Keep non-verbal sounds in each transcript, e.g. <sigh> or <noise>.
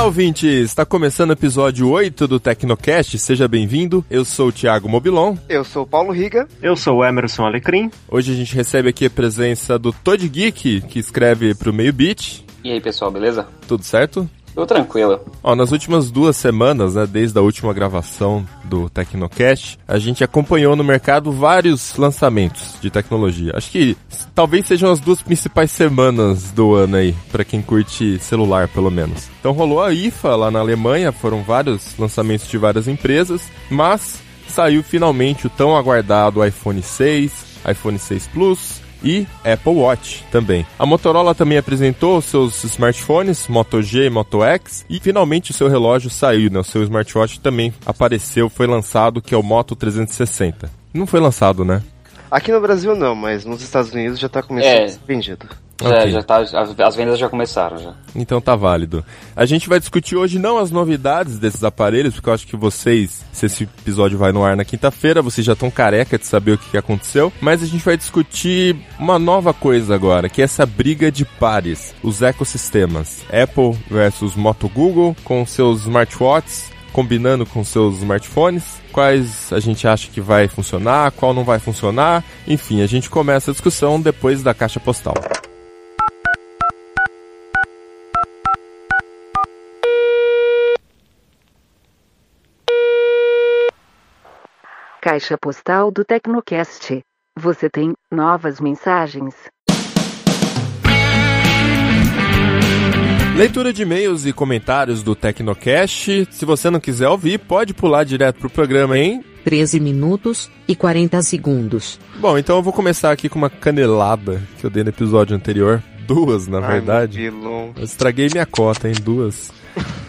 Olá, ouvintes! Está começando o episódio 8 do Tecnocast. Seja bem-vindo. Eu sou o Thiago Mobilon. Eu sou o Paulo Riga. Eu sou o Emerson Alecrim. Hoje a gente recebe aqui a presença do Todd Geek, que escreve pro Meio Beat. E aí, pessoal, beleza? Tudo certo? Tudo tranquilo. Ó, nas últimas duas semanas, né, desde a última gravação do Tecnocast, a gente acompanhou no mercado vários lançamentos de tecnologia. Acho que talvez sejam as duas principais semanas do ano aí, para quem curte celular, pelo menos. Então rolou a IFA lá na Alemanha, foram vários lançamentos de várias empresas, mas saiu finalmente o tão aguardado iPhone 6, iPhone 6 Plus, e Apple Watch também. A Motorola também apresentou seus smartphones Moto G e Moto X e finalmente o seu relógio saiu, né? O seu smartwatch também apareceu, foi lançado, que é o Moto 360. Não foi lançado, né? Aqui no Brasil não, mas nos Estados Unidos já tá começando É. a ser vendido. Já, Ok. já tá, as, as vendas já começaram já. Então tá válido. A gente vai discutir hoje não as novidades desses aparelhos, porque eu acho que vocês, se esse episódio vai no ar na quinta-feira, vocês já estão careca de saber o que que aconteceu, mas a gente vai discutir uma nova coisa agora, que é essa briga de pares, os ecossistemas. Apple versus Moto Google com seus smartwatches combinando com seus smartphones, quais a gente acha que vai funcionar, qual não vai funcionar, enfim, a gente começa a discussão depois da caixa postal. Caixa postal do Tecnocast. Você tem novas mensagens. Leitura de e-mails e comentários do Tecnocast. Se você não quiser ouvir, pode pular direto pro programa, hein? 13 minutos e 40 segundos. Bom, então eu vou começar aqui com uma canelada que eu dei no episódio anterior. Duas, na Ai, verdade. Eu estraguei minha cota em duas.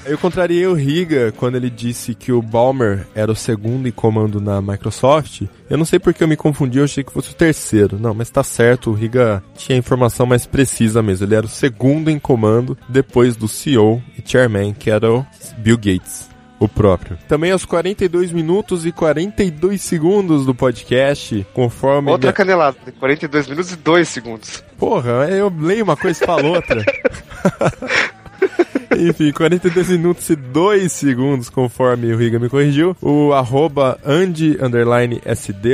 Eu contrariei o Riga quando ele disse que o Balmer era o segundo em comando na Microsoft. Eu não sei porque eu me confundi, eu achei que fosse o terceiro. Não, mas tá certo, o Riga tinha a informação mais precisa mesmo. Ele era o segundo em comando depois do CEO e chairman, que era o Bill Gates. O próprio. Também aos 42 minutos e 42 segundos do podcast, conforme. Outra minha- canelada, 42 minutos e 2 segundos. Porra, eu leio uma coisa e falo outra. <laughs> <laughs> Enfim, 42 minutos e 2 segundos, conforme o Riga me corrigiu. O arroba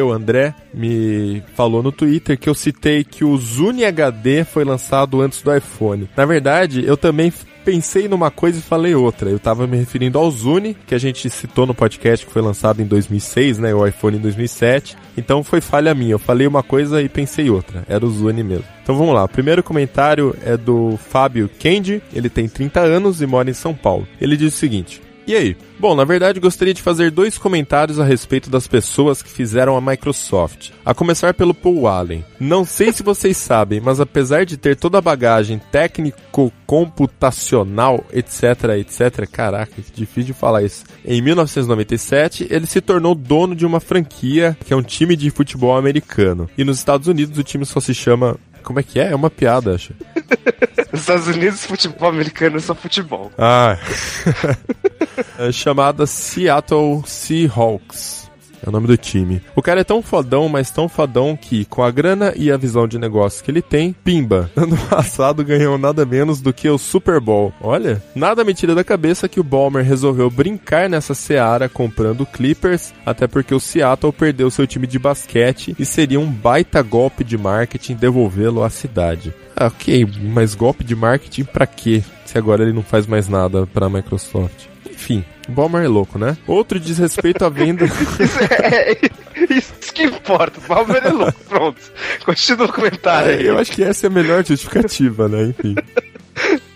o André, me falou no Twitter que eu citei que o Zune HD foi lançado antes do iPhone. Na verdade, eu também pensei numa coisa e falei outra. Eu tava me referindo ao Zune, que a gente citou no podcast que foi lançado em 2006, né? O iPhone em 2007. Então foi falha minha. Eu falei uma coisa e pensei outra. Era o Zune mesmo. Então vamos lá. O primeiro comentário é do Fábio Kendi. Ele tem 30 anos e mora em São Paulo. Ele diz o seguinte: e aí? Bom, na verdade gostaria de fazer dois comentários a respeito das pessoas que fizeram a Microsoft. A começar pelo Paul Allen. Não sei se vocês <laughs> sabem, mas apesar de ter toda a bagagem técnico-computacional, etc, etc, caraca, que difícil de falar isso. Em 1997, ele se tornou dono de uma franquia que é um time de futebol americano. E nos Estados Unidos o time só se chama. Como é que é? É uma piada, acho. Nos <laughs> Estados Unidos, futebol americano é só futebol. Ah. <laughs> é chamada Seattle Seahawks. É o nome do time. O cara é tão fodão, mas tão fodão que, com a grana e a visão de negócio que ele tem, pimba. <laughs> Ano passado ganhou nada menos do que o Super Bowl. Olha, nada me tira da cabeça que o Balmer resolveu brincar nessa seara comprando Clippers, até porque o Seattle perdeu seu time de basquete e seria um baita golpe de marketing devolvê-lo à cidade. Ah, ok, mas golpe de marketing pra quê? Se agora ele não faz mais nada pra Microsoft. Enfim, Balmer é louco, né? Outro diz respeito à venda. Isso, <laughs> é, isso que importa, Balmer é louco. Pronto. Continua o comentário aí. Eu acho que essa é a melhor justificativa, né? Enfim. <laughs>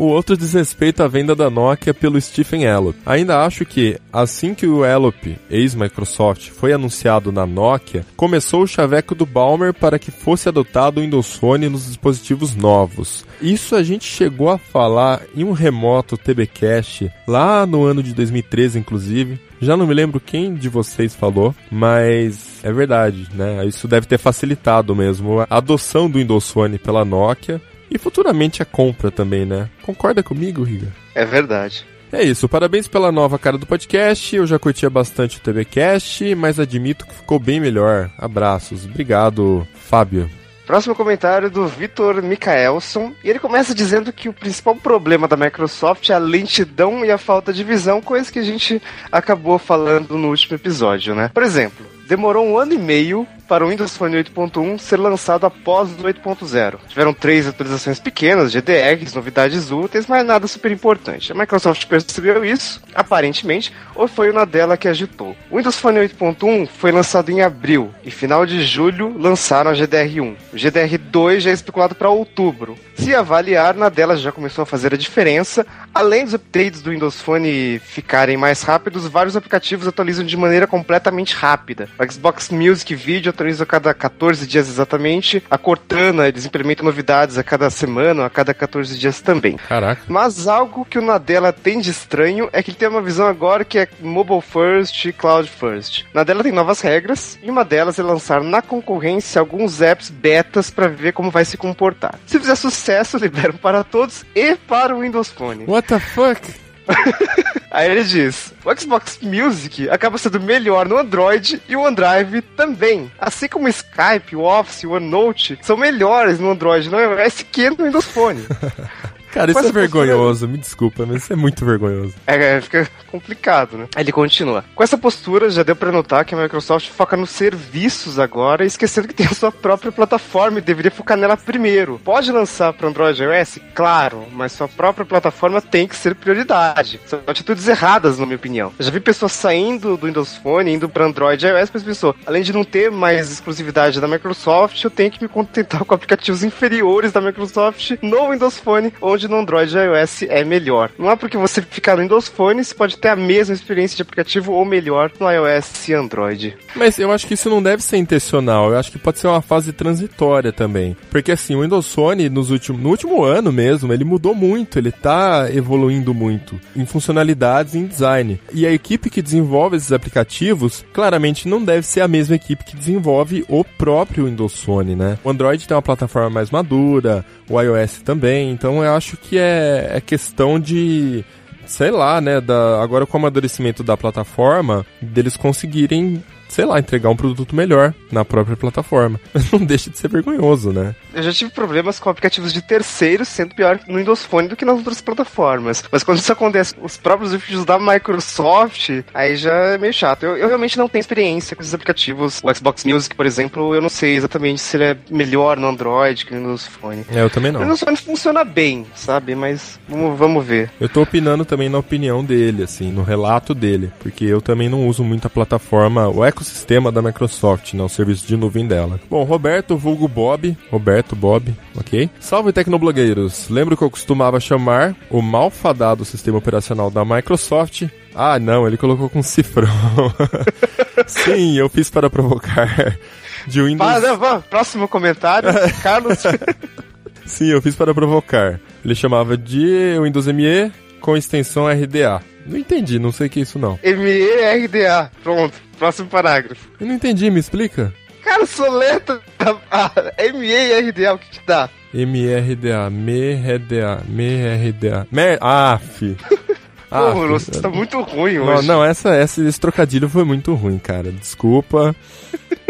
O outro diz respeito à venda da Nokia pelo Stephen Elop. Ainda acho que, assim que o Elop, ex-Microsoft, foi anunciado na Nokia, começou o chaveco do Balmer para que fosse adotado o Windows Phone nos dispositivos novos. Isso a gente chegou a falar em um remoto TBcast, lá no ano de 2013, inclusive. Já não me lembro quem de vocês falou, mas é verdade, né? Isso deve ter facilitado mesmo a adoção do Windows Phone pela Nokia e futuramente a compra também, né? Concorda comigo, Riga? É verdade. É isso, parabéns pela nova cara do podcast. Eu já curtia bastante o TBcast, mas admito que ficou bem melhor. Abraços. Obrigado, Fábio. Próximo comentário do Vitor Mikaelson. E ele começa dizendo que o principal problema da Microsoft é a lentidão e a falta de visão, coisa que a gente acabou falando no último episódio, né? Por exemplo, demorou um ano e meio para o Windows Phone 8.1 ser lançado após o 8.0. Tiveram três atualizações pequenas, GDRs, novidades úteis, mas nada super importante. A Microsoft percebeu isso, aparentemente, ou foi uma dela que agitou. O Windows Phone 8.1 foi lançado em abril e final de julho lançaram a GDR1. O GDR2 já é especulado para outubro. Se avaliar, na dela já começou a fazer a diferença. Além dos updates do Windows Phone ficarem mais rápidos, vários aplicativos atualizam de maneira completamente rápida. O Xbox Music Video atualiza a cada 14 dias exatamente. A Cortana, eles implementam novidades a cada semana, a cada 14 dias também. Caraca. Mas algo que o Nadella tem de estranho é que ele tem uma visão agora que é mobile first e cloud first. Nadella tem novas regras e uma delas é lançar na concorrência alguns apps betas para ver como vai se comportar. Se fizer sucesso, <laughs> liberam para todos e para o Windows Phone. What the fuck? <laughs> Aí ele diz: o Xbox Music acaba sendo melhor no Android e o OneDrive também. Assim como o Skype, o Office, o OneNote são melhores no Android no iOS que no Windows Phone. <laughs> Cara, isso Mas é a postura- vergonhoso, me desculpa, mas isso é muito vergonhoso. É, é, fica complicado, né? Aí ele continua. Com essa postura, já deu pra notar que a Microsoft foca nos serviços agora, esquecendo que tem a sua própria plataforma e deveria focar nela primeiro. Pode lançar para Android e iOS? Claro, mas sua própria plataforma tem que ser prioridade. São atitudes erradas, na minha opinião. Eu já vi pessoas saindo do Windows Phone, indo para Android e iOS, mas pensou, além de não ter mais exclusividade da Microsoft, eu tenho que me contentar <laughs> com aplicativos inferiores da Microsoft no Windows Phone, onde no Android e iOS é melhor. Não é porque você ficar no Windows Phone, você pode ter a mesma experiência de aplicativo ou melhor no iOS e Android. Mas eu acho que isso não deve ser intencional, eu acho que pode ser uma fase transitória também. Porque assim, o Windows Phone nos últimos, no último ano mesmo, ele mudou muito, ele tá evoluindo muito em funcionalidades e em design. E a equipe que desenvolve esses aplicativos, claramente não deve ser a mesma equipe que desenvolve o próprio Windows Phone, né? O Android tem uma plataforma mais madura, o iOS também, então eu acho que é, é questão de sei lá, né, da, agora com o amadurecimento da plataforma, deles conseguirem, sei lá, entregar um produto melhor na própria plataforma. Mas <laughs> não deixa de ser vergonhoso, né? Eu já tive problemas com aplicativos de terceiros sendo pior no Windows Phone do que nas outras plataformas. Mas quando isso acontece, os próprios vídeos da Microsoft, aí já é meio chato. Eu, eu realmente não tenho experiência com esses aplicativos. O Xbox Music, por exemplo, eu não sei exatamente se ele é melhor no Android que no Windows Phone. É, eu também O não. Windows Phone funciona bem, sabe? Mas vamos, vamos ver. Eu tô opinando também na opinião dele, assim, no relato dele, porque eu também não uso muito a plataforma, o ecossistema da Microsoft, não, o serviço de nuvem dela. Bom, Roberto, vulgo Bob, Roberto Bob, ok? Salve tecnoblogueiros! Lembro que eu costumava chamar o malfadado sistema operacional da Microsoft. Ah, não, ele colocou com cifrão. <laughs> Sim, eu fiz para provocar. De Windows. Próximo comentário. <laughs> Carlos. Sim, eu fiz para provocar. Ele chamava de Windows ME com extensão RDA. Não entendi, não sei o que é isso não. M-E-R-D-A. Pronto, próximo parágrafo. Eu não entendi, me explica. Cara, soleta. Ah, <laughs> M-E-R-D-A, o que que dá? MRDA, MERDA, MERDA. Mer... Ah, fi. Pô, fi. você tá muito ruim Não, hoje. não, essa, essa, esse trocadilho foi muito ruim, cara. Desculpa.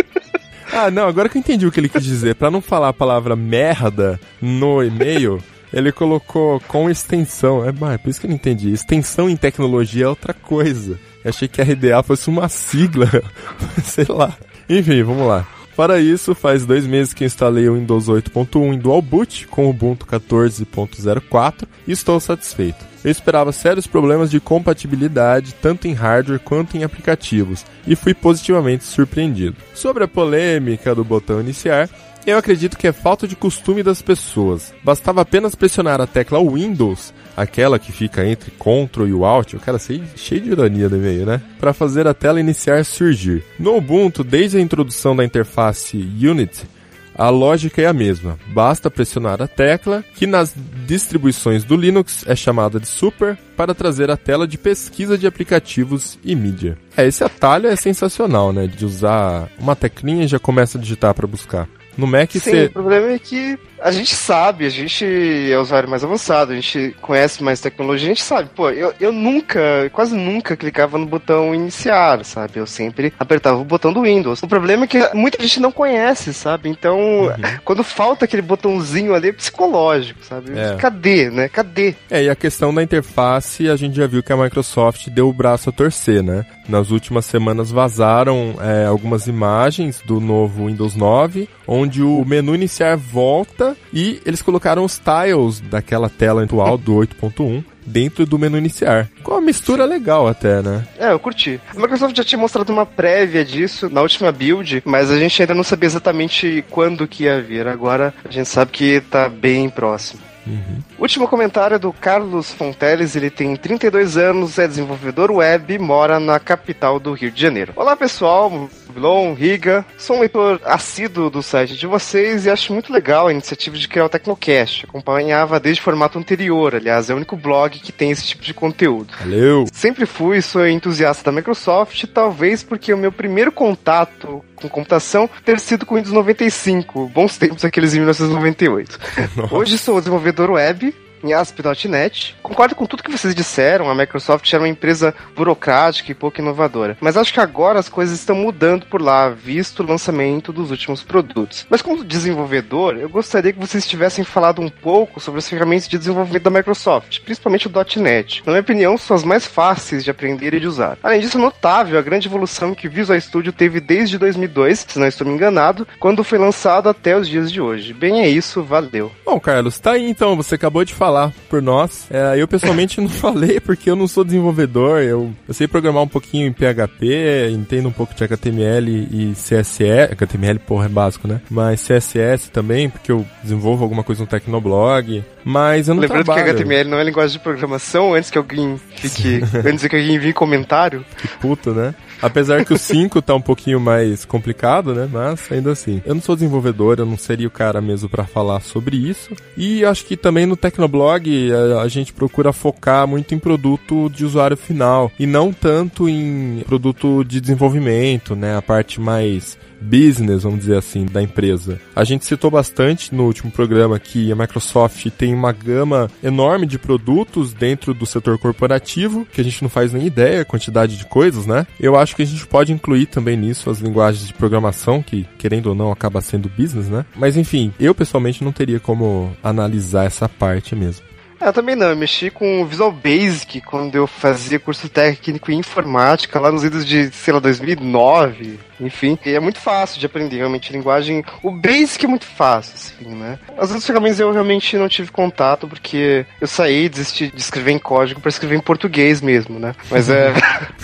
<laughs> ah, não, agora que eu entendi o que ele quis dizer. Pra não falar a palavra merda no e-mail, ele colocou com extensão. É, é por isso que eu não entendi. Extensão em tecnologia é outra coisa. Eu achei que RDA fosse uma sigla. <laughs> Sei lá. Enfim, vamos lá. Para isso, faz dois meses que instalei o Windows 8.1 em Dual Boot com o Ubuntu 14.04 e estou satisfeito. Eu esperava sérios problemas de compatibilidade tanto em hardware quanto em aplicativos e fui positivamente surpreendido. Sobre a polêmica do botão iniciar, eu acredito que é falta de costume das pessoas. Bastava apenas pressionar a tecla Windows, aquela que fica entre Ctrl e Alt, o cara cheio de ironia no e-mail, né? Para fazer a tela iniciar surgir. No Ubuntu, desde a introdução da interface Unity, a lógica é a mesma. Basta pressionar a tecla, que nas distribuições do Linux é chamada de Super, para trazer a tela de pesquisa de aplicativos e mídia. É, esse atalho é sensacional, né? De usar uma teclinha e já começa a digitar para buscar. No Mac Sim, você o problema é que a gente sabe, a gente é usuário mais avançado, a gente conhece mais tecnologia, a gente sabe. Pô, eu, eu nunca, quase nunca clicava no botão iniciar, sabe? Eu sempre apertava o botão do Windows. O problema é que muita gente não conhece, sabe? Então, uhum. quando falta aquele botãozinho ali, é psicológico, sabe? É. Cadê, né? Cadê? É, e a questão da interface, a gente já viu que a Microsoft deu o braço a torcer, né? Nas últimas semanas vazaram é, algumas imagens do novo Windows 9, onde o menu iniciar volta e eles colocaram os tiles daquela tela atual do 8.1 dentro do menu iniciar. Com uma mistura legal até, né? É, eu curti. A Microsoft já tinha mostrado uma prévia disso na última build, mas a gente ainda não sabia exatamente quando que ia vir. Agora a gente sabe que tá bem próximo. Uhum. Último comentário é do Carlos Fonteles, ele tem 32 anos, é desenvolvedor web e mora na capital do Rio de Janeiro. Olá pessoal, Blon, Riga, sou um leitor assíduo do site de vocês e acho muito legal a iniciativa de criar o Tecnocast. Acompanhava desde o formato anterior, aliás, é o único blog que tem esse tipo de conteúdo. Valeu! Sempre fui, sou entusiasta da Microsoft, talvez porque o meu primeiro contato com computação ter sido com o Windows 95, bons tempos aqueles em 1998. <laughs> Nossa. Hoje sou desenvolvedor web em ASP.NET. Concordo com tudo que vocês disseram, a Microsoft era uma empresa burocrática e pouco inovadora. Mas acho que agora as coisas estão mudando por lá, visto o lançamento dos últimos produtos. Mas como desenvolvedor, eu gostaria que vocês tivessem falado um pouco sobre as ferramentas de desenvolvimento da Microsoft, principalmente o .NET. Na minha opinião, são as mais fáceis de aprender e de usar. Além disso, é notável a grande evolução que Visual Studio teve desde 2002, se não estou me enganado, quando foi lançado até os dias de hoje. Bem, é isso, valeu. Bom, Carlos, tá aí então, você acabou de falar falar por nós. É, eu pessoalmente não <laughs> falei porque eu não sou desenvolvedor. Eu, eu sei programar um pouquinho em PHP, entendo um pouco de HTML e CSS. HTML, porra, é básico, né? Mas CSS também, porque eu desenvolvo alguma coisa no Tecnoblog. Mas eu não Lembrando trabalho. que HTML não é linguagem de programação, antes que alguém fique. antes que alguém envie comentário. Que puto, né? Apesar que o 5 tá um pouquinho mais complicado, né? Mas ainda assim. Eu não sou desenvolvedor, eu não seria o cara mesmo para falar sobre isso. E acho que também no Tecnoblog a, a, gente procura focar muito em produto de usuário final e não tanto em produto de desenvolvimento, né? A parte mais business, vamos dizer assim, da empresa. A gente citou bastante no último programa que a Microsoft tem uma gama enorme de produtos dentro do setor corporativo, que a gente não faz nem ideia a quantidade de coisas, né? Eu acho que a gente pode incluir também nisso as linguagens de programação, que querendo ou não acaba sendo business, né? Mas enfim, eu pessoalmente não teria como analisar essa parte mesmo. Eu também não, eu mexi com Visual Basic quando eu fazia curso técnico em informática lá nos idos de, sei lá, 2009, enfim. E é muito fácil de aprender, realmente, linguagem. O Basic é muito fácil, assim, né? As outras ferramentas eu realmente não tive contato porque eu saí, desisti de escrever em código para escrever em português mesmo, né? Mas é.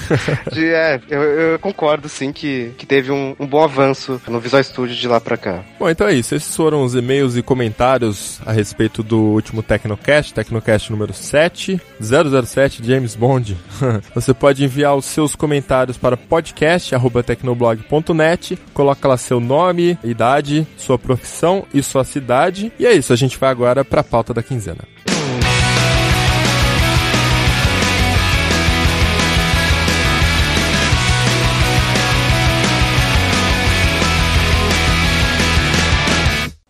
<laughs> de, é, eu, eu, concordo, sim, que, que teve um, um bom avanço no Visual Studio de lá pra cá. Bom, então é isso. Esses foram os e-mails e comentários a respeito do último Tecnocast, Tecnocast número 7, 007 James Bond. <laughs> Você pode enviar os seus comentários para podcast@tecnoblog.net, coloca lá seu nome, idade, sua profissão e sua cidade. E é isso, a gente vai agora para a pauta da quinzena.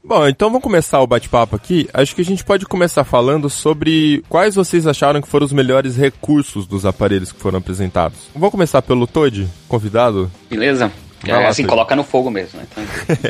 Bom, então vamos começar o bate-papo aqui. Acho que a gente pode começar falando sobre quais vocês acharam que foram os melhores recursos dos aparelhos que foram apresentados. Vamos começar pelo Todd, convidado? Beleza. É, lá, assim, coloca no fogo mesmo, né? Então...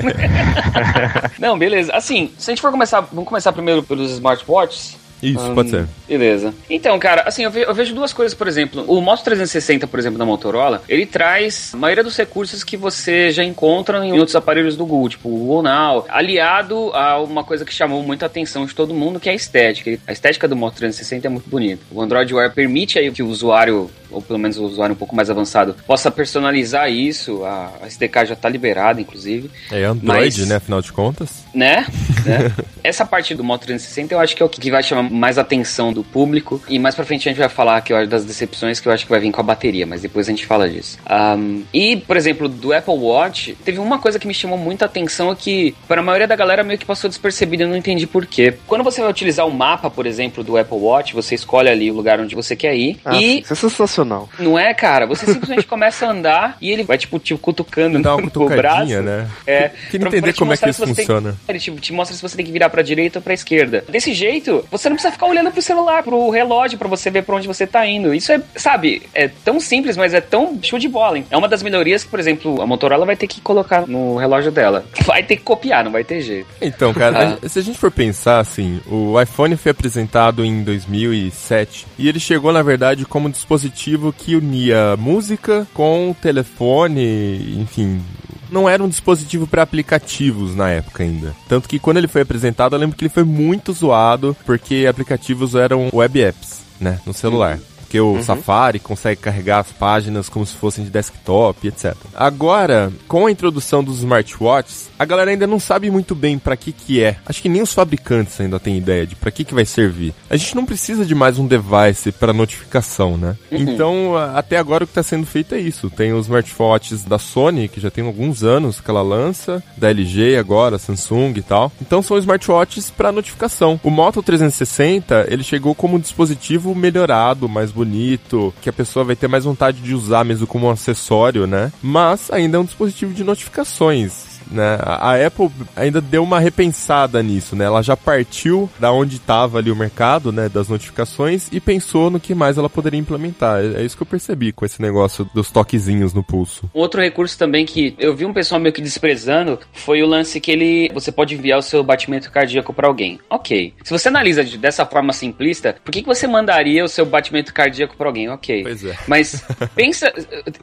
<laughs> <laughs> Não, beleza. Assim, se a gente for começar, vamos começar primeiro pelos smartwatches. Isso, pode ser. Beleza. Então, cara, assim, eu, ve eu, vejo duas coisas, por exemplo. O Moto 360, por exemplo, da Motorola, ele traz a maioria dos recursos que você já encontra em outros aparelhos do Google, tipo o Now, aliado a uma coisa que chamou muita atenção de todo mundo, que é a estética. A estética do Moto 360 é muito bonita. O Android Wear permite aí que o usuário ou pelo menos o usuário um pouco mais avançado, possa personalizar isso. A, a SDK já está liberada, inclusive. É Android, mas, né? Afinal de contas. Né? <laughs> né? Essa parte do Moto 360 eu acho que é o que vai chamar mais atenção do público. E mais pra frente a gente vai falar que eu acho das decepções que eu acho que vai vir com a bateria, mas depois a gente fala disso. Um, e, por exemplo, do Apple Watch, teve uma coisa que me chamou muita atenção que, para a maioria da galera, meio que passou despercebida, eu não entendi por quê. Quando você vai utilizar o mapa, por exemplo, do Apple Watch, você escolhe ali o lugar onde você quer ir. Ah, e. Isso é sensacional. Não é, cara? Você simplesmente <laughs> começa a andar e ele vai, tipo, te cutucando Dá <laughs> no, uma no braço. né? É. Queria entender como é que isso você tem- funciona. ele te, te mostra se você tem que virar pra direita ou pra esquerda. Desse jeito, você não precisa ficar olhando pro celular, pro relógio, pra você ver pra onde você tá indo. Isso é, sabe, é tão simples, mas é tão show de bola. hein? É uma das melhorias que, por exemplo, a Motorola vai ter que colocar no relógio dela. <laughs> Vai ter que copiar, não vai ter jeito. Então, cara, <laughs> Ah. se a gente for pensar assim, o iPhone foi apresentado em 2007 e ele chegou, na verdade, como um dispositivo que unia música com telefone, enfim. Não era um dispositivo para aplicativos na época ainda. Tanto que quando ele foi apresentado, eu lembro que ele foi muito zoado porque aplicativos eram web apps, né, no celular. Porque o Safari consegue carregar as páginas como se fossem de desktop, etc. Agora, com a introdução dos smartwatches, a galera ainda não sabe muito bem pra que que é. Acho que nem os fabricantes ainda têm ideia de pra que que vai servir. A gente não precisa de mais um device para notificação, né? Então, a- até agora o que tá sendo feito é isso. Tem os smartwatches da Sony, que já tem alguns anos que ela lança, da LG agora, Samsung e tal. Então são smartwatches para notificação. O Moto 360, ele chegou como um dispositivo melhorado, mais bonito, que a pessoa vai ter mais vontade de usar mesmo como um acessório, né? Mas ainda é um dispositivo de notificações. Né? A Apple ainda deu uma repensada nisso, né? Ela já partiu da onde estava ali o mercado, né, das notificações e pensou no que mais ela poderia implementar. É é isso que eu percebi com esse negócio dos toquezinhos no pulso. Um outro recurso também que eu vi um pessoal meio que desprezando foi o lance que ele você pode enviar o seu batimento cardíaco pra alguém. Ok. Se você analisa de- dessa forma simplista, por que, que você mandaria o seu batimento cardíaco pra alguém? Ok. Pois é. Mas <laughs> pensa,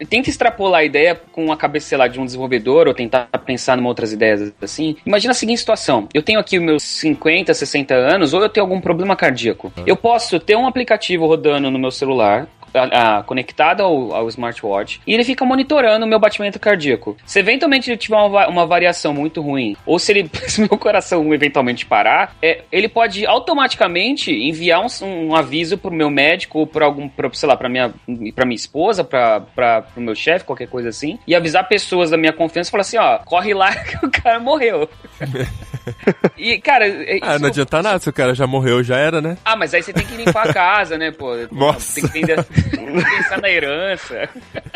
tenta extrapolar a ideia com a cabeça, lá, de um desenvolvedor ou tentar pensar numa outras ideias assim. Imagina a seguinte situação: eu tenho aqui meus 50, 60 anos, ou eu tenho algum problema cardíaco. Eu posso ter um aplicativo rodando no meu celular. A- a- conectado ao, ao smartwatch e ele fica monitorando o meu batimento cardíaco. Se eventualmente ele tiver uma, uma variação muito ruim, ou se ele <laughs> se meu coração eventualmente parar, é, ele pode automaticamente enviar um, um aviso pro meu médico ou para algum, pra, sei lá, para minha, para minha esposa, para para pro meu chefe, qualquer coisa assim, e avisar pessoas da minha confiança, e falar assim, ó, corre lá <laughs> que o cara morreu. <laughs> e cara, é- Ah, isso- não adianta nada, se o cara já morreu, já era, né? ah, mas aí você tem que limpar a casa, né, pô? Nossa. Tem que que pensar na herança.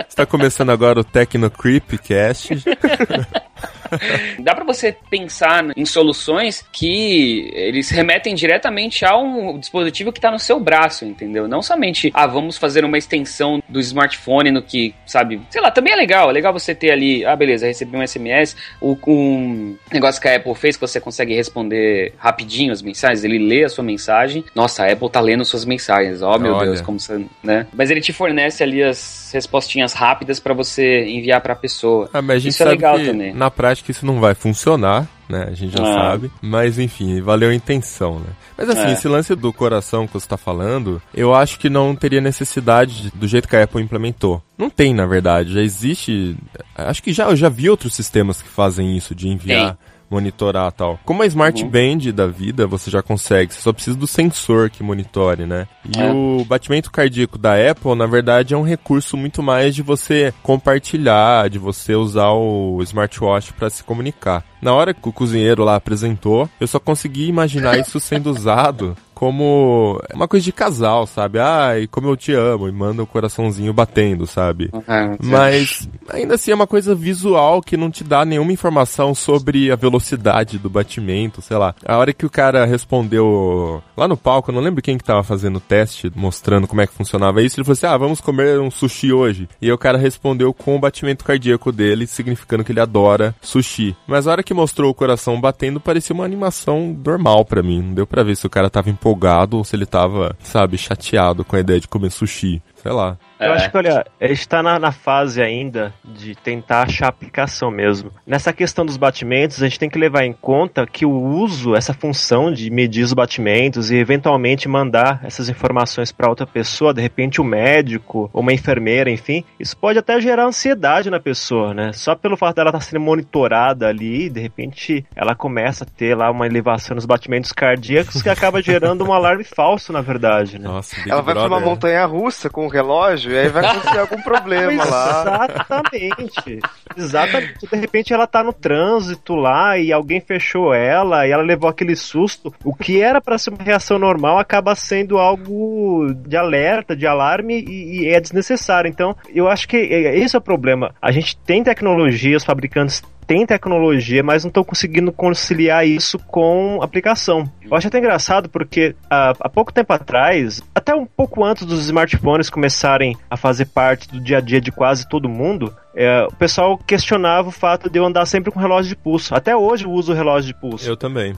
Você tá começando agora o Tecno Creepcast. <laughs> <laughs> Dá pra você pensar em soluções que eles remetem diretamente a um dispositivo que tá no seu braço, entendeu? Não somente, ah, vamos fazer uma extensão do smartphone no que, sabe, sei lá, também é legal, é legal você ter ali, ah, beleza, recebi um SMS, o, um negócio que a Apple fez que você consegue responder rapidinho as mensagens, ele lê a sua mensagem, nossa, a Apple tá lendo suas mensagens, ó, meu Olha. Deus, como você, né? Mas ele te fornece ali as respostinhas rápidas pra você enviar pra pessoa. Ah, mas a gente Isso é legal também. na prática isso não vai funcionar, né? A gente já Ah. sabe. Mas enfim, valeu a intenção, né? Mas assim, É. esse lance do coração que você tá falando, eu acho que não teria necessidade de- do jeito que a Apple implementou. Não tem, na verdade. Já existe. Acho que já, eu já vi outros sistemas que fazem isso, de enviar. Monitorar tal. Como a Smart Uhum. Band da vida, você já consegue. Você só precisa do sensor que monitore, né? E É. o batimento cardíaco da Apple, na verdade, é um recurso muito mais de você compartilhar, de você usar o smartwatch para se comunicar. Na hora que o cozinheiro lá apresentou, eu só consegui imaginar <laughs> isso sendo usado como uma coisa de casal, sabe? Ai, como eu te amo, e manda o coraçãozinho batendo, sabe? Ah, Mas ainda assim é uma coisa visual que não te dá nenhuma informação sobre a velocidade do batimento, sei lá. A hora que o cara respondeu lá no palco, eu não lembro quem que tava fazendo o teste, mostrando como é que funcionava isso, ele falou assim: "Ah, vamos comer um sushi hoje". E aí o cara respondeu com o batimento cardíaco dele, significando que ele adora sushi. Mas a hora que mostrou o coração batendo, parecia uma animação normal pra mim. Não deu pra ver se o cara tava empolgado ou se ele tava, sabe, chateado com a ideia de comer sushi. Sei lá. Eu É. acho que, olha, a gente tá na, na fase ainda de tentar achar aplicação mesmo. Nessa questão dos batimentos, a gente tem que levar em conta que o uso, essa função de medir os batimentos e eventualmente mandar essas informações para outra pessoa, de repente um médico ou uma enfermeira, enfim, isso pode até gerar ansiedade na pessoa, né? Só pelo fato dela estar sendo monitorada ali, de repente ela começa a ter lá uma elevação nos batimentos cardíacos que acaba gerando um alarme <laughs> falso, na verdade, né? Nossa, Ela vai pra uma né? montanha russa com o relógio e aí vai acontecer algum problema lá. Exatamente. Exatamente. De repente ela tá no trânsito lá e alguém fechou ela e ela levou aquele susto. O que era pra ser uma reação normal acaba sendo algo de alerta, de alarme e, e é desnecessário. Então, eu acho que é- esse é o problema. A gente tem tecnologia, os fabricantes têm tecnologia, mas não estão conseguindo conciliar isso com aplicação. Eu acho até engraçado porque ah, há pouco tempo atrás, até um pouco antes dos smartphones começarem a fazer parte do dia a dia de quase todo mundo, é, o pessoal questionava o fato de eu andar sempre com relógio de pulso. Até hoje eu uso relógio de pulso. Eu também.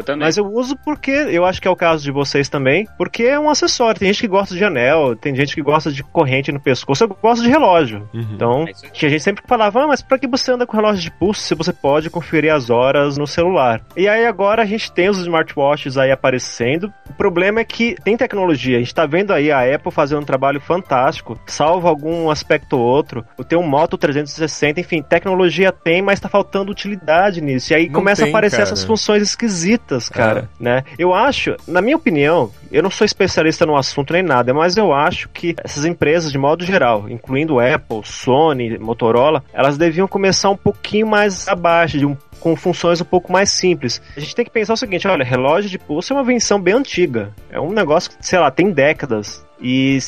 Eu também. Mas eu uso porque, eu acho que é o caso de vocês também, porque é um acessório. Tem gente que gosta de anel, tem gente que gosta de corrente no pescoço, eu gosto de relógio. Uhum. Então, É tinha gente sempre que falava, ah, mas pra que você anda com relógio de pulso se você pode conferir as horas no celular? E aí agora a gente tem os smartwatches aí aparecendo. O problema é que tem tecnologia. A gente tá vendo aí a Apple fazendo um trabalho fantástico, salvo algum aspecto ou outro. Tem um Moto 360, enfim, tecnologia tem, mas tá faltando utilidade nisso. E aí Não começa a tem, aparecer cara. essas funções esquisitas, cara, né? Eu acho, na minha opinião, eu não sou especialista no assunto nem nada, mas eu acho que essas empresas, de modo geral, incluindo Apple, Sony, Motorola, elas deviam começar um pouquinho mais abaixo, de um com funções um pouco mais simples. A gente tem que pensar o seguinte, olha, relógio de pulso é uma invenção bem antiga. É um negócio que, sei lá, tem décadas. E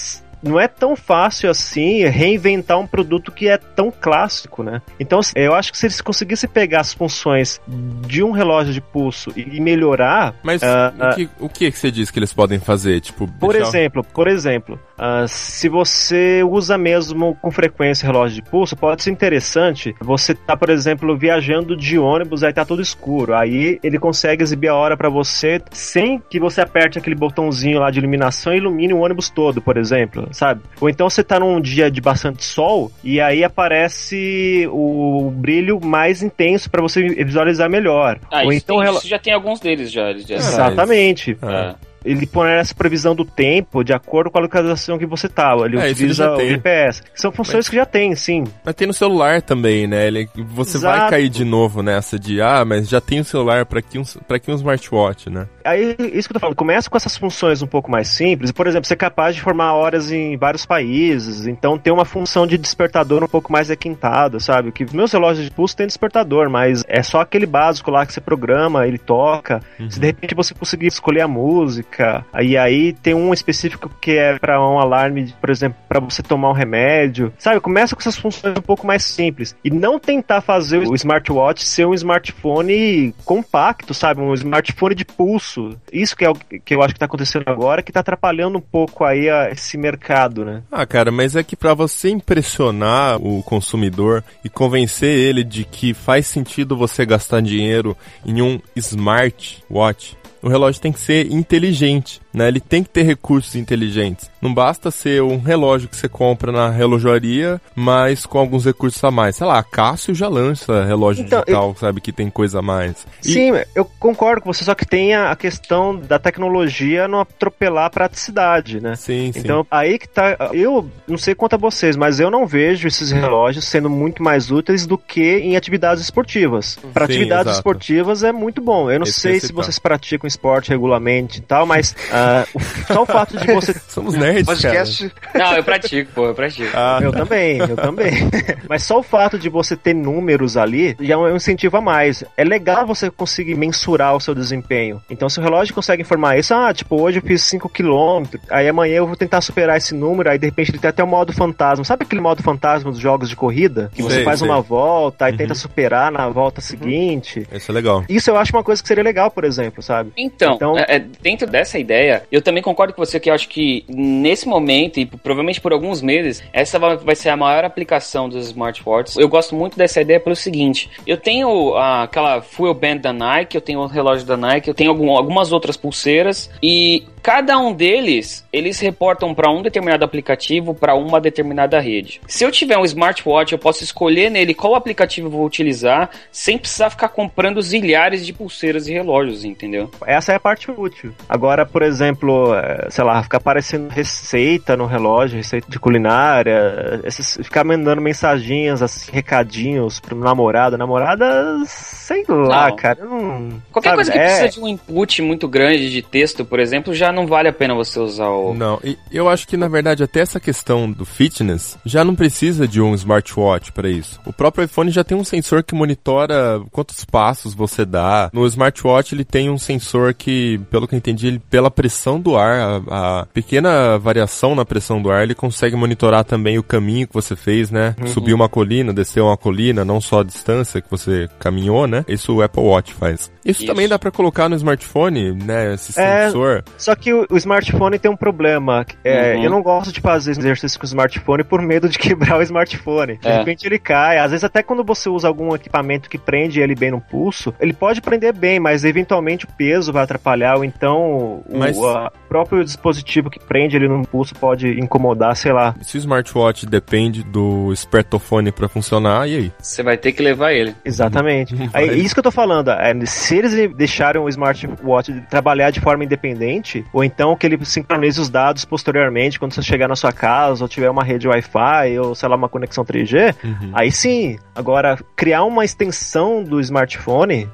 não é tão fácil assim reinventar um produto que é tão clássico, né? Então, assim, eu acho que se eles conseguissem pegar as funções de um relógio de pulso e melhorar, Mas Ah, o, que, o que que você diz que eles podem fazer? Tipo, por deixar- exemplo, por exemplo, ah, se você usa mesmo com frequência relógio de pulso, pode ser interessante. Você tá, por exemplo, viajando de ônibus, aí tá tudo escuro. Aí ele consegue exibir a hora pra você sem que você aperte aquele botãozinho lá de iluminação e ilumine o ônibus todo, por exemplo, sabe? Ou então você tá num dia de bastante sol e aí aparece o brilho mais intenso pra você visualizar melhor. Ah, Ou isso, então tem- rela- isso já tem alguns deles já. já- Exatamente Ah. Ele põe essa previsão do tempo de acordo com a localização que você tá. Ele É, utiliza o tem. GPS. São funções que já tem, sim. Mas tem no celular também, né? Ele, você vai Exato. cair de novo nessa de, ah, mas já tem o celular pra que um, pra que um smartwatch, né? Aí, isso que eu tô falando, começa com essas funções um pouco mais simples. Por exemplo, ser capaz de formar horas em vários países. Então, ter uma função de despertador um pouco mais requintada, sabe? Que meus relógios de pulso tem despertador, mas é só aquele básico lá que você programa, ele toca. Se de repente você conseguir escolher a música, aí aí tem um específico que é para um alarme, por exemplo, para você tomar um remédio. Sabe? Começa com essas funções um pouco mais simples e não tentar fazer o smartwatch ser um smartphone compacto, sabe? Um smartphone de pulso. Isso que é o que eu acho que tá acontecendo agora, que tá atrapalhando um pouco aí a- esse mercado, né? Ah, cara, mas é que pra você impressionar o consumidor e convencer ele de que faz sentido você gastar dinheiro em um smartwatch, o relógio tem que ser inteligente, né? Ele tem que ter recursos inteligentes. Não basta ser um relógio que você compra na relojaria, mas com alguns recursos a mais. Sei lá, a Cássio já lança relógio Então, digital, sabe, que tem coisa a mais. E- Sim, eu concordo com você, só que tem a questão da tecnologia não atropelar a praticidade, né? Sim, sim. Então, aí que tá. Eu não sei quanto a vocês, mas eu não vejo esses relógios sendo muito mais úteis do que em atividades esportivas. Para atividades exato. esportivas é muito bom. Eu não Esse sei que se tá. vocês praticam esporte regularmente e tal, mas <laughs> ah, só o fato de você. <laughs> Somos nerds, Podcast. Não, eu pratico, pô, eu pratico. cara. Ah, Eu também, eu também. <laughs> Mas só o fato de você ter números ali já é um incentivo a mais. É legal você conseguir mensurar o seu desempenho. Então, se o relógio consegue informar isso, ah, tipo, hoje eu fiz 5 km, aí amanhã eu vou tentar superar esse número, aí de repente ele tem até o modo fantasma. Sabe aquele modo fantasma dos jogos de corrida? Que você Sei, faz sei. uma volta, aí Uhum. tenta superar na volta seguinte. isso é legal. Isso eu acho uma coisa que seria legal, por exemplo, sabe? Então, Então- é, é, dentro dessa ideia, eu também concordo com você que eu acho que nesse momento, e provavelmente por alguns meses, essa vai, ser a maior aplicação dos smartwatches. Eu gosto muito dessa ideia pelo seguinte: eu tenho aquela full band da Nike, eu tenho o relógio da Nike, eu tenho algum- algumas outras pulseiras, e Cada um deles, eles reportam para um determinado aplicativo, para uma determinada rede. Se eu tiver um smartwatch, eu posso escolher nele qual aplicativo eu vou utilizar, sem precisar ficar comprando zilhares de pulseiras e relógios, entendeu? Essa é a parte útil. Agora, por exemplo, eh, sei lá, ficar aparecendo receita no relógio, receita de culinária, esses, ficar mandando mensaginhas, assim, recadinhos pro namorado, namorada, sei lá, Não. cara. Não, Qualquer sabe, coisa que é- precisa de um input muito grande de texto, por exemplo, já não vale a pena você usar o. Não, e eu acho que na verdade até essa questão do fitness já não precisa de um smartwatch para isso. O próprio iPhone já tem um sensor que monitora quantos passos você dá. No smartwatch ele tem um sensor que, pelo que eu entendi, ele, pela pressão do ar, a, a pequena variação na pressão do ar, ele consegue monitorar também o caminho que você fez, né? Subir uma colina, descer uma colina, não só a distância que você caminhou, né? Isso o Apple Watch faz. Isso, Isso. também dá para colocar no smartphone, né? Esse É, sensor. Só que o, o smartphone tem um problema. É, Uhum. Eu não gosto de fazer exercício com o smartphone por medo de <laughs> quebrar o smartphone. De É. repente ele cai. Às vezes até quando você usa algum equipamento que prende ele bem no pulso, ele pode prender bem, mas eventualmente o peso vai atrapalhar. Ou então o Mas- a- próprio dispositivo que prende ele no pulso pode incomodar, sei lá. Se o smartwatch depende do espertofone pra funcionar, e aí? Você vai ter que levar ele. Exatamente. <laughs> Aí, Vai. isso que eu tô falando. É, se eles deixarem o smartwatch trabalhar de forma independente, ou então que ele sincronize os dados posteriormente, quando você chegar na sua casa, ou tiver uma rede Wi-Fi, ou sei lá, uma conexão 3G, aí sim. Agora, criar uma extensão do smartphone.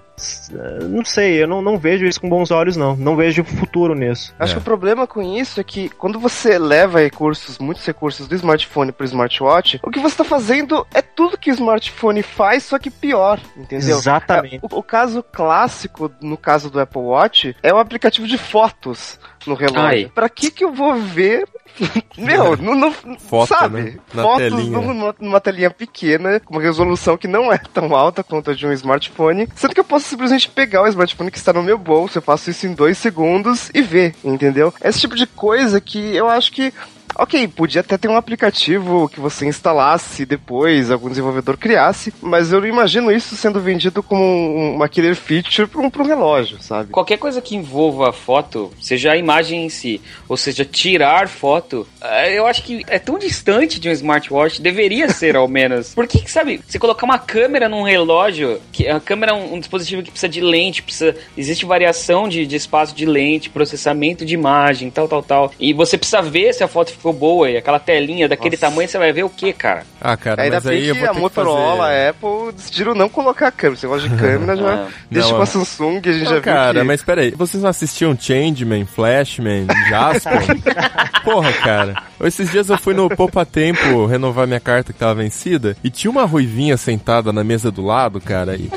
Eh, Não sei, eu não, não vejo isso com bons olhos, não. Não vejo futuro nisso. Acho É. que o problema com isso é que quando você leva recursos, muitos recursos do smartphone pro smartwatch, o que você está fazendo é tudo que o smartphone faz, só que pior, entendeu? Exatamente. O, o caso clássico, no caso do Apple Watch, é o aplicativo de fotos no relógio. Ai. Pra que que eu vou ver? <laughs> Meu, não, não Foto, sabe? né? Na Fotos telinha. numa, numa telinha pequena, com uma resolução que não é tão alta quanto a de um smartphone, sendo que eu posso simplesmente pegar o smartphone que está no meu bolso, eu faço isso em dois segundos e ver, entendeu? Esse tipo de coisa que eu acho que Ok, podia até ter um aplicativo que você instalasse depois, algum desenvolvedor criasse, mas eu não imagino isso sendo vendido como um- uma killer feature para um, pra um relógio, sabe? Qualquer coisa que envolva foto, seja a imagem em si, ou seja, tirar foto, eh, eu acho que é tão distante de um smartwatch, deveria ser ao <laughs> menos. Por que, que, sabe, você colocar uma câmera num relógio, que a câmera é um, um dispositivo que precisa de lente, precisa, existe variação de, de espaço de lente, processamento de imagem, tal, tal, tal. E você precisa ver se a foto ficou boa e aquela telinha daquele Nossa. tamanho, você vai ver o que, cara? Ah, cara, Ainda mas bem aí eu que vou a ter Motorola, que fazer... a Apple decidiram não colocar a câmera. Esse negócio de câmera já <laughs> Ah. deixa Não, com a é- Samsung, a gente Não, já viu cara, que... mas peraí, vocês não assistiam Changeman, Flashman, Jasper? <laughs> Porra, cara. Esses dias eu fui no Poupa Tempo renovar minha carta que tava vencida e tinha uma ruivinha sentada na mesa do lado, cara, e...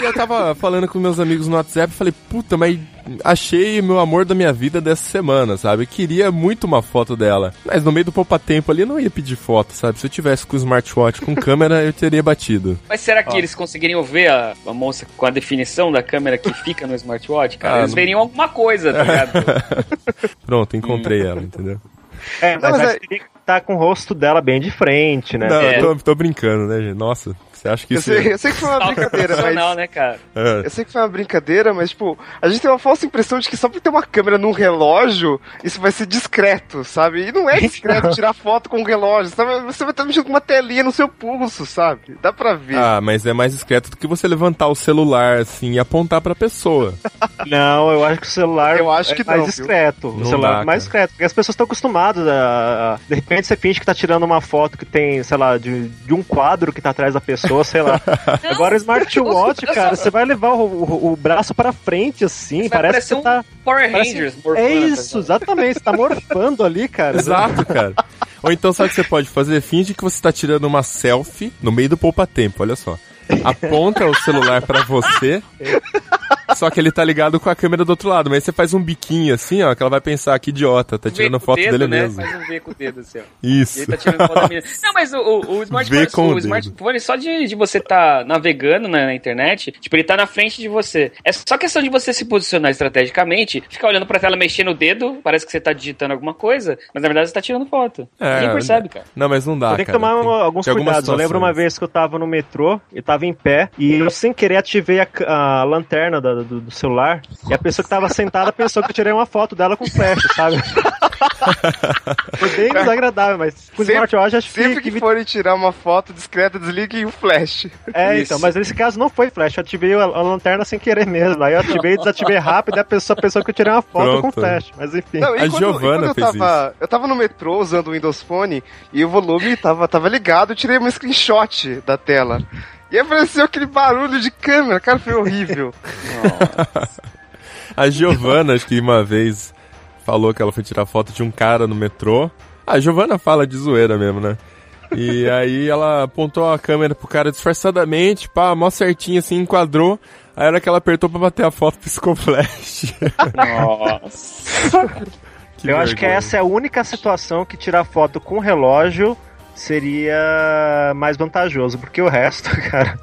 e eu tava falando com meus amigos no WhatsApp e falei, puta, mas achei meu amor da minha vida dessa semana, sabe? Queria muito uma foto dela. Mas no meio do Poupa Tempo ali eu não ia pedir foto, sabe? Se eu tivesse com o smartwatch com câmera, eu teria batido. Mas será que eles conseguiriam ver a, a moça com a definição da câmera que fica no smartwatch, cara? Ah, eles não- veriam alguma coisa, tá ligado? <laughs> Pronto, encontrei ela, entendeu? É, mas, mas aí é- teria que estar com o rosto dela bem de frente, né? Não, É. eu tô, tô brincando, né, gente? Nossa, você acha que Eu isso... sei, eu sei que foi uma brincadeira, mas... né, cara? É. Eu sei que foi uma brincadeira, mas, tipo, a gente tem uma falsa impressão de que só por ter uma câmera num relógio, isso vai ser discreto, sabe? E não é discreto <laughs> tirar foto com um relógio, sabe? Você vai estar mexendo com uma telinha no seu pulso, sabe? Dá pra ver. Ah, mas é mais discreto do que você levantar o celular assim e apontar pra pessoa. <laughs> Não, eu acho que o celular Eu acho é que mais não, viu? discreto. Não o celular dá, é mais discreto. Porque as pessoas estão acostumadas a- De repente você finge que tá tirando uma foto que tem, sei lá, de, de um quadro que tá atrás da pessoa, sei lá. Agora o smartwatch, cara, você vai levar o, o- o braço pra frente assim, Vai parece que você tá. um Power parece- Rangers. É morfando, isso, tá ligado? exatamente. Você tá morfando ali, cara. Exato, cara. Ou então sabe o que você pode fazer? Finge que você tá tirando uma selfie no meio do poupa-tempo, olha só. Aponta o celular pra você, só que ele tá ligado com a câmera do outro lado. Mas aí você faz um biquinho assim, ó, que ela vai pensar que idiota, tá tirando foto dedo, dele né? mesmo. Faz um V com o dedo, assim, ó. E Isso. ele tá tirando foto da menina. Não, mas o, o, o smartphone, o smartphone, só de, de você tá navegando na, na internet, tipo, ele tá na frente de você. É só questão de você se posicionar estrategicamente, ficar olhando pra tela, mexendo o dedo, parece que você tá digitando alguma coisa, mas na verdade você tá tirando foto. É, Ninguém percebe, cara. Não, mas não dá, Tem que cara. tomar Tem- alguns tem cuidados. Eu lembro uma vez que eu tava no metrô, eu tava em pé, e eu sem querer ativei a, a lanterna da- do, do celular e a pessoa que tava sentada pensou que eu tirei uma foto dela com flash, sabe? <laughs> Foi bem desagradável, mas com Sempre- smartwatch acho que, Sempre que forem tirar uma foto discreta, desliguem o flash. É, Isso. então, mas nesse caso não foi flash, eu ativei a, a lanterna sem querer mesmo. Aí eu ativei, desativei rápido e a pessoa pensou que eu tirei uma foto com Pronto. flash. Mas enfim. Não, e A quando, Giovana e eu fez tava, Eu tava no metrô usando o Windows Phone e o volume tava, tava ligado, eu tirei um screenshot da tela. E apareceu aquele barulho de câmera, cara, foi horrível. A Giovana, acho que uma vez falou que ela foi tirar foto de um cara no metrô. A Giovana fala de zoeira mesmo, né? E aí ela apontou a câmera pro cara disfarçadamente, pá, mó certinho assim, enquadrou. Aí a hora que ela apertou pra bater a foto, piscou flash. Nossa. <laughs> Que eu acho que vergonha. essa é a única situação que tirar foto com relógio seria mais vantajoso, porque o resto, <laughs> cara.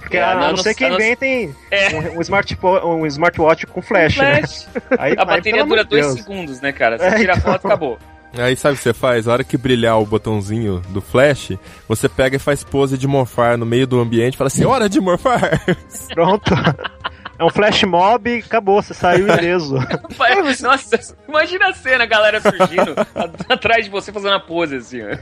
Porque É, a, não, a não ser que a inventem É. um, um, smartpo- um smartwatch com flash, né? Flash. Aí, A aí, bateria dura dois Deus. segundos, né, cara? Você É, tira a então. foto, acabou. Aí sabe o que você faz? A hora que brilhar o botãozinho do flash, você pega e faz pose de morfar no meio do ambiente e fala assim, hora de morfar! Pronto. <laughs> É um flash mob e acabou, você saiu ileso. <laughs> Nossa, imagina a cena, a galera surgindo <laughs> atrás de você fazendo a pose assim, ó.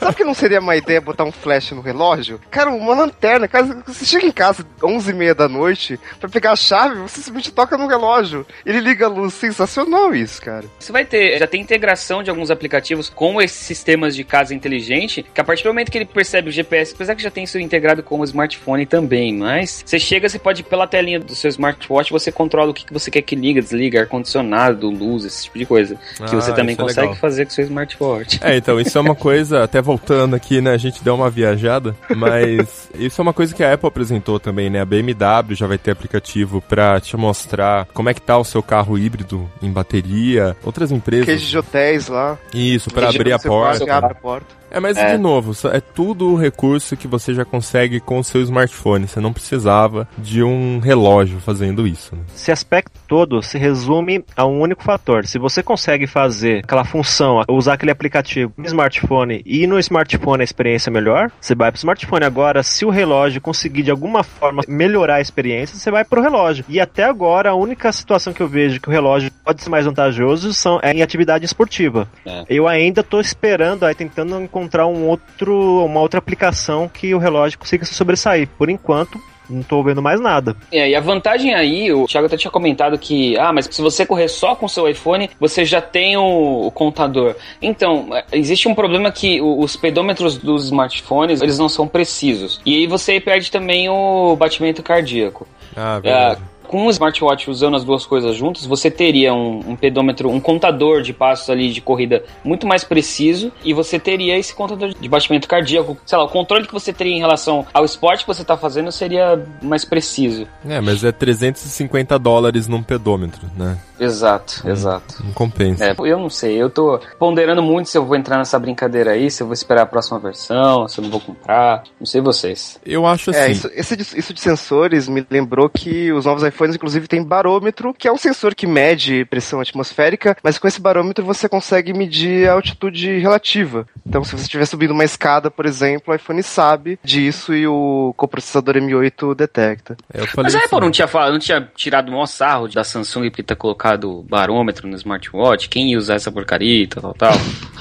Sabe que não seria uma ideia botar um flash no relógio? Cara, uma lanterna. Cara, você chega em casa 11h30 da noite pra pegar a chave, você simplesmente toca no relógio. Ele liga a luz. Sensacional isso, cara. Você vai ter, já tem integração de alguns aplicativos com esses sistemas de casa inteligente, que a partir do momento que ele percebe o GPS, apesar que já tem isso integrado com o smartphone também, mas você chega, você pode, pela telinha do seu smartwatch, você controla o que que você quer que liga, desliga, ar-condicionado, luz, esse tipo de coisa. que Ah, você também é consegue legal. fazer com o seu smartwatch. É, então, isso é uma coisa, <laughs> até voltando aqui, né, a gente deu uma viajada, mas <laughs> isso é uma coisa que a Apple apresentou também, né, a BMW já vai ter aplicativo pra te mostrar como é que tá o seu carro híbrido em bateria, outras empresas, Queijo de hotéis lá. isso, pra Queijo abrir a porta. Abre a porta. É, mas É. de novo, é tudo recurso que você já consegue com o seu smartphone, você não precisava de um relógio fazendo isso, né? Esse aspecto todo se resume a um único fator. Se você consegue fazer aquela função, usar aquele aplicativo no smartphone e no smartphone a experiência é melhor, você vai pro smartphone. Agora, se o relógio conseguir de alguma forma melhorar a experiência, você vai pro relógio. E até agora, a única situação que eu vejo que o relógio pode ser mais vantajoso são, é em atividade esportiva. É. Eu ainda tô esperando, aí tentando encontrar um outro, uma outra aplicação que o relógio consiga se sobressair. Por enquanto, não tô vendo mais nada. É, e a vantagem aí, o Thiago até tinha comentado que, ah, mas se você correr só com o seu iPhone, você já tem o, o contador. Então, é, existe um problema que o- os pedômetros dos smartphones, eles não são precisos. E aí você perde também o batimento cardíaco. Ah, É, verdade. Com o smartwatch usando as duas coisas juntas, você teria um, um pedômetro, um contador de passos ali de corrida muito mais preciso e você teria esse contador de batimento cardíaco. Sei lá, o controle que você teria em relação ao esporte que você está fazendo seria mais preciso. É, mas é 350 dólares num pedômetro, né? Exato, exato. Não compensa. É, eu não sei, eu tô ponderando muito se eu vou entrar nessa brincadeira aí, se eu vou esperar a próxima versão, se eu não vou comprar, não sei vocês. Eu acho assim. É, isso, esse isso de sensores me lembrou que os novos iPhones, inclusive, têm barômetro, que é um sensor que mede pressão atmosférica, mas com esse barômetro você consegue medir a altitude relativa. Então, se você estiver subindo uma escada, por exemplo, o iPhone sabe disso e o coprocessador M8 detecta. É, eu falei Mas a Apple não tinha, falado, não tinha tirado o maior sarro da Samsung por ter colocado barômetro no smartwatch? Quem ia usar essa porcaria e tal, tal, tal? <laughs>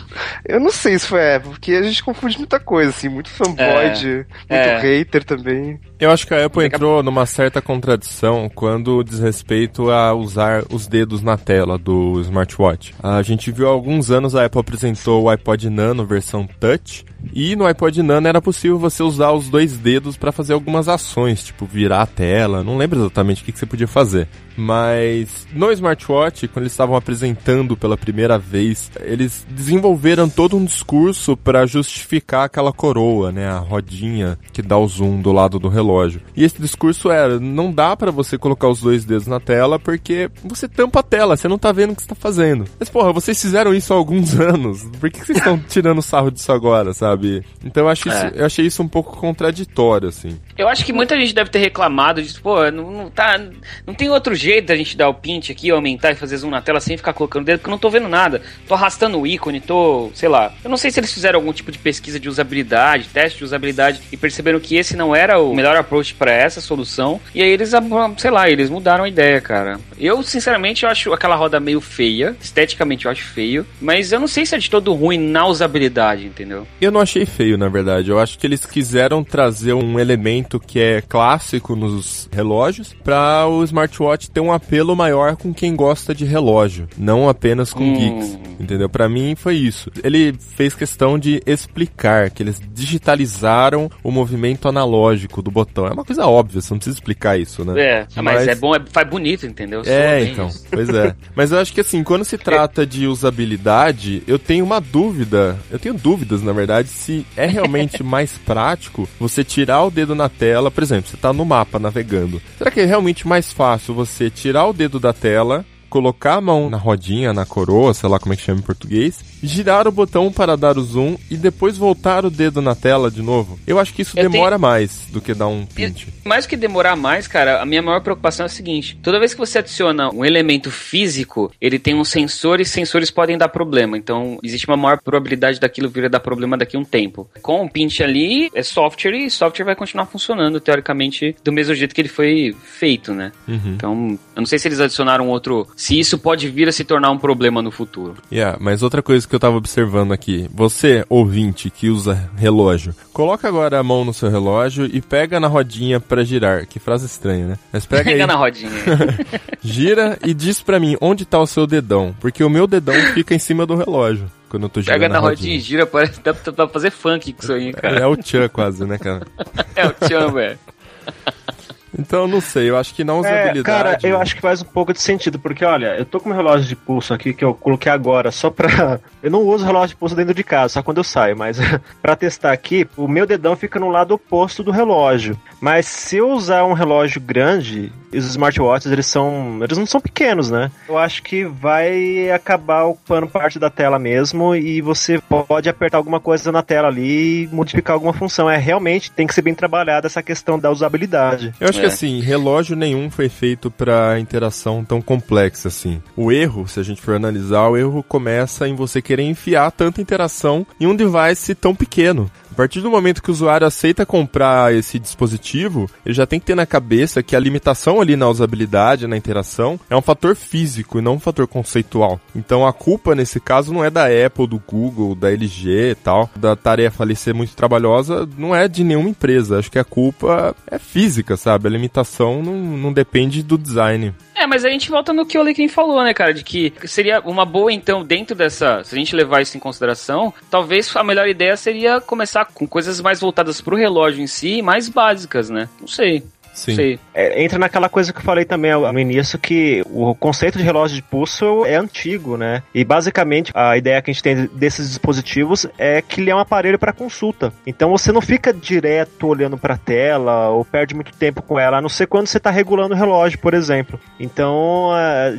Eu não sei se foi a Apple, porque a gente confunde muita coisa, assim, muito fanboy, É, de- muito é. hater também. Eu acho que a Apple entrou numa certa contradição quando diz respeito a usar os dedos na tela do smartwatch. A gente viu há alguns anos a Apple apresentou o iPod Nano versão Touch e no iPod Nano era possível você usar os dois dedos para fazer algumas ações, tipo virar a tela. Não lembro exatamente o que, que você podia fazer. Mas no smartwatch, quando eles estavam apresentando pela primeira vez, eles desenvolveram todo um discurso para justificar aquela coroa, né, a rodinha que dá o zoom do lado do relógio. E esse discurso era: não dá para você colocar os dois dedos na tela porque você tampa a tela, você não tá vendo o que você tá fazendo. Mas porra, vocês fizeram isso há alguns <laughs> anos. Por que, que vocês estão tirando sarro disso agora, sabe? Então eu, acho isso- É. eu achei isso um pouco contraditório, assim. Eu acho que muita gente deve ter reclamado de, pô, não, não, tá, não tem outro jeito da gente dar o pint aqui, aumentar e fazer zoom na tela sem ficar colocando o dedo, porque eu não tô vendo nada. Tô arrastando o ícone, tô, sei lá. Eu não sei se eles fizeram algum tipo de pesquisa de usabilidade, teste de usabilidade e perceberam que esse não era o melhor approach para essa solução. E aí eles, sei lá, eles mudaram a ideia, cara. Eu, sinceramente, eu acho aquela roda meio feia. Esteticamente eu acho feio. Mas eu não sei se é de todo ruim na usabilidade, entendeu? Eu não achei feio, na verdade. Eu acho que eles quiseram trazer um elemento que é clássico nos relógios para o smartwatch ter um apelo maior com quem gosta de relógio, não apenas com hum. geeks, entendeu? Para mim foi isso. Ele fez questão de explicar que eles digitalizaram o movimento analógico do botão. É uma coisa óbvia, você não precisa explicar isso, né? É, mas, mas é bom, é, faz bonito, entendeu? É, então, pois é. <laughs> Mas eu acho que assim, quando se trata de usabilidade, eu tenho uma dúvida, eu tenho dúvidas, na verdade, se é realmente <laughs> mais prático você tirar o dedo na tela, por exemplo, você está no mapa navegando. Será que é realmente mais fácil você tirar o dedo da tela colocar a mão na rodinha, na coroa, sei lá como é que chama em português, girar o botão para dar o zoom e depois voltar o dedo na tela de novo. Eu acho que isso eu demora tenho... mais do que dar um pint. Mais que demorar mais, cara, a minha maior preocupação é a seguinte: toda vez que você adiciona um elemento físico, ele tem um sensor e sensores podem dar problema. Então, existe uma maior probabilidade daquilo vir a dar problema daqui a um tempo. Com o pint ali, é software e software vai continuar funcionando, teoricamente, do mesmo jeito que ele foi feito, né? Uhum. Então, eu não sei se eles adicionaram outro se isso pode vir a se tornar um problema no futuro. Yeah, mas outra coisa que eu tava observando aqui, você, ouvinte que usa relógio, coloca agora a mão no seu relógio e pega na rodinha para girar. Que frase estranha, né? Mas pega, pega aí, na rodinha. <laughs> gira e diz para mim onde tá o seu dedão, porque o meu dedão fica em cima do relógio. Quando eu tô girando Pega na rodinha e gira, parece que dá pra fazer funk com isso aí, cara. É o Tchan quase, né, cara? <laughs> é o Tchan, velho. <laughs> Então, não sei, eu acho que na usabilidade... É, cara, eu acho que faz um pouco de sentido, porque, olha, eu tô com um relógio de pulso aqui que eu coloquei agora só pra... <laughs> Eu não uso relógio de pulso dentro de casa, só quando eu saio, mas <laughs> pra testar aqui, o meu dedão fica no lado oposto do relógio. Mas se eu usar um relógio grande, os smartwatches, eles são... Eles não são pequenos, né? Eu acho que vai acabar ocupando parte da tela mesmo e você pode apertar alguma coisa na tela ali e modificar alguma função. É, realmente, tem que ser bem trabalhada essa questão da usabilidade. Eu acho é. Que assim, relógio nenhum foi feito para interação tão complexa assim. O erro, se a gente for analisar, o erro começa em você querer enfiar tanta interação em um device tão pequeno. A partir do momento que o usuário aceita comprar esse dispositivo, ele já tem que ter na cabeça que a limitação ali na usabilidade, na interação, é um fator físico e não um fator conceitual. Então a culpa nesse caso não é da Apple, do Google, da LG e tal, da tarefa ali ser muito trabalhosa, não é de nenhuma empresa. Acho que a culpa é física, sabe? A limitação não, não depende do design. É, mas a gente volta no que o Lequim falou, né, cara? De que seria uma boa, então, dentro dessa. Se a gente levar isso em consideração, talvez a melhor ideia seria começar com coisas mais voltadas pro relógio em si, mais básicas, né? Não sei. Sim. É, entra naquela coisa que eu falei também no início, que o conceito de relógio de pulso é antigo, né? E basicamente a ideia que a gente tem desses dispositivos é que ele é um aparelho para consulta. Então você não fica direto olhando para a tela ou perde muito tempo com ela, a não ser quando você está regulando o relógio, por exemplo. Então,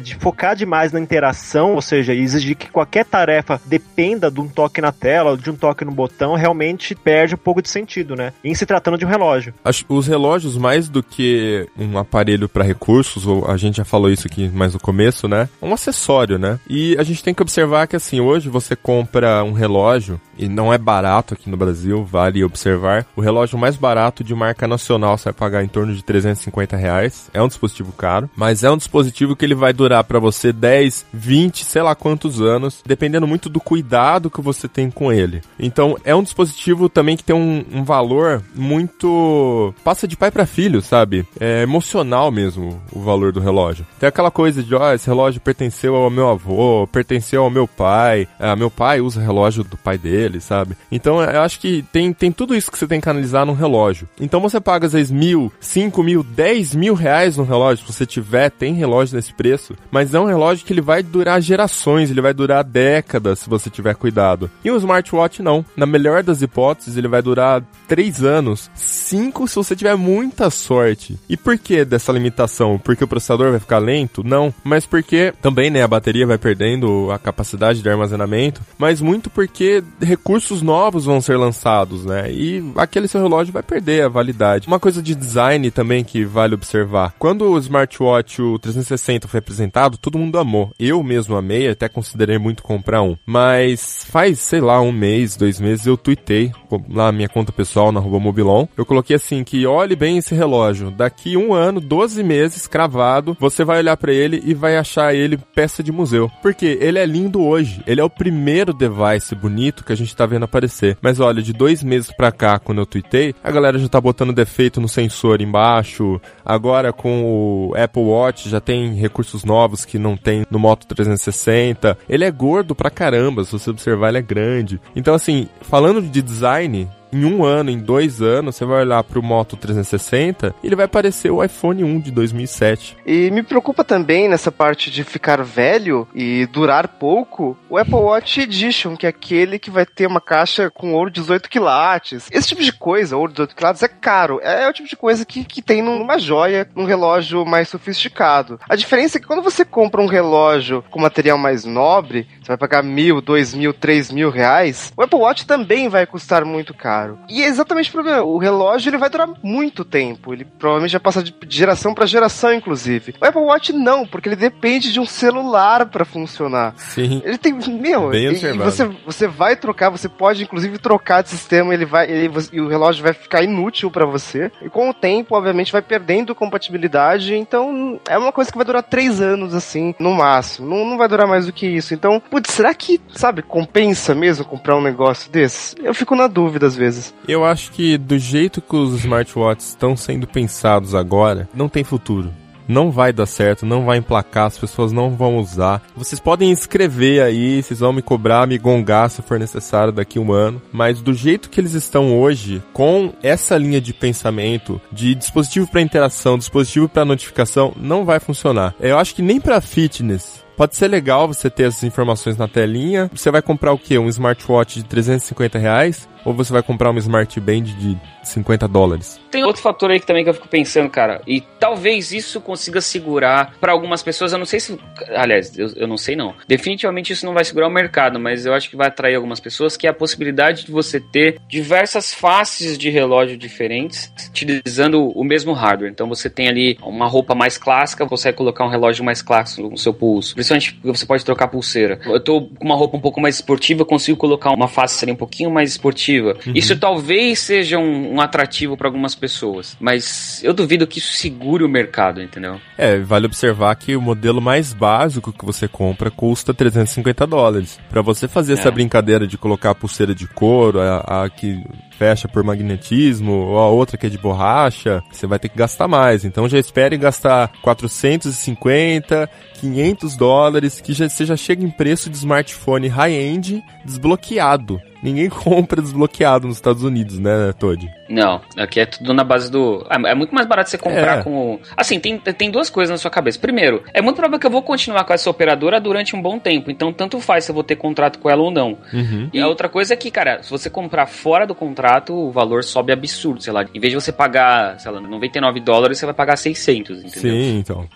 de focar demais na interação, ou seja, exigir que qualquer tarefa dependa de um toque na tela ou de um toque no botão, realmente perde um pouco de sentido, né? Em se tratando de um relógio. Os relógios, mais do que um aparelho para recursos, ou a gente já falou isso aqui mais no começo, né? Um acessório, né? E a gente tem que observar que assim, hoje você compra um relógio e não é barato aqui no Brasil, vale observar. O relógio mais barato de marca nacional você vai pagar em torno de 350 reais. É um dispositivo caro, mas é um dispositivo que ele vai durar para você 10, 20, sei lá quantos anos, dependendo muito do cuidado que você tem com ele. Então é um dispositivo também que tem um, um valor muito. passa de pai para filho, sabe? É emocional mesmo o valor do relógio. Tem aquela coisa de, ó, oh, esse relógio pertenceu ao meu avô, pertenceu ao meu pai, ah, meu pai usa relógio do pai dele, sabe? Então eu acho que tem, tem tudo isso que você tem que analisar num relógio. Então você paga às vezes mil, cinco mil, dez mil reais no relógio, se você tiver, tem relógio nesse preço, mas é um relógio que ele vai durar gerações, ele vai durar décadas se você tiver cuidado. E o smartwatch não. Na melhor das hipóteses, ele vai durar três anos, cinco se você tiver muita sorte. E por que dessa limitação? Porque o processador vai ficar lento? Não. Mas porque também, né, a bateria vai perdendo a capacidade de armazenamento, mas muito porque recursos novos vão ser lançados, né? E aquele seu relógio vai perder a validade. Uma coisa de design também que vale observar. Quando o smartwatch o 360 foi apresentado, todo mundo amou. Eu mesmo amei, até considerei muito comprar um. Mas faz, sei lá, um mês, dois meses, eu tuitei lá na minha conta pessoal, na rua Mobilon. Eu coloquei assim que olhe bem esse relógio. Daqui um ano, 12 meses, cravado, você vai olhar para ele e vai achar ele peça de museu. Porque ele é lindo hoje. Ele é o primeiro device bonito que a gente tá vendo aparecer. Mas olha, de dois meses pra cá, quando eu tuitei, a galera já tá botando defeito no sensor embaixo. Agora com o Apple Watch já tem recursos novos que não tem no Moto 360. Ele é gordo pra caramba, se você observar, ele é grande. Então, assim, falando de design, em um ano, em dois anos, você vai olhar pro Moto 360 e ele vai parecer o iPhone 1 de 2007. E me preocupa também nessa parte de ficar velho e durar pouco, o Apple Watch Edition, que é aquele que vai ter uma caixa com ouro 18 quilates. Esse tipo de coisa, ouro 18 quilates, é caro. É o tipo de coisa que, que tem numa joia, num relógio mais sofisticado. A diferença é que quando você compra um relógio com material mais nobre, você vai pagar mil, dois mil, três mil reais, o Apple Watch também vai custar muito caro caro. E é exatamente o problema. O relógio ele vai durar muito tempo. Ele provavelmente vai passar de geração para geração, inclusive. O Apple Watch não, porque ele depende de um celular para funcionar. Sim. Ele tem. Meu, Bem e, e você, você vai trocar, você pode inclusive trocar de sistema, ele vai. Ele, e o relógio vai ficar inútil para você. E com o tempo, obviamente, vai perdendo compatibilidade. Então, é uma coisa que vai durar três anos, assim, no máximo. Não, não vai durar mais do que isso. Então, putz, será que, sabe, compensa mesmo comprar um negócio desse? Eu fico na dúvida às vezes Eu acho que do jeito que os smartwatches estão sendo pensados agora, não tem futuro não vai dar certo, não vai emplacar, as pessoas não vão usar. Vocês podem escrever aí, vocês vão me cobrar, me gongar se for necessário daqui um ano, mas do jeito que eles estão hoje, com essa linha de pensamento, de dispositivo para interação, dispositivo para notificação, não vai funcionar. Eu acho que nem para fitness Pode ser legal você ter essas informações na telinha. Você vai comprar o quê? Um smartwatch de 350 reais? Ou você vai comprar uma Smart Band de 50 dólares? Tem outro fator aí que também que eu fico pensando, cara. E talvez isso consiga segurar para algumas pessoas. Eu não sei se. Aliás, eu, eu não sei não. Definitivamente isso não vai segurar o mercado, mas eu acho que vai atrair algumas pessoas. Que é a possibilidade de você ter diversas faces de relógio diferentes utilizando o mesmo hardware. Então você tem ali uma roupa mais clássica, você vai colocar um relógio mais clássico no seu pulso Principalmente você pode trocar pulseira. Eu tô com uma roupa um pouco mais esportiva, consigo colocar uma face ali um pouquinho mais esportiva. Uhum. Isso talvez seja um, um atrativo para algumas pessoas, mas eu duvido que isso segure o mercado, entendeu? É, vale observar que o modelo mais básico que você compra custa 350 dólares. Para você fazer é. essa brincadeira de colocar a pulseira de couro, a, a que fecha por magnetismo, ou a outra que é de borracha, você vai ter que gastar mais. Então já espere gastar 450, 500 dólares, que já, você já chega em preço de smartphone high-end desbloqueado. Ninguém <laughs> compra desbloqueado nos Estados Unidos, né, Todd? Não, aqui é tudo na base do. É, é muito mais barato você comprar é. com. Assim, tem, tem duas coisas na sua cabeça. Primeiro, é muito provável que eu vou continuar com essa operadora durante um bom tempo. Então, tanto faz se eu vou ter contrato com ela ou não. Uhum. E a outra coisa é que, cara, se você comprar fora do contrato, o valor sobe absurdo. Sei lá, em vez de você pagar, sei lá, 99 dólares, você vai pagar 600, entendeu? Sim, então.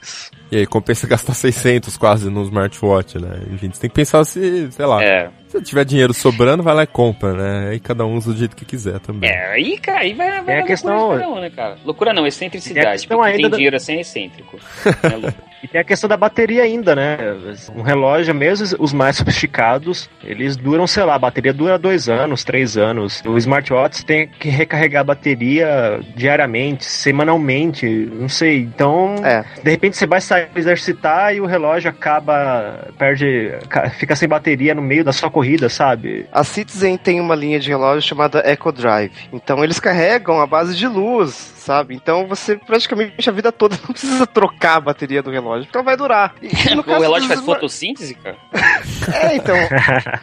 E aí compensa <laughs> gastar 600 quase no smartwatch, né? Enfim, você tem que pensar se, sei lá. É. Se tiver dinheiro sobrando, vai lá e compra, né? Aí cada um usa do jeito que quiser também. É, aí, cara, aí vai, vai é a questão... Não, né, cara? Loucura não, excentricidade. Porque ainda tem da... dinheiro assim é excêntrico. é louco. E tem a questão da bateria ainda, né? Um relógio, mesmo os mais sofisticados, eles duram, sei lá, a bateria dura dois anos, três anos. O smartwatch tem que recarregar a bateria diariamente, semanalmente, não sei. Então, é. de repente você vai sair exercitar e o relógio acaba, perde, fica sem bateria no meio da sua corrida, sabe? A Citizen tem uma linha de relógio chamada Eco Drive. Então eles carregam a base de luz, sabe? Então você praticamente a vida toda <laughs> não precisa trocar a bateria do relógio relógio, então vai durar. E, <laughs> o relógio faz smart... fotossíntese, cara? <laughs> é, então.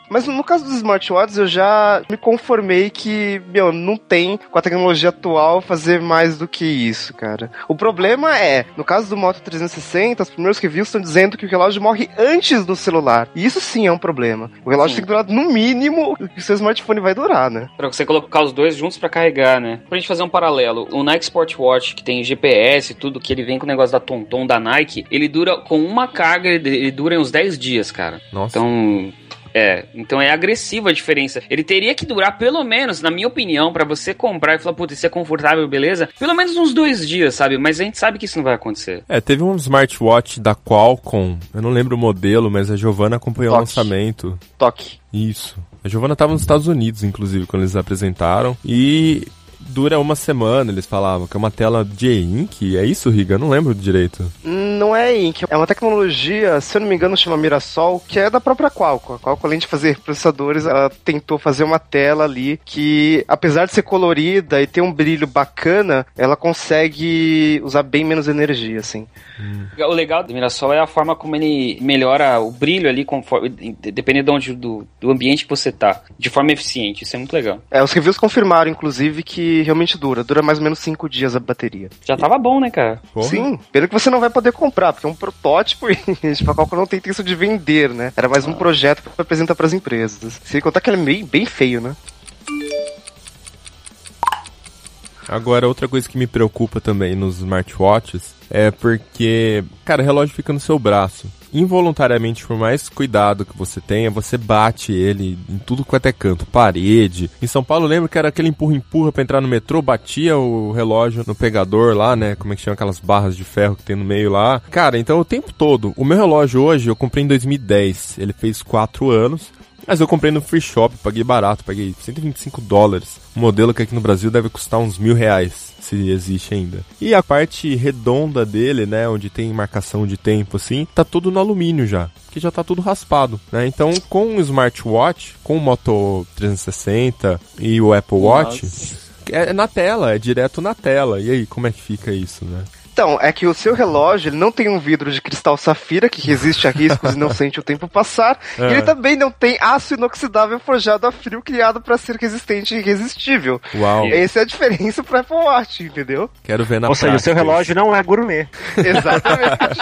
Mas no caso dos smartwatches, eu já me conformei que, meu, não tem com a tecnologia atual fazer mais do que isso, cara. O problema é, no caso do Moto 360, os primeiros reviews estão dizendo que o relógio morre antes do celular. E isso sim é um problema. O relógio sim. tem que durar no mínimo o que o seu smartphone vai durar, né? Pra você colocar os dois juntos para carregar, né? Pra gente fazer um paralelo, o Nike Sport Watch, que tem GPS e tudo, que ele vem com o negócio da Tonton da Nike, ele dura com uma carga, ele dura uns 10 dias, cara. Nossa. Então, É, então é agressiva a diferença. Ele teria que durar pelo menos, na minha opinião, pra você comprar e falar, putz, isso é confortável, beleza? Pelo menos uns dois dias, sabe? Mas a gente sabe que isso não vai acontecer. É, teve um smartwatch da Qualcomm, eu não lembro o modelo, mas a Giovanna acompanhou o Toque. lançamento. Toque. Isso. A Giovanna tava nos Estados Unidos, inclusive, quando eles apresentaram. E dura uma semana, eles falavam, que é uma tela de ink. É isso, Riga? Eu não lembro direito. Não é Ink, é uma tecnologia, se eu não me engano, chama Mirasol, que é da própria Qualcomm. A Qualcomm, além de fazer processadores, ela tentou fazer uma tela ali que, apesar de ser colorida e ter um brilho bacana, ela consegue usar bem menos energia, assim. O legal do Mirassol é a forma como ele melhora o brilho ali, conforme, dependendo de onde, do, do ambiente que você tá, de forma eficiente. Isso é muito legal. É, os reviews confirmaram, inclusive, que realmente dura. Dura mais ou menos 5 dias a bateria. Já tava bom, né, cara? Porra. Sim, pena que você não vai poder comprar, porque é um protótipo <laughs> e tipo, a Qualcomm não tem intenção de vender, né? Era mais um projeto pra apresentar pras empresas. Se contar que ele é meio, bem feio, né? Agora, outra coisa que me preocupa também nos smartwatches é porque, cara, o relógio fica no seu braço. Involuntariamente, por mais cuidado que você tenha, você bate ele em tudo quanto é canto, parede. Em São Paulo, lembro que era aquele empurra-empurra pra entrar no metrô, batia o relógio no pegador lá, né? Como é que chama aquelas barras de ferro que tem no meio lá. Cara, então o tempo todo. O meu relógio hoje eu comprei em 2010, ele fez 4 anos. Mas eu comprei no free shop, paguei barato, paguei 125 dólares. Um modelo que aqui no Brasil deve custar uns mil reais, se existe ainda. E a parte redonda dele, né, onde tem marcação de tempo assim, tá tudo no alumínio já. Que já tá tudo raspado, né? Então, com o smartwatch, com o Moto 360 e o Apple Watch, é na tela, é direto na tela. E aí, como é que fica isso, né? Então, é que o seu relógio ele não tem um vidro de cristal safira que resiste a riscos e não <laughs> sente o tempo passar. E É. ele também não tem aço inoxidável forjado a frio criado para ser resistente e irresistível. Uau, Essa é a diferença pro Apple Watch, entendeu? quero ver na Ou seja, o seu relógio não é gourmet. <laughs> Exatamente.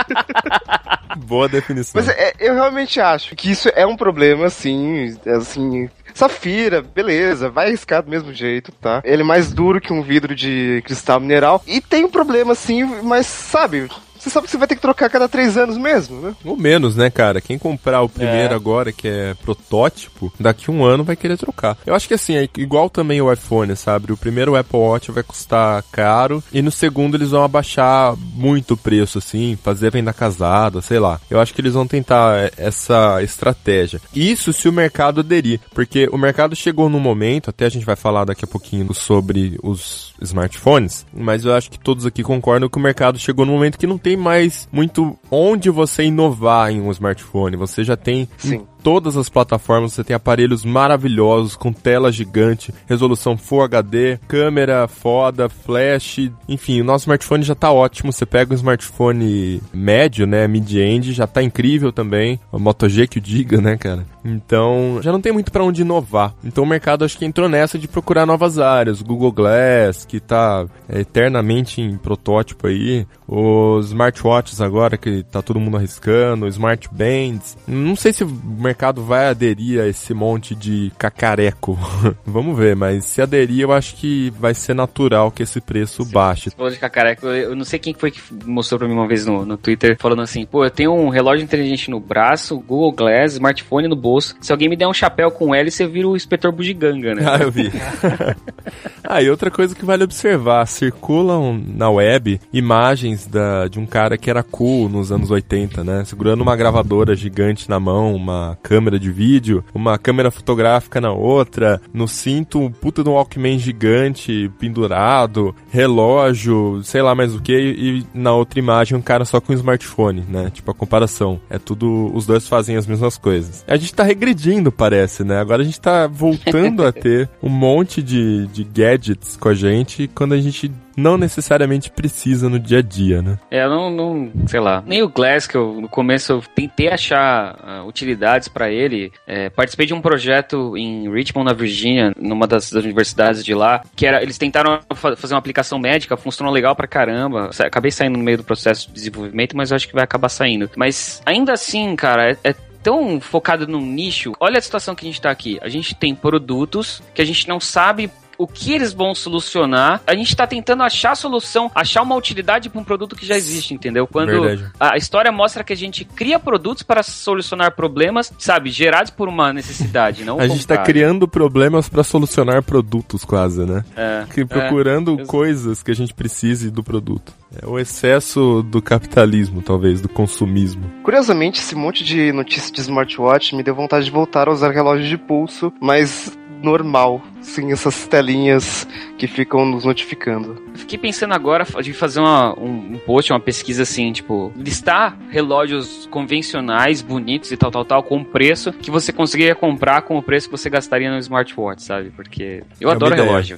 <laughs> Boa definição. Mas é, eu realmente acho que isso é um problema, assim, assim. Safira, beleza, vai arriscar do mesmo jeito, tá? Ele é mais duro que um vidro de cristal mineral. E tem um problema, sim, mas sabe, você sabe que você vai ter que trocar a cada três anos mesmo, né? Ou menos, né, cara? Quem comprar o primeiro É. agora, que é protótipo, daqui um ano vai querer trocar. Eu acho que assim, é igual também o iPhone, sabe? O primeiro Apple Watch vai custar caro e no segundo eles vão abaixar muito o preço, assim, fazer venda casada, sei lá. Eu acho que eles vão tentar é, essa estratégia. Isso se o mercado aderir, porque o mercado chegou num momento, até a gente vai falar daqui a pouquinho sobre os smartphones, mas eu acho que todos aqui concordam que o mercado chegou num momento que não tem mais muito onde você inovar em um smartphone. Você já tem Sim. Todas as plataformas, você tem aparelhos maravilhosos com tela gigante, resolução Full HD, câmera foda, flash, enfim, o nosso smartphone já tá ótimo. Você pega um smartphone médio, né, mid-end, já tá incrível também. O Moto G que o diga, né, cara? Então, já não tem muito pra onde inovar. Então o mercado acho que entrou nessa de procurar novas áreas. Google Glass, que tá é, eternamente em protótipo aí. Os smartwatches agora, que tá todo mundo arriscando. Smart Bands. Não sei se o mercado vai aderir a esse monte de cacareco. <laughs> Vamos ver, mas se aderir, eu acho que vai ser natural que esse preço baixe. Você falou de cacareco, eu eu não sei quem foi que mostrou pra mim uma vez no, no Twitter, falando assim, pô, eu tenho um relógio inteligente no braço, Google Glass, smartphone no bolso, se alguém me der um chapéu com L, você vira o inspetor bugiganga, né? <laughs> Ah, eu vi. <laughs> ah, e outra coisa que vale observar, circulam na web imagens da, de um cara que era cool nos anos 80, né? Segurando uma gravadora gigante na mão, uma câmera de vídeo, uma câmera fotográfica na outra, no cinto um puta de um Walkman gigante pendurado, relógio, sei lá mais o que, e na outra imagem um cara só com um smartphone, né? Tipo a comparação. É tudo, os dois fazem as mesmas coisas. A gente tá regredindo, parece, né? Agora a gente tá voltando a <laughs> ter um monte de, de gadgets com a gente quando a gente não necessariamente precisa no dia a dia, né? É, não, não, sei lá. Nem o Glass, que eu no começo eu tentei achar ah, utilidades pra ele. É, participei de um projeto em Richmond, na Virgínia, numa das, das universidades de lá, que era, eles tentaram fa- fazer uma aplicação médica, funcionou legal pra caramba. Acabei saindo no meio do processo de desenvolvimento, mas eu acho que vai acabar saindo. Mas ainda assim, cara, é, é tão focado num nicho. Olha a situação que a gente tá aqui. A gente tem produtos que a gente não sabe o que eles vão solucionar. A gente tá tentando achar a solução, achar uma utilidade para um produto que já existe, entendeu? Quando Verdade. a história mostra que a gente cria produtos para solucionar problemas, sabe, gerados por uma necessidade, não <laughs> A gente tá contrário. criando problemas pra solucionar produtos quase, né? É, Que procurando exato. coisas que a gente precise do produto. É o excesso do capitalismo, talvez, do consumismo. Curiosamente, esse monte de notícia de smartwatch me deu vontade de voltar a usar relógio de pulso, mas normal, sem essas telinhas que ficam nos notificando. Fiquei pensando agora de fazer uma- um, um post, uma pesquisa assim, tipo, listar relógios convencionais, bonitos e tal, tal, tal, com preço que você conseguiria comprar com o preço que você gastaria no smartwatch, sabe? Porque eu É adoro relógio.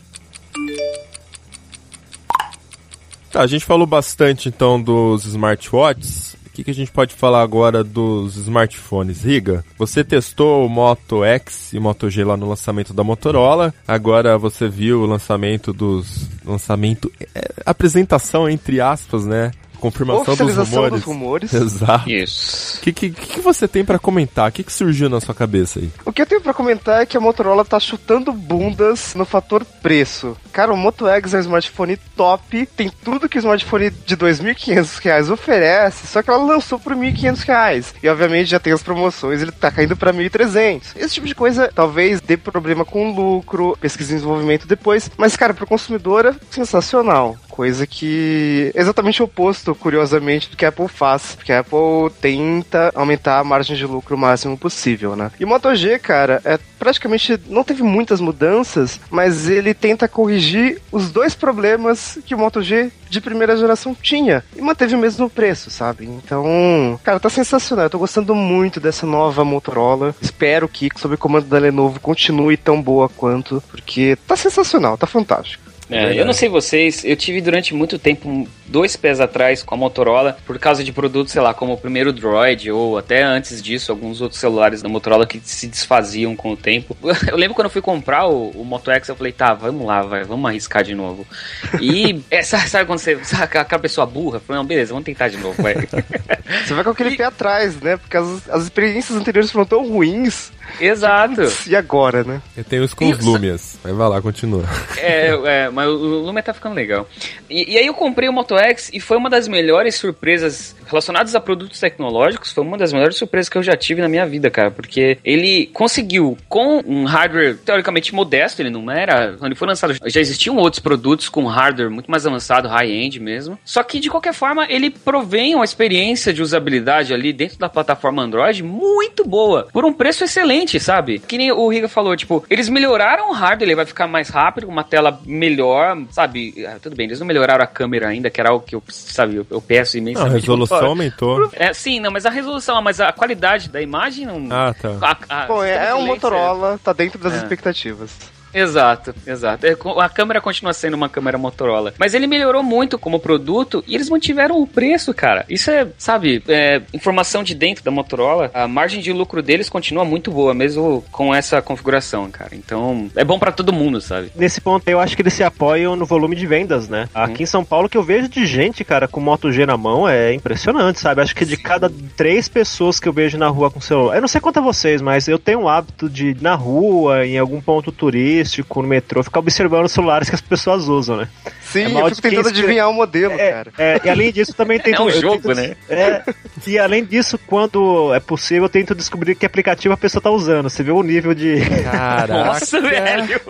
Tá, a gente falou bastante então dos smartwatches. O que, que a gente pode falar agora dos smartphones? Riga, você testou o Moto X e Moto G lá no lançamento da Motorola. Agora você viu o lançamento dos. Lançamento. é, apresentação, entre aspas, né? Confirmação dos rumores. dos rumores. <laughs> Exato. Isso. O que, que, que você tem pra comentar? O que, que surgiu na sua cabeça aí? O que eu tenho pra comentar é que a Motorola tá chutando bundas no fator preço. Cara, o Moto X é um smartphone top, tem tudo que o smartphone de 2.500 reais oferece, só que ela lançou por 1.500 reais. E obviamente já tem as promoções, ele tá caindo pra 1.300. Esse tipo de coisa talvez dê problema com lucro, pesquisa e desenvolvimento depois, mas cara, pro consumidor é sensacional. Coisa que é exatamente o oposto, curiosamente, do que a Apple faz. Porque a Apple tenta aumentar a margem de lucro o máximo possível, né? E o Moto G, cara, é praticamente não teve muitas mudanças, mas ele tenta corrigir os dois problemas que o Moto G de primeira geração tinha e manteve o mesmo preço, sabe? Então, cara, tá sensacional. Eu tô gostando muito dessa nova Motorola. Espero que, sob o comando da Lenovo, continue tão boa quanto, porque tá sensacional, tá fantástico. É, eu não sei vocês, eu tive durante muito tempo dois pés atrás com a Motorola por causa de produtos, sei lá, como o primeiro Droid ou até antes disso, alguns outros celulares da Motorola que se desfaziam com o tempo. <laughs> Eu lembro quando eu fui comprar o, o Moto X, eu falei, tá, vamos lá, vai, vamos arriscar de novo. E <laughs> é, sabe, sabe quando você, sabe aquela pessoa burra? Falei, não, beleza, vamos tentar de novo, vai. <laughs> Você vai com aquele pé atrás, né? Porque as, as experiências anteriores foram tão ruins. Exato. Putz, E agora, né? Eu tenho isso com os. Lumias. Vai vai lá, continua. É, é, mas o Lumen tá ficando legal. E, e aí eu comprei o Moto X e foi uma das melhores surpresas relacionadas a produtos tecnológicos. Foi uma das melhores surpresas que eu já tive na minha vida, cara. Porque ele conseguiu, com um hardware teoricamente modesto, ele não era. Quando ele foi lançado, já existiam outros produtos com hardware muito mais avançado, high-end mesmo. Só que, de qualquer forma, ele provém uma experiência de usabilidade ali dentro da plataforma Android muito boa, por um preço excelente, sabe? Que nem o Riga falou, tipo, eles melhoraram o hardware, ele vai ficar mais rápido, com uma tela melhor, sabe? Ah, tudo bem, eles não melhoraram a câmera ainda, que era algo que eu, sabe, eu, eu peço Não, a imensamente. Resolução aumentou. É, sim, não, mas a resolução, mas a qualidade da imagem não. Ah, tá. A- a- Bom, é, é um Motorola, tá dentro das É. expectativas. Exato, exato. É, A câmera continua sendo uma câmera Motorola. Mas ele melhorou muito como produto e eles mantiveram o preço, cara. Isso é, sabe, é, informação de dentro da Motorola. A margem de lucro deles continua muito boa, mesmo com essa configuração, cara. Então, é bom pra todo mundo, sabe? Nesse ponto aí, eu acho que eles se apoiam no volume de vendas, né? Aqui em São Paulo, que eu vejo de gente, cara, com Moto G na mão é impressionante, sabe? Acho que de cada três pessoas que eu vejo na rua com celular. Eu não sei quanto a vocês, mas eu tenho o hábito de, ir na rua, em algum ponto turístico, no metrô, ficar observando os celulares que as pessoas usam, né? Sim, É mal eu fico tentando inspira- adivinhar o modelo, É, cara. é, e além disso, também <laughs> tento. É um jogo, tento- né? É, e além disso, quando é possível, eu tento descobrir que aplicativo a pessoa tá usando. Você vê o nível de. Caraca. <laughs> Nossa, velho!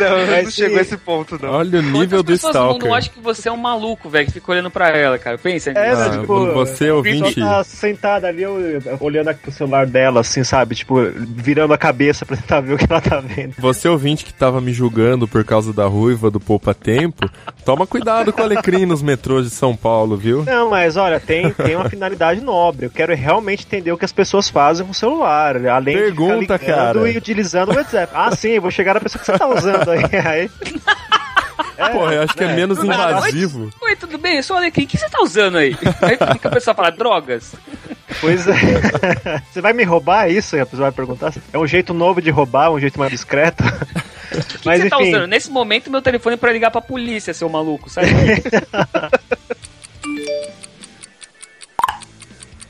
Não, Mas não chegou a esse ponto, não. Olha o nível Quantas do pessoas no mundo Stalker. acham que você é um maluco, velho, que fica olhando pra ela, cara? Pensa nisso. É, Ah, né, tipo, você, a ouvinte- pessoa tá sentada ali, eu- olhando pro celular dela, assim, sabe? Tipo, virando a cabeça pra tentar ver o que ela tá vendo. Você ouvinte que tava me julgando por causa da ruiva do Poupa Tempo, toma cuidado com o alecrim nos metrôs de São Paulo, viu? Não, mas olha, tem, tem uma finalidade nobre. Eu quero realmente entender o que as pessoas fazem com o celular. Além Pergunta, de ficar ligando cara. e utilizando o WhatsApp. Ah, sim, vou chegar na pessoa que você tá usando aí. <laughs> <laughs> aí... É, Porra, eu acho que é né? menos invasivo. Oi, oi, tudo bem? Eu sou o Alecrim. O que você tá usando aí? Aí fica a pessoa fala, drogas. Pois é. <laughs> Você vai me roubar é isso? A pessoa vai perguntar. É um jeito novo de roubar, um jeito mais discreto. O que Mas você tá enfim. usando? Nesse momento, meu telefone é pra ligar pra polícia, seu maluco, sabe? <laughs>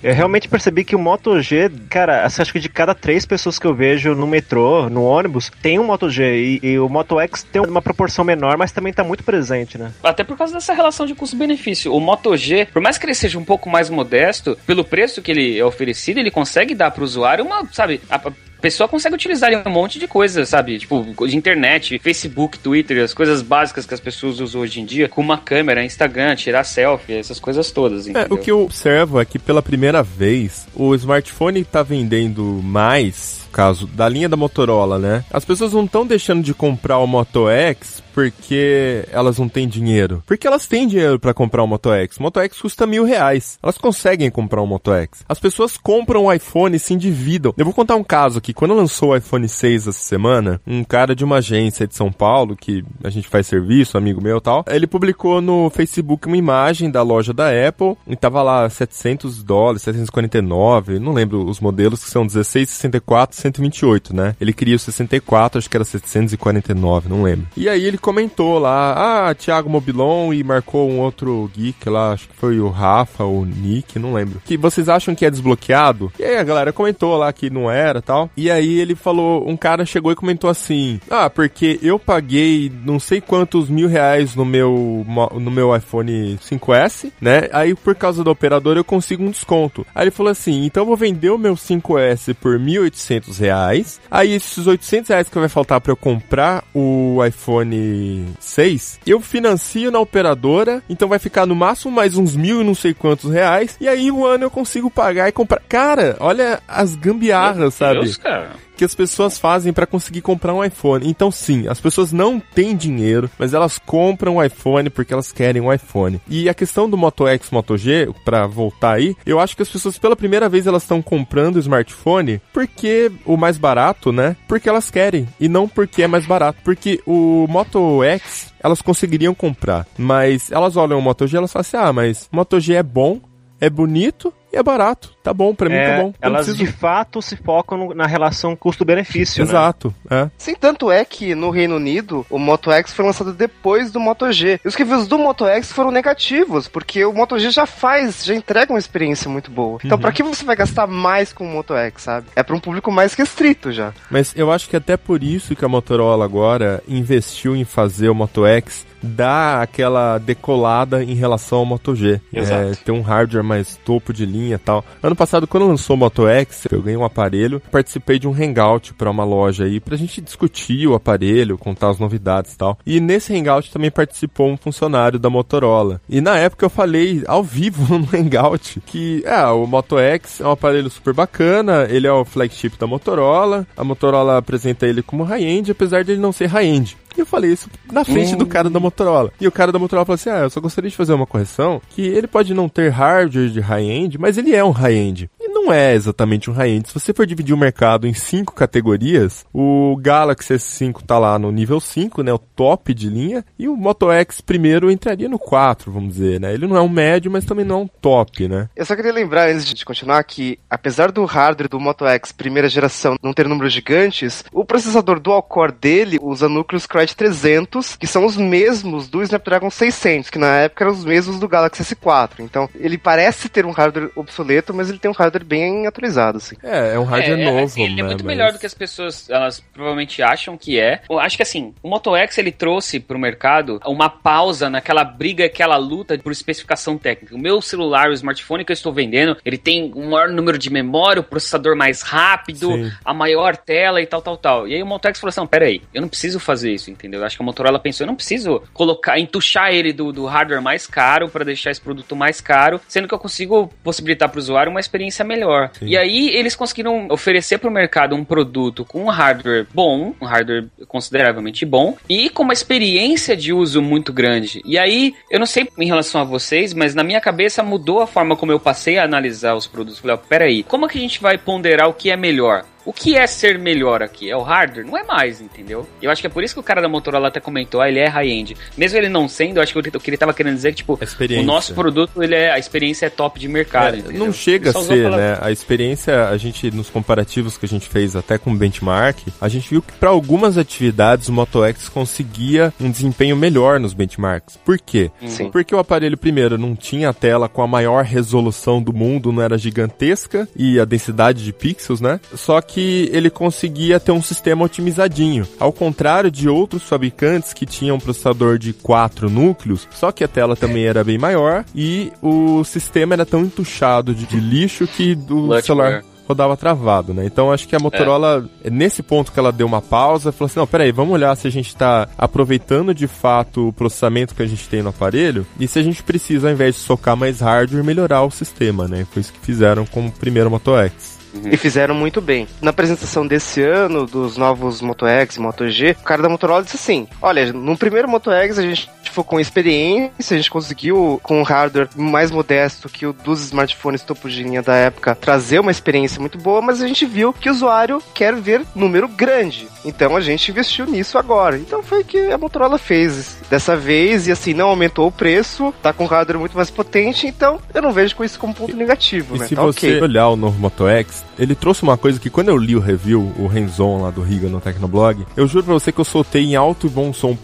Eu realmente percebi que o Moto G, cara, assim, acho que de cada três pessoas que eu vejo no metrô, no ônibus, tem um Moto G. E, e o Moto X tem uma proporção menor, mas também tá muito presente, né? Até por causa dessa relação de custo-benefício. O Moto G, por mais que ele seja um pouco mais modesto, pelo preço que ele é oferecido, ele consegue dar pro usuário uma, sabe, a, pessoa consegue utilizar um monte de coisas, sabe? Tipo, de internet, Facebook, Twitter, as coisas básicas que as pessoas usam hoje em dia, com uma câmera, Instagram, tirar selfie, essas coisas todas. É, o que eu observo é que pela primeira vez o smartphone tá vendendo mais caso da linha da Motorola, né? As pessoas não estão deixando de comprar o Moto X porque elas não têm dinheiro. Porque elas têm dinheiro para comprar o Moto X. O Moto X custa mil reais. Elas conseguem comprar o Moto X. As pessoas compram o iPhone e se endividam. Eu vou contar um caso aqui. Quando lançou o iPhone 6 essa semana, um cara de uma agência de São Paulo, que a gente faz serviço, amigo meu e tal, ele publicou no Facebook uma imagem da loja da Apple e tava lá 700 dólares, 749, não lembro os modelos que são 16, 64, 128, né? Ele queria o 64, acho que era 749, não lembro. E aí ele comentou lá, ah, Thiago Mobilon e marcou um outro geek lá, acho que foi o Rafa ou o Nick, não lembro. Que vocês acham que é desbloqueado? E aí a galera comentou lá que não era tal. E aí ele falou, um cara chegou e comentou assim: Ah, porque eu paguei não sei quantos mil reais no meu, no meu iPhone 5S, né? Aí por causa do operador eu consigo um desconto. Aí ele falou assim: então eu vou vender o meu 5S por 1.800 reais. Aí esses 800 reais que vai faltar para eu comprar o iPhone 6, eu financio na operadora, então vai ficar no máximo mais uns mil e não sei quantos reais, e aí um ano eu consigo pagar e comprar. Cara, olha as gambiarras, Meu sabe? Deus, cara que as pessoas fazem para conseguir comprar um iPhone. Então, sim, as pessoas não têm dinheiro, mas elas compram um iPhone porque elas querem um iPhone. E a questão do Moto X, Moto G, para voltar aí, eu acho que as pessoas pela primeira vez elas estão comprando o smartphone porque o mais barato, né? Porque elas querem e não porque é mais barato. Porque o Moto X elas conseguiriam comprar, mas elas olham o Moto G e elas falam assim: ah, mas Moto G é bom, é bonito e é barato. Tá bom, pra mim é, tá bom. elas preciso... de fato se focam no, na relação custo-benefício. Né? Exato, né? é. Sim, tanto é que no Reino Unido o Moto X foi lançado depois do Moto G. E os reviews do Moto X foram negativos, porque o Moto G já faz, já entrega uma experiência muito boa. Então, uhum. pra que você vai gastar mais com o Moto X, sabe? É pra um público mais restrito já. Mas eu acho que até por isso que a Motorola agora investiu em fazer o Moto X dar aquela decolada em relação ao Moto G. Exato. É, ter um hardware mais topo de linha e tal. Ano passado, quando lançou o Moto X, eu ganhei um aparelho, participei de um hangout para uma loja aí, pra gente discutir o aparelho, contar as novidades e tal. E nesse hangout também participou um funcionário da Motorola. E na época eu falei ao vivo <laughs> no hangout que, é, o Moto X é um aparelho super bacana, ele é o flagship da Motorola, a Motorola apresenta ele como high-end, apesar de ele não ser high-end. E eu falei isso na frente do cara da Motorola. E o cara da Motorola falou assim: Ah, eu só gostaria de fazer uma correção. Que ele pode não ter hardware de high-end, mas ele é um high-end não é exatamente um high-end. Se você for dividir o mercado em cinco categorias, o Galaxy S5 tá lá no nível 5, né, o top de linha, e o Moto X primeiro entraria no 4, vamos dizer, né? Ele não é um médio, mas também não é um top, né? Eu só queria lembrar, antes de continuar, que apesar do hardware do Moto X primeira geração não ter números gigantes, o processador dual-core dele usa núcleos Crytek 300, que são os mesmos do Snapdragon 600, que na época eram os mesmos do Galaxy S4. Então, ele parece ter um hardware obsoleto, mas ele tem um hardware bem atualizado, assim. É, é um hardware é, é novo, assim, Ele é muito mas... melhor do que as pessoas, elas provavelmente acham que é. Eu acho que assim, o Moto X, ele trouxe pro mercado uma pausa naquela briga, aquela luta por especificação técnica. O meu celular, o smartphone que eu estou vendendo, ele tem um maior número de memória, o processador mais rápido, Sim. a maior tela e tal, tal, tal. E aí o Moto X falou assim, não, pera aí, eu não preciso fazer isso, entendeu? Eu acho que a Motorola pensou, eu não preciso colocar, entuchar ele do, do hardware mais caro para deixar esse produto mais caro, sendo que eu consigo possibilitar para o usuário uma experiência melhor melhor. Sim. E aí eles conseguiram oferecer para o mercado um produto com um hardware bom, um hardware consideravelmente bom e com uma experiência de uso muito grande. E aí, eu não sei em relação a vocês, mas na minha cabeça mudou a forma como eu passei a analisar os produtos. Falei, ó, peraí, como é que a gente vai ponderar o que é melhor? O que é ser melhor aqui? É o hardware? Não é mais, entendeu? Eu acho que é por isso que o cara da Motorola até comentou, ah, ele é high-end. Mesmo ele não sendo, eu acho que o que ele tava querendo dizer é que, tipo, o nosso produto, ele é, a experiência é top de mercado, é, Não chega a ser, né? A experiência, a gente, nos comparativos que a gente fez até com o benchmark, a gente viu que para algumas atividades o Moto X conseguia um desempenho melhor nos benchmarks. Por quê? Sim. Porque o aparelho, primeiro, não tinha a tela com a maior resolução do mundo, não era gigantesca, e a densidade de pixels, né? Só que ele conseguia ter um sistema otimizadinho. Ao contrário de outros fabricantes que tinham um processador de quatro núcleos, só que a tela também era bem maior e o sistema era tão entuchado de, de lixo que do celular rodava travado, né? Então acho que a Motorola, é. nesse ponto que ela deu uma pausa, falou assim: não, peraí, vamos olhar se a gente está aproveitando de fato o processamento que a gente tem no aparelho e se a gente precisa, ao invés de socar mais hardware, melhorar o sistema, né? Foi isso que fizeram com o primeiro Moto X. Uhum. E fizeram muito bem. Na apresentação desse ano, dos novos Moto X e Moto G, o cara da Motorola disse assim: Olha, no primeiro Moto X a gente ficou com experiência, a gente conseguiu, com um hardware mais modesto que o dos smartphones topo de linha da época, trazer uma experiência muito boa, mas a gente viu que o usuário quer ver número grande. Então a gente investiu nisso agora. Então foi o que a Motorola fez dessa vez e assim, não aumentou o preço, tá com um hardware muito mais potente, então eu não vejo com isso como ponto negativo, e né? Se tá você okay. olhar o novo Moto X, ele trouxe uma coisa que quando eu li o review, o Renzon lá do Riga no Tecnoblog, eu juro pra você que eu soltei em alto e bom som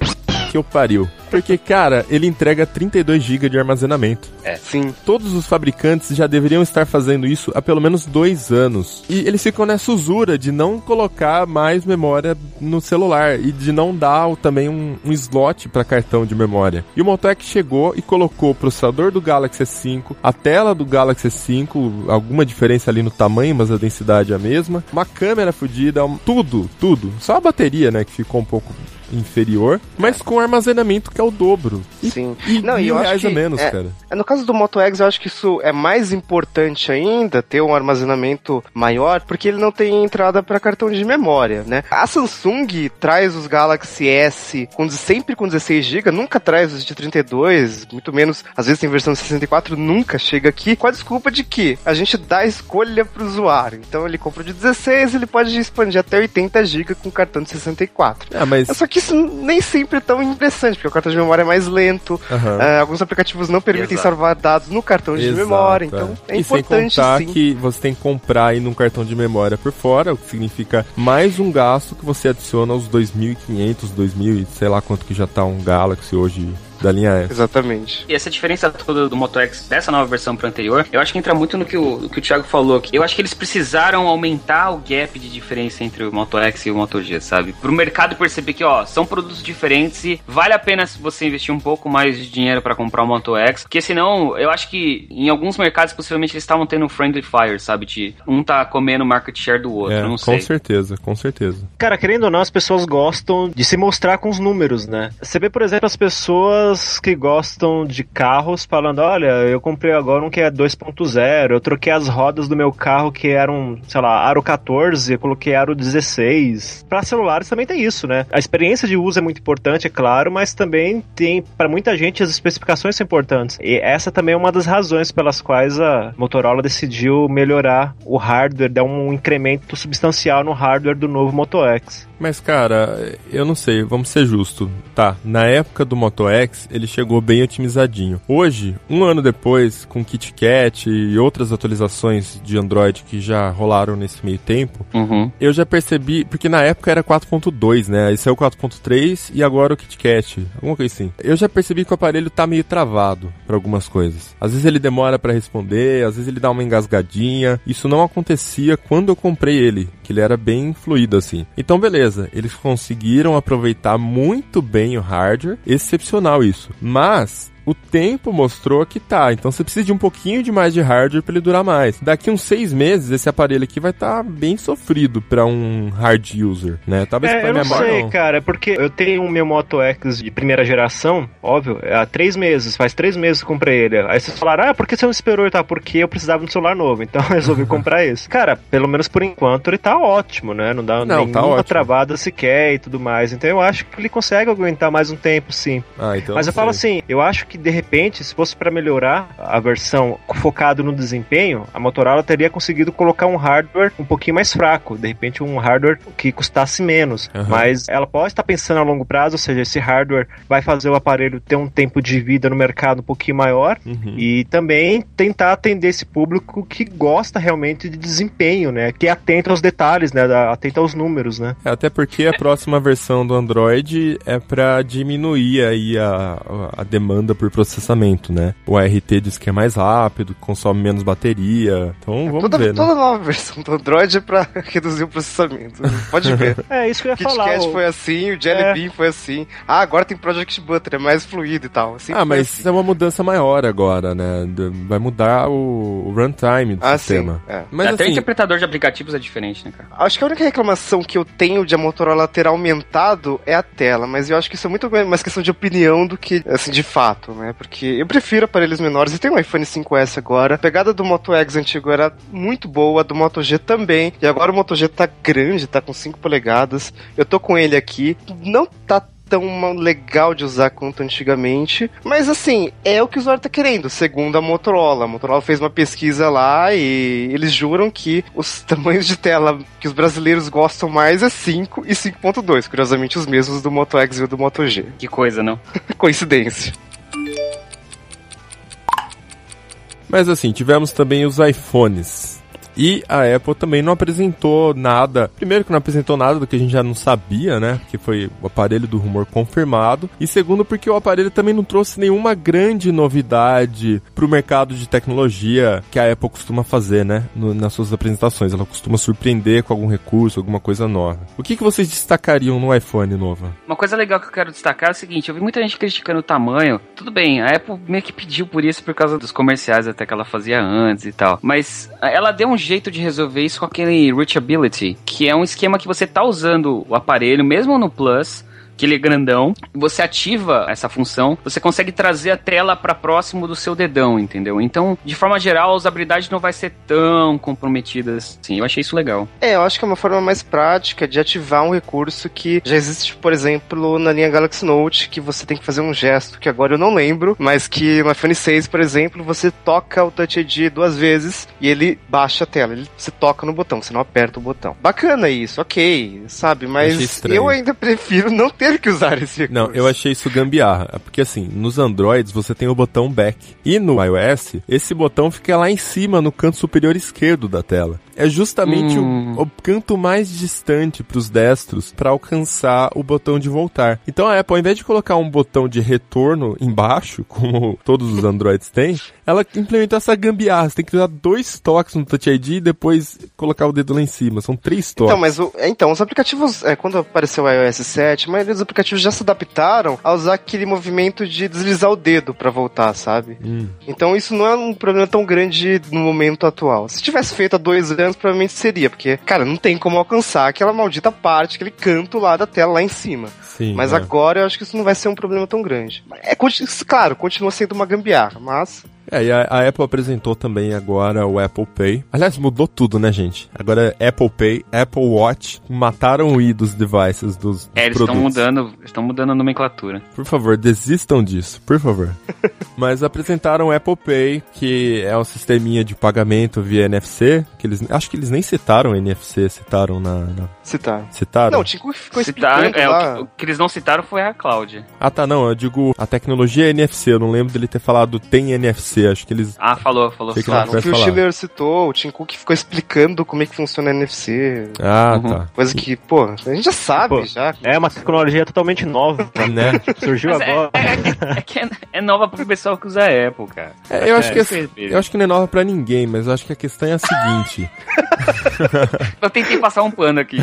que eu pariu. Porque, cara, ele entrega 32 GB de armazenamento. É. Sim. Todos os fabricantes já deveriam estar fazendo isso há pelo menos dois anos. E eles ficam nessa usura de não colocar mais memória no celular e de não dar também um, um slot para cartão de memória. E o Motec chegou e colocou o processador do Galaxy S5, a tela do Galaxy S5, alguma diferença ali no tamanho, mas a densidade é a mesma, uma câmera fodida, tudo, tudo. Só a bateria, né, que ficou um pouco inferior, mas com armazenamento que é o dobro. E, Sim. E não, mil reais a menos, é, cara. No caso do Moto X, eu acho que isso é mais importante ainda, ter um armazenamento maior, porque ele não tem entrada para cartão de memória, né? A Samsung traz os Galaxy S com, sempre com 16 GB, nunca traz os de 32, muito menos, às vezes tem versão de 64, nunca chega aqui, com a desculpa de que a gente dá escolha pro usuário. Então ele compra de 16, ele pode expandir até 80 GB com cartão de 64. É, mas... Só que isso nem sempre é tão interessante, porque o cartão de memória é mais lento, uhum. uh, alguns aplicativos não permitem Exato. salvar dados no cartão de Exato, memória, então é, é importante sem contar sim. que você tem que comprar aí num cartão de memória por fora, o que significa mais um gasto que você adiciona aos 2.500, 2.000 e sei lá quanto que já tá um Galaxy hoje da linha S. Exatamente. E essa diferença toda do Moto X dessa nova versão para anterior, eu acho que entra muito no que o, no que o Thiago falou aqui. Eu acho que eles precisaram aumentar o gap de diferença entre o Moto X e o Moto G, sabe? Pro mercado perceber que, ó, são produtos diferentes e vale a pena você investir um pouco mais de dinheiro para comprar o Moto X, porque senão, eu acho que em alguns mercados possivelmente eles estavam tendo friendly fire, sabe? De um tá comendo market share do outro, é, não com sei. Com certeza, com certeza. Cara, querendo ou não, as pessoas gostam de se mostrar com os números, né? Você vê, por exemplo, as pessoas que gostam gostam de carros falando: olha, eu comprei agora um que é 2.0, eu troquei as rodas do meu carro que eram, sei lá, aro 14, eu coloquei aro 16. Para celulares também tem isso, né? A experiência de uso é muito importante, é claro, mas também tem, para muita gente, as especificações são importantes. E essa também é uma das razões pelas quais a Motorola decidiu melhorar o hardware, dar um incremento substancial no hardware do novo Moto X. Mas, cara, eu não sei, vamos ser justos. Tá, na época do Moto X, ele chegou bem otimizadinho. Hoje, um ano depois, com KitKat e outras atualizações de Android que já rolaram nesse meio tempo, uhum. eu já percebi, porque na época era 4.2, né? Aí saiu 4.3 e agora o KitKat, alguma coisa assim. Eu já percebi que o aparelho tá meio travado para algumas coisas. Às vezes ele demora para responder, às vezes ele dá uma engasgadinha. Isso não acontecia quando eu comprei ele, que ele era bem fluido assim. Então, beleza beleza, eles conseguiram aproveitar muito bem o hardware, excepcional isso. Mas o tempo mostrou que tá. Então você precisa de um pouquinho de mais de hardware para ele durar mais. Daqui uns seis meses, esse aparelho aqui vai estar tá bem sofrido para um hard user, né? Talvez é, eu não sei, não. cara, porque eu tenho o meu Moto X de primeira geração, óbvio, há três meses, faz três meses que comprei ele. Aí vocês falaram, ah, por que você não esperou? Tá, porque eu precisava de um celular novo, <laughs> então eu resolvi comprar esse. Cara, pelo menos por enquanto ele tá ótimo, né? Não dá não, nenhuma tá travada sequer e tudo mais. Então eu acho que ele consegue aguentar mais um tempo, sim. Ah, então Mas eu sei. falo assim, eu acho que que de repente, se fosse para melhorar a versão focado no desempenho, a Motorola teria conseguido colocar um hardware um pouquinho mais fraco, de repente um hardware que custasse menos. Uhum. Mas ela pode estar pensando a longo prazo, ou seja, esse hardware vai fazer o aparelho ter um tempo de vida no mercado um pouquinho maior Uhum. e também tentar atender esse público que gosta realmente de desempenho, né? Que é atento aos detalhes, né? Atento aos números, né? É, Até porque a próxima versão do Android é pra diminuir aí a, a demanda por processamento, né? O ART diz que é mais rápido, consome menos bateria. Então vamos toda, ver, né? toda nova versão do Android é pra <laughs> reduzir o processamento. Pode ver. <laughs> É isso que eu ia Kit falar. Kat o- foi assim, o Jelly É. Bean foi assim. Ah, agora tem Project Butter, é mais fluido e tal. Assim Ah, mas assim. isso é uma mudança maior agora, né? Vai mudar o, o runtime do Ah, sistema. sim. É. Mas Até o assim, interpretador de aplicativos é diferente, né, cara? Acho que a única reclamação que eu tenho de a Motorola ter aumentado é a tela, mas eu acho que isso é muito mais questão de opinião do que, assim, de fato, né? Porque eu prefiro aparelhos menores e tem um iPhone 5S agora. A pegada do Moto X antigo era muito boa, do Moto G também. E agora o Moto G tá grande, tá com 5 polegadas. Eu tô com ele aqui. Não tá tão legal de usar quanto antigamente. Mas assim, é o que o usuário tá querendo, segundo a Motorola. A Motorola fez uma pesquisa lá e eles juram que os <laughs> tamanhos de tela que os brasileiros gostam mais é 5 e 5.2. Curiosamente, os mesmos do Moto X e do Moto G. Que coisa, não? <laughs> Coincidência. Mas assim, tivemos também os iPhones. E a Apple também não apresentou nada. Primeiro que não apresentou nada do que a gente já não sabia, né? Que foi o aparelho do rumor confirmado. E segundo porque o aparelho também não trouxe nenhuma grande novidade pro mercado de tecnologia que a Apple costuma fazer, né? No- nas suas apresentações. Ela costuma surpreender com algum recurso, alguma coisa nova. O que, que vocês destacariam no iPhone novo? Uma coisa legal que eu quero destacar é o seguinte: eu vi muita gente criticando o tamanho. Tudo bem, a Apple meio que pediu por isso por causa dos comerciais até que ela fazia antes e tal. Mas ela deu um jeito de resolver isso com aquele Reachability, que é um esquema que você tá usando o aparelho, mesmo no Plus. Que ele é grandão, você ativa essa função, você consegue trazer a tela para próximo do seu dedão, entendeu? Então, de forma geral, a usabilidade não vai ser tão comprometida assim. Eu achei isso legal. É, eu acho que é uma forma mais prática de ativar um recurso que já existe, por exemplo, na linha Galaxy Note, que você tem que fazer um gesto que agora eu não lembro, mas que no iPhone 6, por exemplo, você toca o Touch ID duas vezes e ele baixa a tela. Ele, você toca no botão, você não aperta o botão. Bacana isso, ok, sabe? Mas eu ainda <laughs> prefiro não ter que usar esse recurso. Não, eu achei isso gambiarra. É Porque assim, nos Androids você tem o botão back. E no iOS, esse botão fica lá em cima, no canto superior esquerdo da tela. É justamente Hum. o, o canto mais distante para os destros para alcançar o botão de voltar. Então a Apple, ao invés de colocar um botão de retorno embaixo, <laughs> como todos os Androids têm, ela implementou essa gambiarra. Você tem que dar dois toques no Touch ID e depois colocar o dedo lá em cima. São três toques. Então, mas o, é, então, os aplicativos, é, quando apareceu o iOS 7, a maioria dos aplicativos já se adaptaram a usar aquele movimento de deslizar o dedo pra voltar, sabe? Hum. Então isso não é um problema tão grande no momento atual. Se tivesse feito há dois anos, provavelmente seria, porque, cara, não tem como alcançar aquela maldita parte, aquele canto lá da tela lá em cima. Sim, Mas é. agora eu acho que isso não vai ser um problema tão grande. É, claro, continua sendo uma gambiarra, mas É, e a, a Apple apresentou também agora o Apple Pay. Aliás, mudou tudo, né, gente? Agora é Apple Pay, Apple Watch, mataram o i dos devices dos, dos É, eles estão mudando, estão mudando a nomenclatura. Por favor, desistam disso, por favor. <laughs> Mas apresentaram o Apple Pay, que é um sisteminha de pagamento via NFC, que eles acho que eles nem citaram NFC, citaram na, na- citar. citaram. Não, o Tico ficou Citar, explicando é, lá. o, que, o que eles não citaram foi a Cloud. Ah, tá, não, eu digo a tecnologia é NFC, eu não lembro dele ter falado tem NFC, acho que eles Ah, falou, falou. Sei que Ah, não no vai que o. Schiller citou, o Tim Cook ficou explicando como é que funciona a NFC. Ah, Uhum. tá. Coisa que, pô, a gente já sabe Pô, já. É uma tecnologia totalmente nova. <laughs> Né? Surgiu Mas é, agora. é, é que é, é nova pro pessoal que usa Apple, cara. É, eu acho que É, aí. eu acho que não é nova pra ninguém, mas eu acho que a questão é a seguinte. <laughs> Eu tentei passar um pano aqui.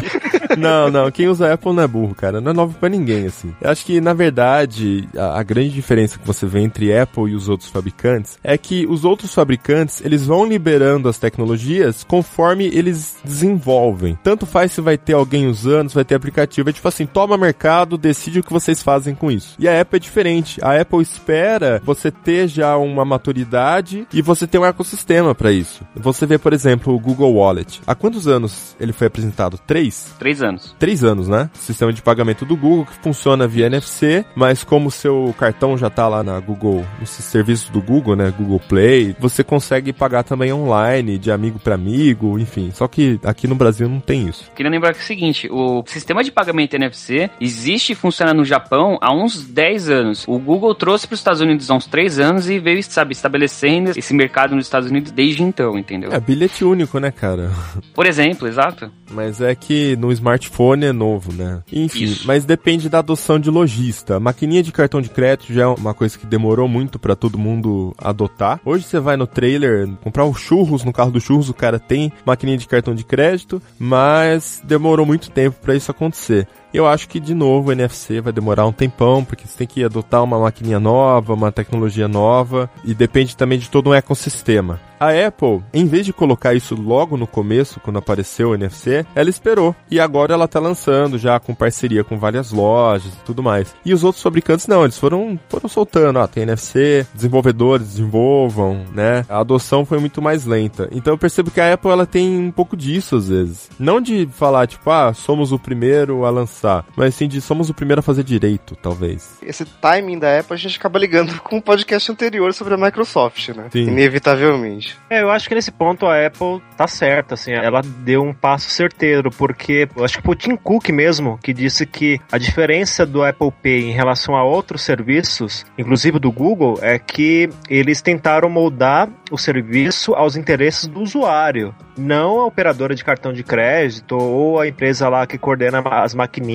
<laughs> não, não, quem usa Apple não é burro, cara. Não é novo pra ninguém, assim. Eu acho que, na verdade, a, a grande diferença que você vê entre Apple e os outros fabricantes fabricantes é que os outros fabricantes, eles vão liberando as tecnologias conforme eles desenvolvem. Tanto faz se vai ter alguém usando, se vai ter aplicativo, é tipo assim, toma mercado, decide o que vocês fazem com isso. E a Apple é diferente. A Apple espera você ter já uma maturidade e você ter um ecossistema para isso. Você vê, por exemplo, o Google Wallet. Há quantos anos ele foi apresentado? Três? Três anos. Três anos, né? Sistema de pagamento do Google que funciona via NFC, mas como seu cartão já tá lá na Google, no serviço do Google, né? Google Play, você consegue pagar também online, de amigo para amigo, enfim. Só que aqui no Brasil não tem isso. Queria lembrar que é o seguinte, o sistema de pagamento NFC existe e funciona no Japão há uns 10 anos. O Google trouxe para os Estados Unidos há uns 3 anos e veio, sabe, estabelecendo esse mercado nos Estados Unidos desde então, entendeu? É bilhete único, né, cara? <laughs> Por exemplo, exato. Mas é que no smartphone é novo, né? Enfim, Isso. mas depende da adoção de lojista. Maquininha de cartão de crédito já é uma coisa que demorou muito para todo mundo adotar. Hoje você vai no trailer comprar o churros, no carro do churros o cara tem maquininha de cartão de crédito, mas demorou muito tempo para isso acontecer. Eu acho que, de novo, o NFC vai demorar um tempão, porque você tem que adotar uma maquininha nova, uma tecnologia nova, e depende também de todo um ecossistema. A Apple, em vez de colocar isso logo no começo, quando apareceu o NFC, ela esperou. E agora ela tá lançando já com parceria com várias lojas e tudo mais. E os outros fabricantes não, eles foram, foram soltando, ó, tem NFC, desenvolvedores desenvolvam, né? A adoção foi muito mais lenta. Então eu percebo que a Apple ela tem um pouco disso às vezes. Não de falar, tipo, ah, somos o primeiro a lançar, mas sim de somos o primeiro a fazer direito, talvez. Esse timing da Apple a gente acaba ligando <laughs> com o podcast anterior sobre a Microsoft, né? Sim. Inevitavelmente. É, eu acho que nesse ponto a Apple tá certa, assim, ela deu um passo certeiro, porque eu acho que foi o Tim Cook mesmo que disse que a diferença do Apple Pay em relação a outros serviços, inclusive do Google, é que eles tentaram moldar o serviço aos interesses do usuário, não a operadora de cartão de crédito ou a empresa lá que coordena as maquininhas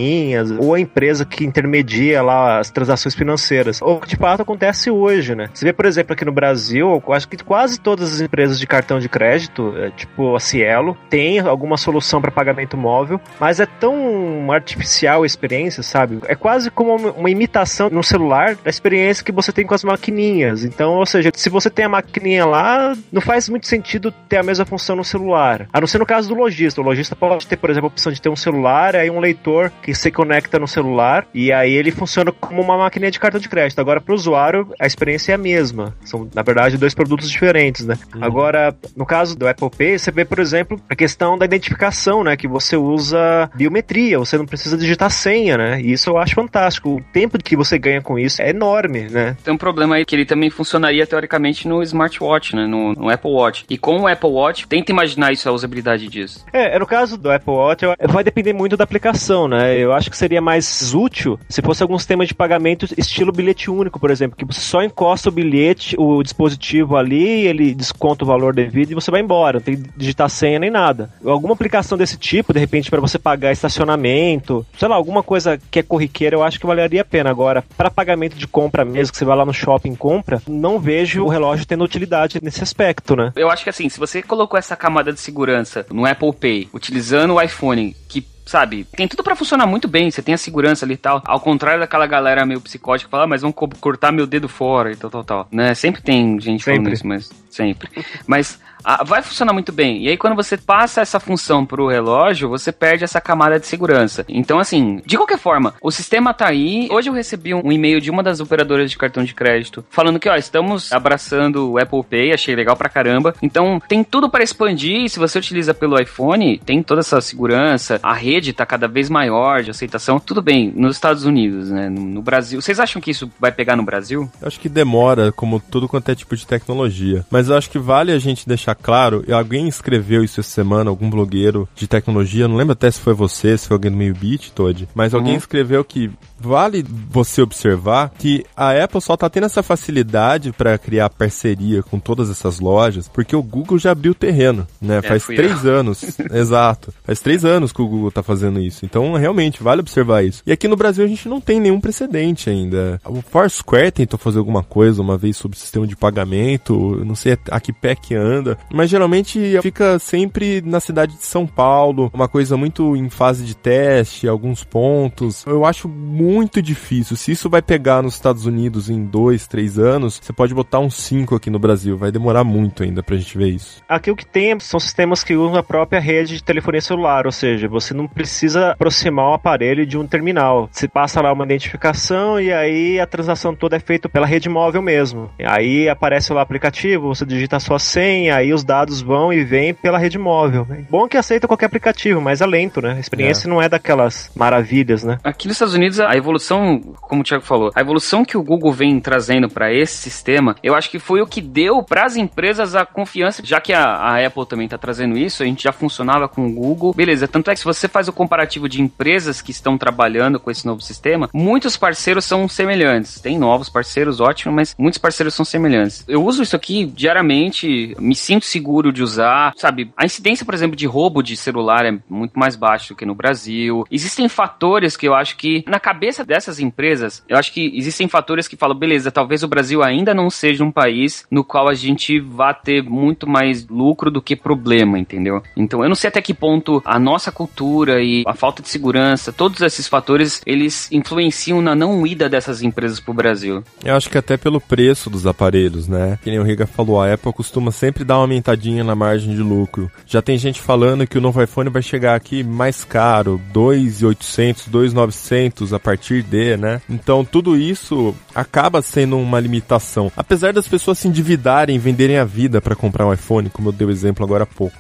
ou a empresa que intermedia lá as transações financeiras. O que de fato acontece hoje, né? Você vê, por exemplo, aqui no Brasil, acho que quase todas as empresas de cartão de crédito, é, tipo a Cielo, tem alguma solução para pagamento móvel, mas é tão artificial a experiência, sabe? É quase como uma imitação no celular da experiência que você tem com as maquininhas. Então, ou seja, se você tem a maquininha lá, não faz muito sentido ter a mesma função no celular. A não ser no caso do lojista. O lojista pode ter, por exemplo, a opção de ter um celular, aí um leitor que se conecta no celular e aí ele funciona como uma maquininha de cartão de crédito. Agora, para o usuário, a experiência é a mesma. São, na verdade, dois produtos diferentes, né? Uhum. Agora, no caso do Apple Pay, você vê, por exemplo, a questão da identificação, né? Que você usa biometria, você não precisa digitar senha, né? E isso eu acho fantástico. O tempo que você ganha com isso é enorme, né? Tem um problema aí que ele também funcionaria teoricamente no smartwatch, né? No, no Apple Watch. E com o Apple Watch, tenta imaginar isso, a usabilidade disso. É, no caso do Apple Watch, vai depender muito da aplicação, né? Eu acho que seria mais útil se fosse algum sistema de pagamento estilo bilhete único, por exemplo, que você só encosta o bilhete, o dispositivo ali, ele desconta o valor devido e você vai embora, não tem que digitar senha nem nada. Alguma aplicação desse tipo, de repente, para você pagar estacionamento, sei lá, alguma coisa que é corriqueira, eu acho que valeria a pena. Agora, para pagamento de compra mesmo, que você vai lá no shopping e compra, não vejo o relógio tendo utilidade nesse aspecto, né? Eu acho que assim, se você colocou essa camada de segurança no Apple Pay, utilizando o iPhone, que sabe, tem tudo para funcionar muito bem, você tem a segurança ali e tal. Ao contrário daquela galera meio psicótica que fala, ah, mas vão cortar meu dedo fora e tal, tal, tal. Né? Sempre tem gente sempre. falando isso, mas sempre. <laughs> mas ah, vai funcionar muito bem. E aí, quando você passa essa função pro relógio, você perde essa camada de segurança. Então, assim, de qualquer forma, o sistema tá aí. Hoje eu recebi um e-mail de uma das operadoras de cartão de crédito falando que, ó, estamos abraçando o Apple Pay, achei legal pra caramba. Então, tem tudo para expandir. Se você utiliza pelo iPhone, tem toda essa segurança. A rede tá cada vez maior de aceitação. Tudo bem, nos Estados Unidos, né? No Brasil. Vocês acham que isso vai pegar no Brasil? Eu acho que demora, como tudo quanto é tipo de tecnologia. Mas eu acho que vale a gente deixar claro, e alguém escreveu isso essa semana, algum blogueiro de tecnologia, não lembro até se foi você, se foi alguém do meio beat, Todd, mas alguém uhum. escreveu que vale você observar que a Apple só tá tendo essa facilidade para criar parceria com todas essas lojas, porque o Google já abriu terreno, né? É, Faz três eu. anos, <laughs> exato. Faz três anos que o Google tá fazendo isso. Então, realmente, vale observar isso. E aqui no Brasil a gente não tem nenhum precedente ainda. O Foursquare tentou fazer alguma coisa uma vez sobre o sistema de pagamento, não sei a que pé que anda, mas geralmente fica sempre na cidade de São Paulo, uma coisa muito em fase de teste, alguns pontos. Eu acho muito muito difícil. Se isso vai pegar nos Estados Unidos em dois, três anos, você pode botar um 5 aqui no Brasil. Vai demorar muito ainda pra gente ver isso. Aqui o que tem são sistemas que usam a própria rede de telefonia celular, ou seja, você não precisa aproximar o aparelho de um terminal. Você passa lá uma identificação e aí a transação toda é feita pela rede móvel mesmo. Aí aparece lá o aplicativo, você digita a sua senha, aí os dados vão e vêm pela rede móvel. Bom que aceita qualquer aplicativo, mas é lento, né? A experiência é. não é daquelas maravilhas, né? Aqui nos Estados Unidos, a evolução, como o Thiago falou, a evolução que o Google vem trazendo para esse sistema, eu acho que foi o que deu para as empresas a confiança, já que a, a Apple também tá trazendo isso, a gente já funcionava com o Google. Beleza, tanto é que se você faz o comparativo de empresas que estão trabalhando com esse novo sistema, muitos parceiros são semelhantes. Tem novos parceiros, ótimo, mas muitos parceiros são semelhantes. Eu uso isso aqui diariamente, me sinto seguro de usar, sabe? A incidência, por exemplo, de roubo de celular é muito mais baixa do que no Brasil. Existem fatores que eu acho que, na cabeça dessas empresas, eu acho que existem fatores que falam, beleza, talvez o Brasil ainda não seja um país no qual a gente vá ter muito mais lucro do que problema, entendeu? Então eu não sei até que ponto a nossa cultura e a falta de segurança, todos esses fatores, eles influenciam na não ida dessas empresas pro Brasil. Eu acho que até pelo preço dos aparelhos, né? Que nem o Riga falou, a Apple costuma sempre dar uma aumentadinha na margem de lucro. Já tem gente falando que o novo iPhone vai chegar aqui mais caro, 2.800, 2.900 a partir de, né? Então tudo isso acaba sendo uma limitação. Apesar das pessoas se endividarem, venderem a vida para comprar um iPhone, como eu dei o exemplo agora há pouco.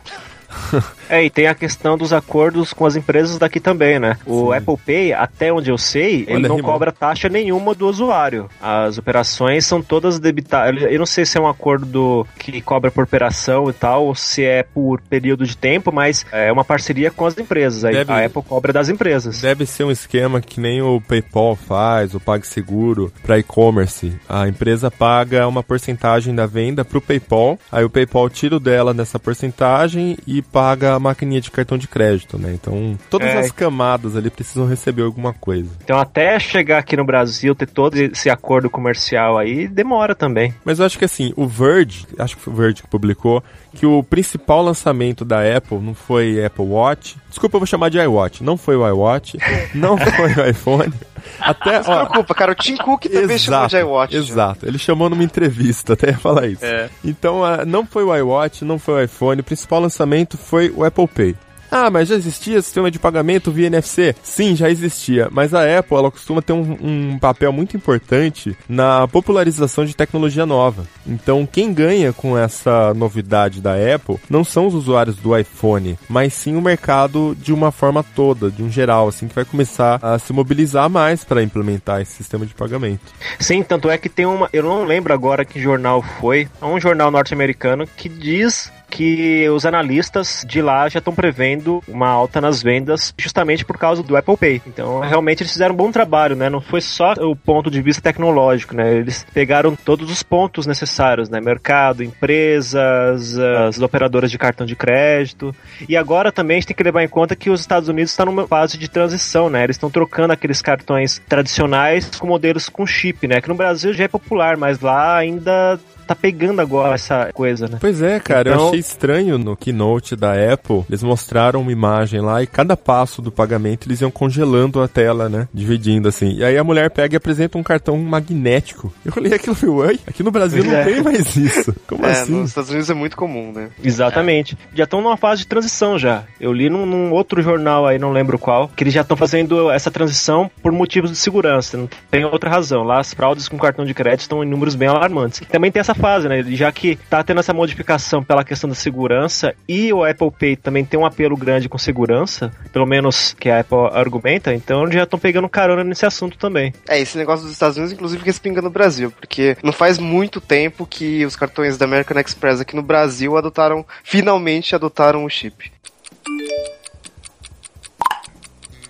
<laughs> é, e tem a questão dos acordos com as empresas daqui também, né? O Sim. Apple Pay, até onde eu sei, Olha, ele não rimou. cobra taxa nenhuma do usuário. As operações são todas debitadas. Eu não sei se é um acordo que cobra por operação e tal, ou se é por período de tempo, mas é uma parceria com as empresas. Deve, a Apple cobra das empresas. Deve ser um esquema que nem o PayPal faz, o PagSeguro, para e-commerce. A empresa paga uma porcentagem da venda pro PayPal, aí o PayPal tira o dela nessa porcentagem e paga a maquininha de cartão de crédito, né? Então, todas é. as camadas ali precisam receber alguma coisa. Então, até chegar aqui no Brasil, ter todo esse acordo comercial aí, demora também. Mas eu acho que assim, o Verge, acho que foi o Verge que publicou, que o principal lançamento da Apple não foi Apple Watch. Desculpa, eu vou chamar de iWatch. Não foi o iWatch, <laughs> não foi o iPhone. Até, não se preocupa, cara, o Tim Cook também exato, chamou de iWatch. Exato, ele chamou numa entrevista, até ia falar isso. É. Então, uh, não foi o iWatch, não foi o iPhone, o principal lançamento foi o Apple Pay. Ah, mas já existia sistema de pagamento via NFC? Sim, já existia, mas a Apple ela costuma ter um, um, papel muito importante na popularização de tecnologia nova. Então, quem ganha com essa novidade da Apple não são os usuários do iPhone, mas sim o mercado de uma forma toda, de um geral, assim, que vai começar a se mobilizar mais para implementar esse sistema de pagamento. Sim, tanto é que tem uma, eu não lembro agora que jornal foi, é um jornal norte-americano que diz que os analistas de lá já estão prevendo uma alta nas vendas justamente por causa do Apple Pay. Então, realmente eles fizeram um bom trabalho, né? Não foi só o ponto de vista tecnológico, né? Eles pegaram todos os pontos necessários, né? Mercado, empresas, as operadoras de cartão de crédito. E agora também a gente tem que levar em conta que os Estados Unidos estão numa fase de transição, né? Eles estão trocando aqueles cartões tradicionais com modelos com chip, né? Que no Brasil já é popular, mas lá ainda tá pegando agora essa coisa, né? Pois é, cara, então... eu achei estranho no keynote da Apple, eles mostraram uma imagem lá e cada passo do pagamento eles iam congelando a tela, né? Dividindo assim. E aí a mulher pega e apresenta um cartão magnético. Eu olhei aquilo e falei, aqui no Brasil não é. tem mais isso. <laughs> Como é, assim? Nos Estados Unidos é muito comum, né? Exatamente. É. Já estão numa fase de transição já. Eu li num, num, outro jornal aí, não lembro qual, que eles já estão fazendo essa transição por motivos de segurança. Não tem outra razão. Lá as fraudes com cartão de crédito estão em números bem alarmantes. Também tem essa fase, né? Já que tá tendo essa modificação pela questão da segurança e o Apple Pay também tem um apelo grande com segurança, pelo menos que a Apple argumenta, então já estão pegando carona nesse assunto também. É, esse negócio dos Estados Unidos, inclusive, respinga no Brasil, porque não faz muito tempo que os cartões da American Express aqui no Brasil adotaram, finalmente adotaram o chip.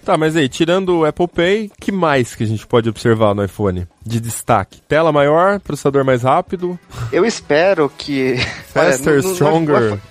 Tá, mas aí, tirando o Apple Pay, que mais que a gente pode observar no iPhone? De destaque? Tela maior, processador mais rápido? Eu espero que... <laughs> Faster, no, stronger... No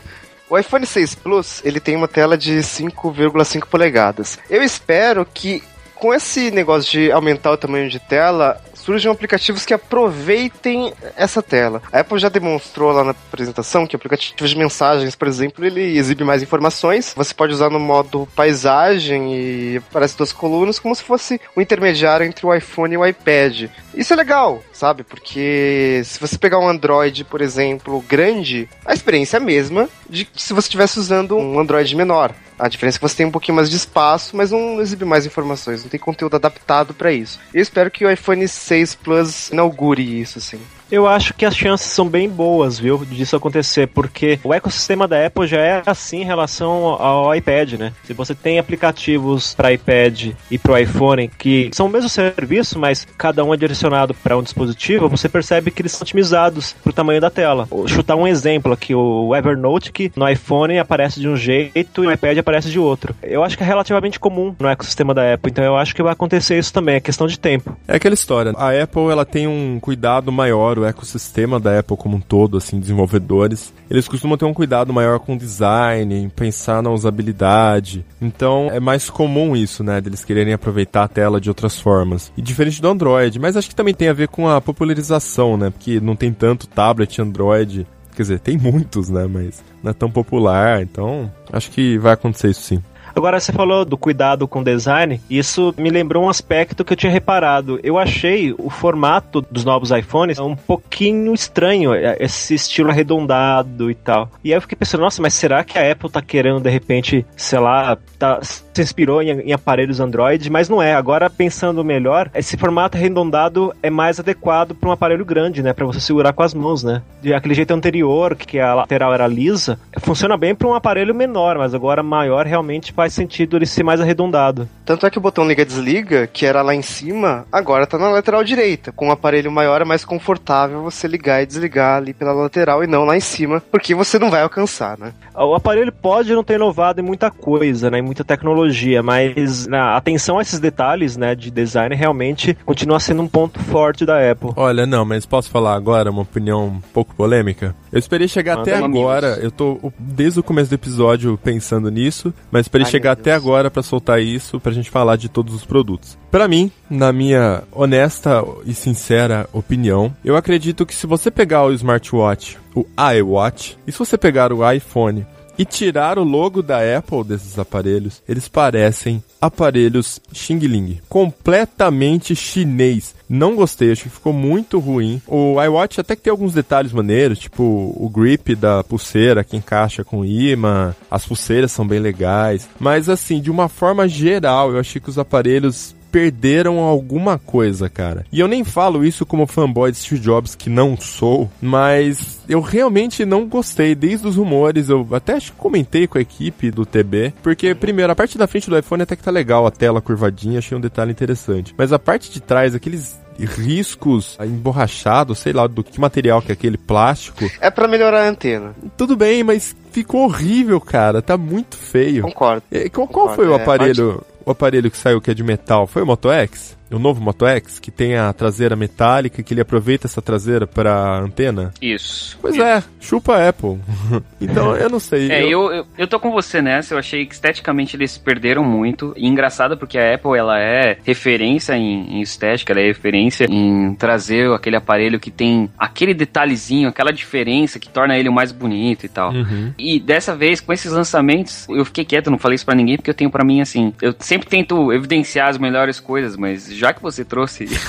o iPhone 6 Plus, ele tem uma tela de 5,5 polegadas. Eu espero que com esse negócio de aumentar o tamanho de tela, surgem aplicativos que aproveitem essa tela. A Apple já demonstrou lá na apresentação que o aplicativo de mensagens, por exemplo, ele exibe mais informações. Você pode usar no modo paisagem e aparece duas colunas como se fosse o um intermediário entre o iPhone e o iPad. Isso é legal, sabe? Porque se você pegar um Android, por exemplo, grande, a experiência é a mesma de se você estivesse usando um Android menor. A diferença é que você tem um pouquinho mais de espaço, mas não exibe mais informações, não tem conteúdo adaptado para isso. Eu espero que o iPhone 6 Plus inaugure isso, assim. Eu acho que as chances são bem boas, viu, disso acontecer, porque o ecossistema da Apple já é assim em relação ao iPad, né? Se você tem aplicativos para iPad e para iPhone que são o mesmo serviço, mas cada um é direcionado para um dispositivo, você percebe que eles são otimizados pro tamanho da tela. Vou chutar um exemplo aqui, o Evernote, que no iPhone aparece de um jeito e no iPad aparece de outro. Eu acho que é relativamente comum no ecossistema da Apple, então eu acho que vai acontecer isso também, é questão de tempo. É aquela história, a Apple ela tem um cuidado maior, ecossistema da Apple como um todo, assim, desenvolvedores, eles costumam ter um cuidado maior com o design, pensar na usabilidade. Então é mais comum isso, né, deles quererem aproveitar a tela de outras formas. E diferente do Android, mas acho que também tem a ver com a popularização, né, porque não tem tanto tablet Android. Quer dizer, tem muitos, né, mas não é tão popular, então acho que vai acontecer isso sim. Agora, você falou do cuidado com design, isso me lembrou um aspecto que eu tinha reparado. Eu achei o formato dos novos iPhones um pouquinho estranho, é, esse estilo arredondado e tal. E aí eu fiquei pensando, nossa, mas será que a Apple tá querendo, de repente, sei lá, tá, se inspirou em, em aparelhos Android? Mas não é. Agora, pensando melhor, esse formato arredondado é mais adequado para um aparelho grande, né? Para você segurar com as mãos, né? De aquele jeito anterior, que a lateral era lisa, funciona bem para um aparelho menor, mas agora maior realmente faz sentido ele ser mais arredondado. Tanto é que o botão liga-desliga, que era lá em cima, agora tá na lateral direita. Com um aparelho maior é mais confortável você ligar e desligar ali pela lateral e não lá em cima, porque você não vai alcançar, né? O aparelho pode não ter inovado em muita coisa, né, em muita tecnologia, mas na atenção a esses detalhes, né, de design realmente continua sendo um ponto forte da Apple. Olha, não, mas posso falar agora uma opinião um pouco polêmica? Eu esperei chegar Manda até agora, amigos. eu tô desde o começo do episódio pensando nisso, mas esperei Ai, chegar até agora para soltar isso, pra gente falar de todos os produtos. Para mim, na minha honesta e sincera opinião, eu acredito que se você pegar o smartwatch, o iWatch, e se você pegar o iPhone e tirar o logo da Apple desses aparelhos, eles parecem aparelhos Xing Ling, completamente chinês. Não gostei, acho que ficou muito ruim. O iWatch até que tem alguns detalhes maneiros, tipo o grip da pulseira que encaixa com o imã, as pulseiras são bem legais, mas assim, de uma forma geral, eu achei que os aparelhos perderam alguma coisa, cara. E eu nem falo isso como fanboy de Steve Jobs, que não sou, mas eu realmente não gostei desde os rumores. Eu até acho que comentei com a equipe do TB, porque, primeiro, a parte da frente do iPhone até que tá legal, a tela curvadinha, achei um detalhe interessante. Mas a parte de trás, aqueles riscos emborrachados, sei lá do que material que é aquele plástico. É para melhorar a antena. Tudo bem, mas ficou horrível, cara. Tá muito feio. Concordo. E, qual, qual Concordo. foi o é, aparelho? É, o aparelho que saiu que é de metal foi o Moto X? O novo Moto X, que tem a traseira metálica, que ele aproveita essa traseira para antena? Isso. Pois isso. é, chupa a Apple. <laughs> então, eu não sei. É, eu... Eu, eu, eu, tô com você nessa, eu achei que esteticamente eles perderam muito. E engraçado porque a Apple, ela é referência em, em estética, ela é referência em trazer aquele aparelho que tem aquele detalhezinho, aquela diferença que torna ele mais bonito e tal. Uhum. E dessa vez, com esses lançamentos, eu fiquei quieto, não falei isso pra ninguém, porque eu tenho para mim assim, eu sempre tento evidenciar as melhores coisas, mas já que você trouxe <laughs> isso,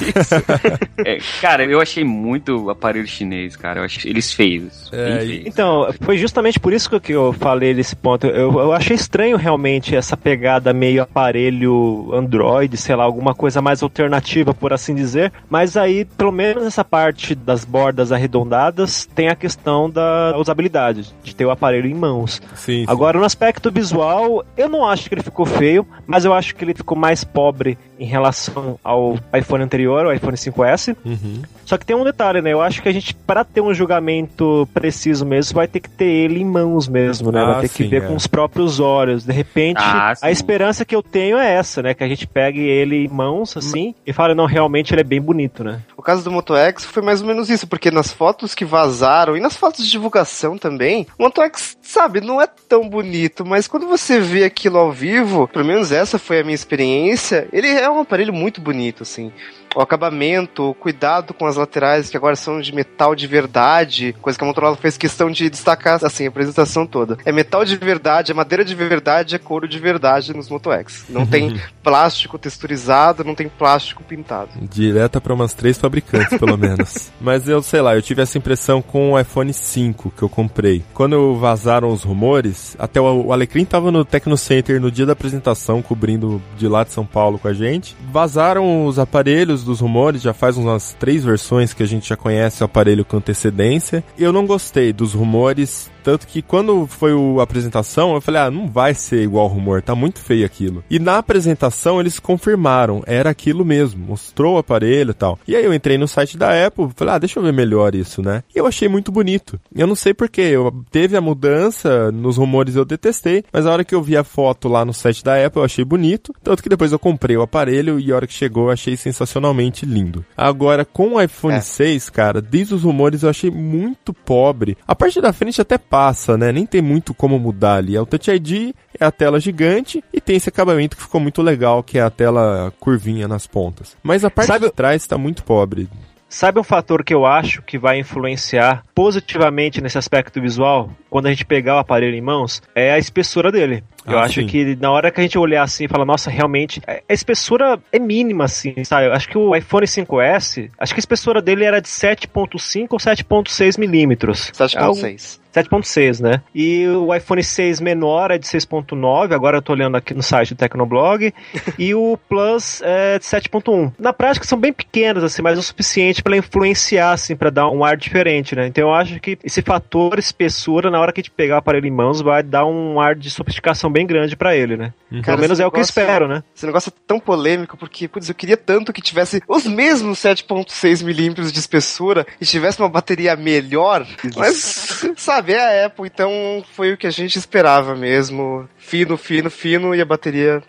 é, cara, eu achei muito aparelho chinês, cara. Eu achei eles feios. É, feios. Então, foi justamente por isso que eu falei desse ponto. Eu, eu achei estranho realmente essa pegada meio aparelho Android, sei lá, alguma coisa mais alternativa, por assim dizer. Mas aí, pelo menos essa parte das bordas arredondadas, tem a questão da usabilidade, de ter o aparelho em mãos. Sim, sim. Agora, no aspecto visual, eu não acho que ele ficou feio, mas eu acho que ele ficou mais pobre em relação ao iPhone anterior, o iPhone 5S. Uhum. Só que tem um detalhe, né? Eu acho que a gente, para ter um julgamento preciso mesmo, vai ter que ter ele em mãos mesmo, né? Ah, vai ter sim, que ver é. com os próprios olhos. De repente, ah, a esperança que eu tenho é essa, né? Que a gente pegue ele em mãos, assim, Mas... e fale, não, realmente ele é bem bonito, né? O caso do Moto X foi mais ou menos isso, porque nas fotos que vazaram e nas fotos de divulgação também, o Moto X, sabe, não é tão bonito, mas quando você vê aquilo ao vivo, pelo menos essa foi a minha experiência, ele é é um aparelho muito bonito, assim. O acabamento, o cuidado com as laterais, que agora são de metal de verdade, coisa que a Motorola fez questão de destacar, assim, a apresentação toda. É metal de verdade, é madeira de verdade, é couro de verdade nos Moto X. Não <laughs> tem plástico texturizado, não tem plástico pintado. Direta para umas três fabricantes, pelo menos. <laughs> Mas eu sei lá, eu tive essa impressão com o iPhone 5 que eu comprei. Quando vazaram os rumores, até o, Alecrim tava no Tecno Center no dia da apresentação, cobrindo de lá de São Paulo com a gente. Vazaram os aparelhos dos rumores, já faz umas três versões que a gente já conhece o aparelho com antecedência. Eu não gostei dos rumores tanto que quando foi a apresentação, eu falei, ah, não vai ser igual o rumor, tá muito feio aquilo. E na apresentação eles confirmaram, era aquilo mesmo, mostrou o aparelho e tal. E aí eu entrei no site da Apple, falei, ah, deixa eu ver melhor isso, né? E eu achei muito bonito. Eu não sei porquê, eu teve a mudança, nos rumores eu detestei, mas a hora que eu vi a foto lá no site da Apple eu achei bonito, tanto que depois eu comprei o aparelho e a hora que chegou eu achei sensacionalmente lindo. Agora, com o iPhone É. 6, cara, desde os rumores eu achei muito pobre. A parte da frente até passa, né? Nem tem muito como mudar ali. É o Touch ID, é a tela gigante e tem esse acabamento que ficou muito legal, que é a tela curvinha nas pontas. Mas a parte Sabe- de trás tá muito pobre. Sabe um fator que eu acho que vai influenciar positivamente nesse aspecto visual, quando a gente pegar o aparelho em mãos, é a espessura dele. Eu Ah, acho sim. que na hora que a gente olhar assim e falar, nossa, realmente, a a espessura é mínima, assim, sabe? Eu acho que o iPhone 5S, acho que a espessura dele era de 7.5 ou 7.6 milímetros. Algo- 7.6. 7.6, né? E o iPhone 6 menor é de 6.9, agora eu tô olhando aqui no site do Tecnoblog, <laughs> e o Plus é de 7.1. Na prática são bem pequenos, assim, mas o suficiente para influenciar, assim, para dar um ar diferente, né? Então eu acho que esse fator espessura, na hora que a gente pegar o aparelho em mãos, vai dar um ar de sofisticação bem grande para ele, né? Uhum. Cara, Pelo menos é o que eu espero, né? Esse negócio é tão polêmico porque, putz, eu queria tanto que tivesse os mesmos 7.6 milímetros de espessura e tivesse uma bateria melhor, mas, sabe, é a Apple, então foi o que a gente esperava mesmo. Fino, fino, fino e a bateria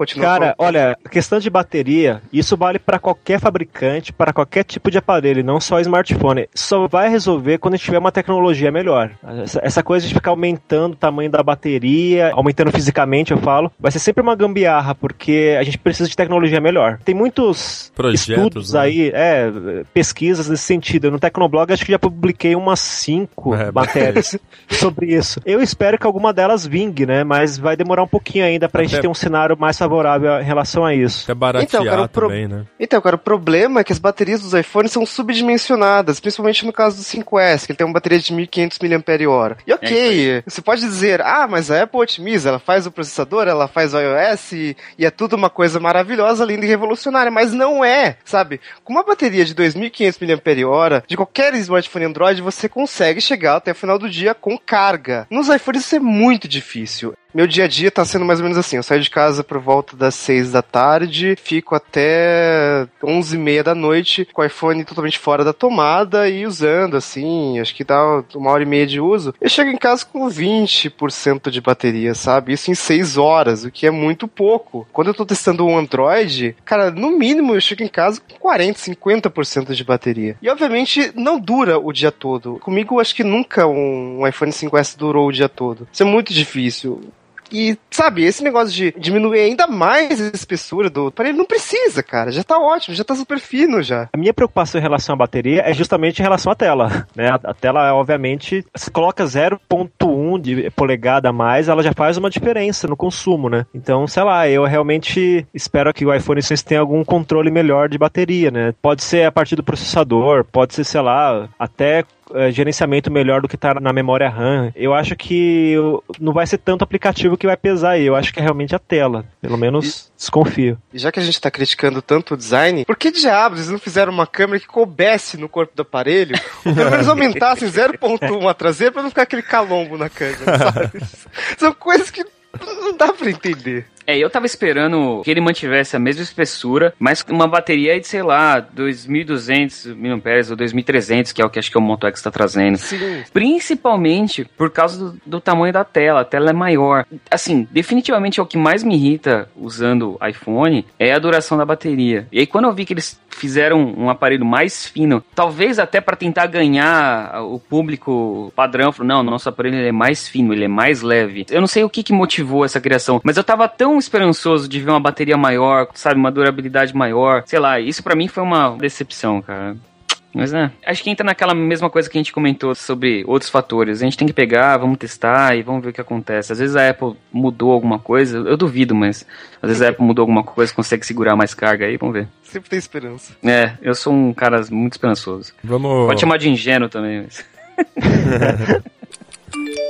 continua Cara, com- olha, a questão de bateria, isso vale para qualquer fabricante, para qualquer tipo de aparelho, não só smartphone. Só vai resolver quando a gente tiver uma tecnologia melhor. Essa, essa coisa de ficar aumentando o tamanho da bateria, aumentando fisicamente, eu falo, vai ser sempre uma gambiarra, porque a gente precisa de tecnologia melhor. Tem muitos Projetos, estudos né? aí, é, pesquisas nesse sentido. No Tecnoblog acho que já publiquei umas cinco É, <laughs> matérias sobre isso. Eu espero que alguma delas vingue, né? Mas vai demorar um pouquinho ainda pra gente Até- ter um cenário mais favorável em relação a isso. Até baratear Então, cara, pro- também, né? Então, cara, o problema é que as baterias dos iPhones são subdimensionadas, principalmente no caso do 5S, que ele tem uma bateria de 1500 mAh. E ok, você pode dizer, ah, mas a Apple otimiza, ela faz o processador, ela faz o iOS e, e é tudo uma coisa maravilhosa, linda e revolucionária, mas não é, sabe? Com uma bateria de 2500 mAh, de qualquer smartphone Android, você consegue chegar até o final do dia com carga. Nos iPhones isso é muito difícil. Meu dia a dia tá sendo mais ou menos assim. Eu saio de casa por volta das 6 da tarde, fico até 11 e meia da noite com o iPhone totalmente fora da tomada e usando, assim, acho que dá uma hora e meia de uso. Eu chego em casa com 20% de bateria, sabe? Isso em 6 horas, o que é muito pouco. Quando eu tô testando o Android, cara, no mínimo eu chego em casa com 40, 50% de bateria. E obviamente não dura o dia todo. Comigo, acho que nunca um iPhone 5S durou o dia todo. Isso é muito difícil. E, sabe, esse negócio de diminuir ainda mais a espessura do aparelho, não precisa, cara. Já tá ótimo, já tá super fino já. A minha preocupação em relação à bateria é justamente em relação à tela, né? A, a tela, obviamente, se coloca 0.1 de polegada a mais, ela já faz uma diferença no consumo, né? Então, sei lá, eu realmente espero que o iPhone 6 tenha algum controle melhor de bateria, né? Pode ser a partir do processador, pode ser, sei lá, até eh, gerenciamento melhor do que tá na memória RAM. Eu acho que não vai ser tanto aplicativo que vai pesar aí. Eu acho que é realmente a tela. Pelo menos desconfio. E já que a gente tá criticando tanto o design, por que diabos eles não fizeram uma câmera que coubesse no corpo do aparelho? Ou pelo menos aumentassem <laughs> 0.1 a traseira pra não ficar aquele calombo na câmera, sabe? <laughs> São coisas que não dá pra entender. É, eu tava esperando que ele mantivesse a mesma espessura, mas com uma bateria de, sei lá, 2.200 mAh ou 2.300, que é o que acho que o Moto X tá trazendo. Sim. Principalmente por causa do, do tamanho da tela. A tela é maior. Assim, definitivamente é o que mais me irrita usando iPhone é a duração da bateria. E aí quando eu vi que eles fizeram um aparelho mais fino, talvez até para tentar ganhar o público padrão, falou, não, nosso aparelho é mais fino, ele é mais leve. Eu não sei o que, que motivou essa criação, mas eu tava tão esperançoso de ver uma bateria maior, sabe, uma durabilidade maior. Sei lá, isso para mim foi uma decepção, cara. Mas é, acho que entra naquela mesma coisa que a gente comentou sobre outros fatores. A gente tem que pegar, vamos testar e vamos ver o que acontece. Às vezes a Apple mudou alguma coisa, eu duvido, mas às vezes a Apple mudou alguma coisa, consegue segurar mais carga aí, vamos ver. Sempre tem esperança. É, eu sou um cara muito esperançoso. Vamos. Pode chamar de ingênuo também. Mas... <laughs>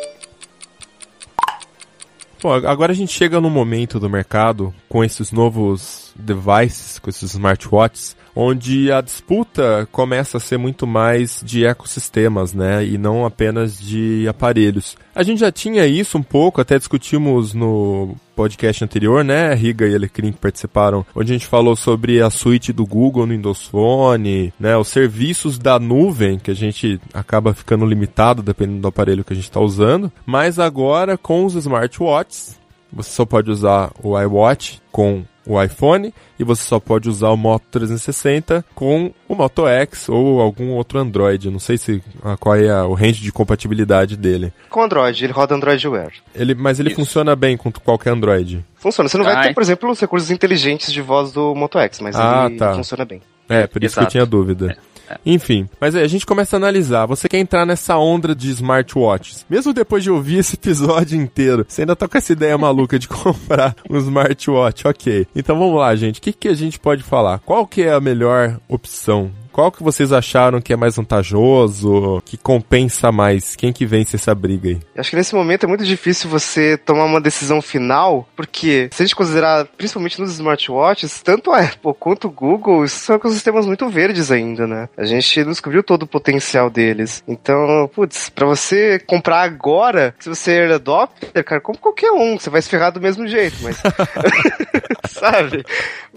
Bom, agora a gente chega no momento do mercado com esses novos devices, com esses smartwatches, onde a disputa começa a ser muito mais de ecossistemas, né, e não apenas de aparelhos. A gente já tinha isso um pouco, até discutimos no podcast anterior, né, Riga e Elecrim que participaram, onde a gente falou sobre a suíte do Google no Windows Phone, né, os serviços da nuvem, que a gente acaba ficando limitado dependendo do aparelho que a gente está usando, mas agora com os smartwatches, você só pode usar o iWatch com o iPhone e você só pode usar o Moto 360 com o Moto X ou algum outro Android. Não sei se ah, qual é o range de compatibilidade dele. Com Android, ele roda Android Wear. Ele, mas ele Isso. funciona bem com qualquer Android. Funciona. Você não vai Ai. ter, por exemplo, os recursos inteligentes de voz do Moto X, mas Ah, ele tá. funciona bem. É, por isso que eu Exato. tinha dúvida. Enfim, mas a gente começa a analisar. Você quer entrar nessa onda de smartwatches. Mesmo depois de ouvir esse episódio inteiro, você ainda tá com essa ideia maluca de <laughs> comprar um smartwatch. Ok. Então vamos lá, gente. O que, que a gente pode falar? Qual que é a melhor opção? Qual que vocês acharam que é mais vantajoso, que compensa mais? Quem que vence essa briga aí? Acho que nesse momento é muito difícil você tomar uma decisão final, porque se a gente considerar, principalmente nos smartwatches, tanto a Apple quanto o Google são ecossistemas muito verdes ainda, né? A gente não descobriu todo o potencial deles. Então, putz, pra você comprar agora, se você é adopter, cara, compra qualquer um, você vai se ferrar do mesmo jeito, mas. <laughs> <laughs> Sabe?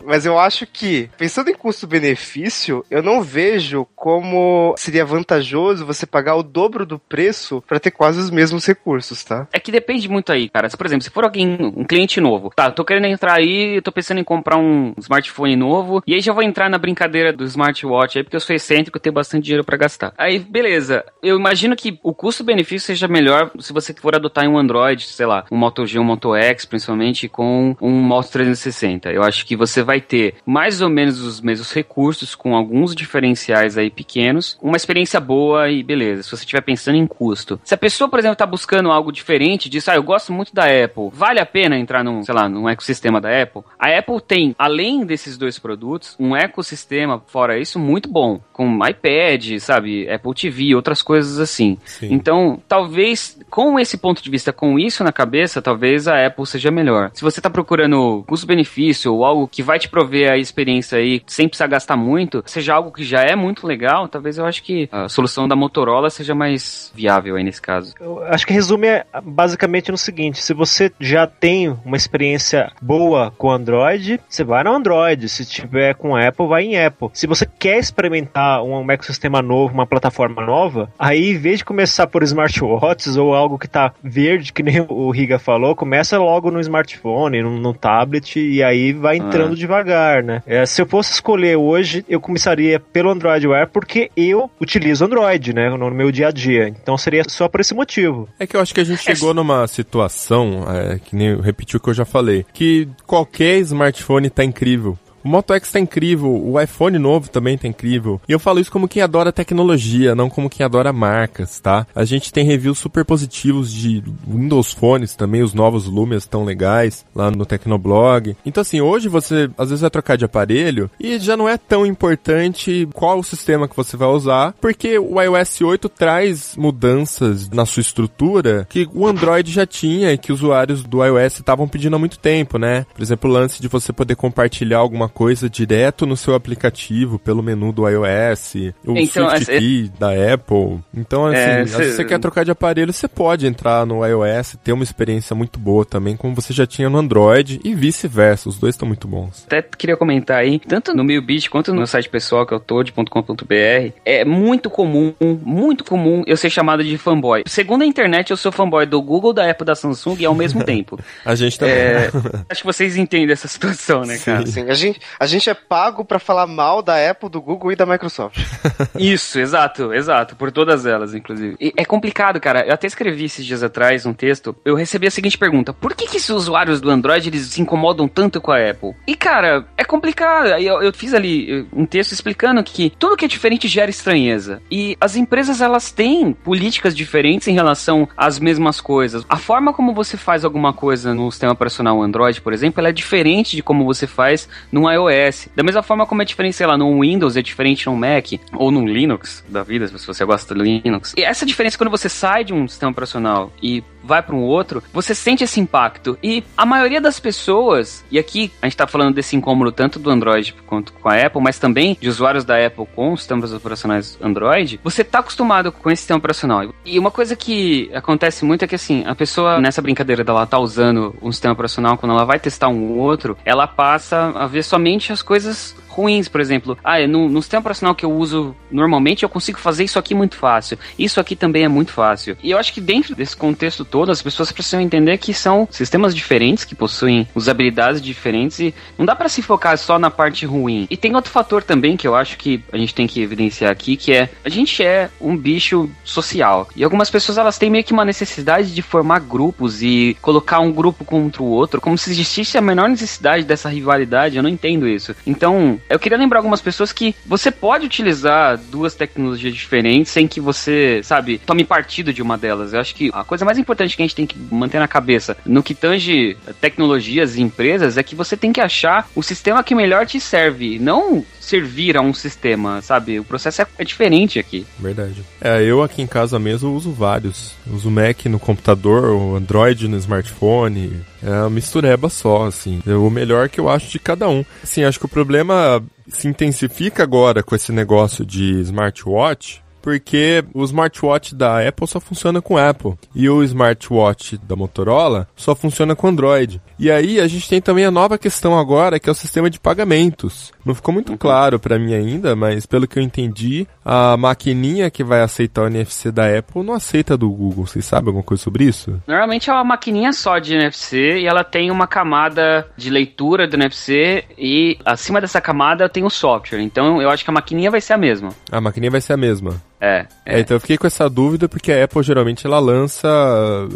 Mas eu acho que, pensando em custo-benefício, eu não vejo como seria vantajoso você pagar o dobro do preço pra ter quase os mesmos recursos, tá? É que depende muito aí, cara. Se, por exemplo, se for alguém, um cliente novo, tá, tô querendo entrar aí, tô pensando em comprar um smartphone novo, e aí já vou entrar na brincadeira do smartwatch aí, porque eu sou excêntrico, eu tenho bastante dinheiro pra gastar. Aí, beleza. Eu imagino que o custo-benefício seja melhor se você for adotar um Android, sei lá, um Moto G, um Moto X, principalmente, com um Moto 360. Eu acho que você vai ter mais ou menos os mesmos recursos, com alguns diferenciais aí pequenos, uma experiência boa e beleza. Se você estiver pensando em custo. Se a pessoa, por exemplo, tá buscando algo diferente, diz, ah, eu gosto muito da Apple, vale a pena entrar num, sei lá, num ecossistema da Apple? A Apple tem, além desses dois produtos, um ecossistema, fora isso, muito bom. Com iPad, sabe, Apple TV, outras coisas assim. Sim. Então, talvez, com esse ponto de vista, com isso na cabeça, talvez a Apple seja melhor. Se você tá procurando custo-benefício ou algo que vai te prover a experiência aí sem precisar gastar muito, seja algo que já é muito legal, talvez eu acho que a solução da Motorola seja mais viável aí nesse caso. Eu acho que resume é, basicamente no seguinte: se você já tem uma experiência boa com Android, você vai no Android. Se tiver com Apple, vai em Apple. Se você quer experimentar um, um ecossistema novo, uma plataforma nova, aí em vez de começar por smartwatches ou algo que tá verde, que nem o Riga falou, começa logo no smartphone, no, no tablet e aí vai entrando devagar, né? É, se eu fosse escolher hoje, eu começaria pelo Android Wear porque eu utilizo Android, né, no meu dia a dia. Então seria só por esse motivo. É que eu acho que a gente chegou numa situação, é, que nem eu repeti o que eu já falei, que qualquer smartphone tá incrível. O Moto X tá incrível, o iPhone novo também tá incrível. E eu falo isso como quem adora tecnologia, não como quem adora marcas, tá? A gente tem reviews super positivos de Windows Phones também, os novos Lumias estão legais lá no Tecnoblog. Então assim, hoje você às vezes vai trocar de aparelho e já não é tão importante qual o sistema que você vai usar, porque o iOS 8 traz mudanças na sua estrutura que o Android já tinha e que usuários do iOS estavam pedindo há muito tempo, né? Por exemplo, o lance de você poder compartilhar alguma coisa direto no seu aplicativo pelo menu do iOS, o Então, Swift é- Key da Apple. Então, assim, É, cê- você quer trocar de aparelho, você pode entrar no iOS, ter uma experiência muito boa também, como você já tinha no Android e vice-versa. Os dois estão muito bons. Até queria comentar aí, tanto no meu beat quanto no site pessoal que é o toad.com.br, é muito comum, muito comum eu ser chamado de fanboy. Segundo a internet, eu sou fanboy do Google, da Apple, da Samsung e ao mesmo <laughs> tempo. A gente também. É, acho que vocês entendem essa situação, né, cara? Assim, a gente, a gente é pago pra falar mal da Apple, do Google e da Microsoft. <laughs> Isso, exato, exato. Por todas elas, inclusive. E é complicado, cara. Eu até escrevi esses dias atrás um texto. Eu recebi a seguinte pergunta: Por que, que esses usuários do Android eles se incomodam tanto com a Apple? E, cara, é complicado. Eu, eu fiz ali um texto explicando que tudo que é diferente gera estranheza. E as empresas, elas têm políticas diferentes em relação às mesmas coisas. A forma como você faz alguma coisa no sistema operacional Android, por exemplo, ela é diferente de como você faz no iOS. Da mesma forma como é diferente, sei lá, no Windows é diferente no Mac ou no Linux da vida, se você gosta do Linux. E essa diferença quando você sai de um sistema operacional e vai para um outro, você sente esse impacto. E a maioria das pessoas, e aqui a gente tá falando desse incômodo tanto do Android quanto com a Apple, mas também de usuários da Apple com sistemas operacionais Android, você tá acostumado com esse sistema operacional. E uma coisa que acontece muito é que assim, a pessoa nessa brincadeira dela tá usando um sistema operacional, quando ela vai testar um outro, ela passa a ver somente as coisas ruins, por exemplo. Ah, no, no sistema operacional que eu uso normalmente, eu consigo fazer isso aqui muito fácil. Isso aqui também é muito fácil. E eu acho que dentro desse contexto todo, as pessoas precisam entender que são sistemas diferentes, que possuem usabilidades diferentes e não dá para se focar só na parte ruim. E tem outro fator também que eu acho que a gente tem que evidenciar aqui, que é a gente é um bicho social. E algumas pessoas elas têm meio que uma necessidade de formar grupos e colocar um grupo contra o outro, como se existisse a menor necessidade dessa rivalidade. Eu não entendo isso. Então, eu queria lembrar algumas pessoas que você pode utilizar duas tecnologias diferentes sem que você, sabe, tome partido de uma delas. Eu acho que a coisa mais importante que a gente tem que manter na cabeça no que tange tecnologias e empresas é que você tem que achar o sistema que melhor te serve, não servir a um sistema, sabe? O processo é, é diferente aqui. Verdade. É, eu aqui em casa mesmo uso vários. Uso Mac no computador, o Android no smartphone. É uma mistureba só, assim. É o melhor que eu acho de cada um. Assim, acho que o problema se intensifica agora com esse negócio de smartwatch, porque o smartwatch da Apple só funciona com Apple e o smartwatch da Motorola só funciona com Android. E aí a gente tem também a nova questão agora, que é o sistema de pagamentos. Não ficou muito claro para mim ainda, mas pelo que eu entendi, a maquininha que vai aceitar o NFC da Apple não aceita do Google. Vocês sabem alguma coisa sobre isso? Normalmente é uma maquininha só de NFC e ela tem uma camada de leitura do NFC e acima dessa camada tem o software. Então eu acho que a maquininha vai ser a mesma. A maquininha vai ser a mesma. É, É, então eu fiquei com essa dúvida porque a Apple geralmente ela lança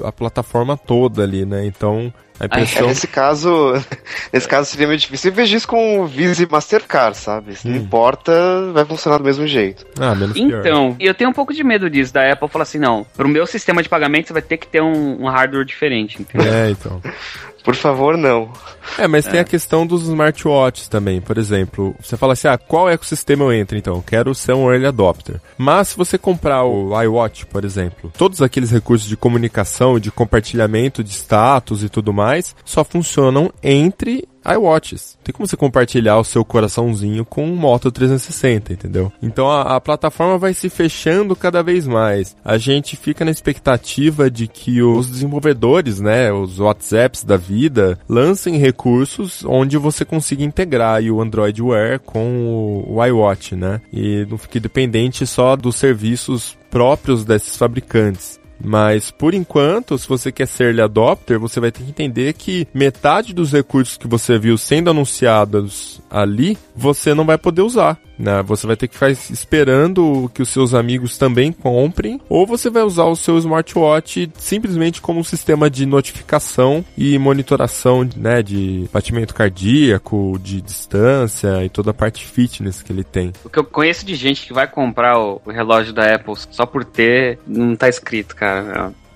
a plataforma toda ali, né? Então a É, nesse caso, <laughs> nesse caso seria meio difícil. Vejo isso com o Visa e Mastercard, sabe? Se não importa, vai funcionar do mesmo jeito. Ah, menos pior. Então, eu tenho um pouco de medo disso, da Apple falar assim, não, pro meu sistema de pagamento você vai ter que ter um, um hardware diferente, entendeu? É, então. <laughs> Por favor, não. É, mas tem a questão dos smartwatches também. Por exemplo, você fala assim: ah, qual ecossistema eu entro então? Quero ser um early adopter. Mas se você comprar o iWatch, por exemplo, todos aqueles recursos de comunicação, de compartilhamento de status e tudo mais, só funcionam entre iWatches. Tem como você compartilhar o seu coraçãozinho com um Moto 360, entendeu? Então a, a plataforma vai se fechando cada vez mais. A gente fica na expectativa de que os desenvolvedores, né, os WhatsApps da vida, lancem recursos onde você consiga integrar o Android Wear com o, o iWatch, né? E não fique dependente só dos serviços próprios desses fabricantes. Mas por enquanto, se você quer ser early adopter, você vai ter que entender que metade dos recursos que você viu sendo anunciados ali, você não vai poder usar. Né? Você vai ter que ficar esperando que os seus amigos também comprem, ou você vai usar o seu smartwatch simplesmente como um sistema de notificação e monitoração né, de batimento cardíaco, de distância e toda a parte fitness que ele tem. O que eu conheço de gente que vai comprar o, relógio da Apple só por ter, não tá escrito, cara.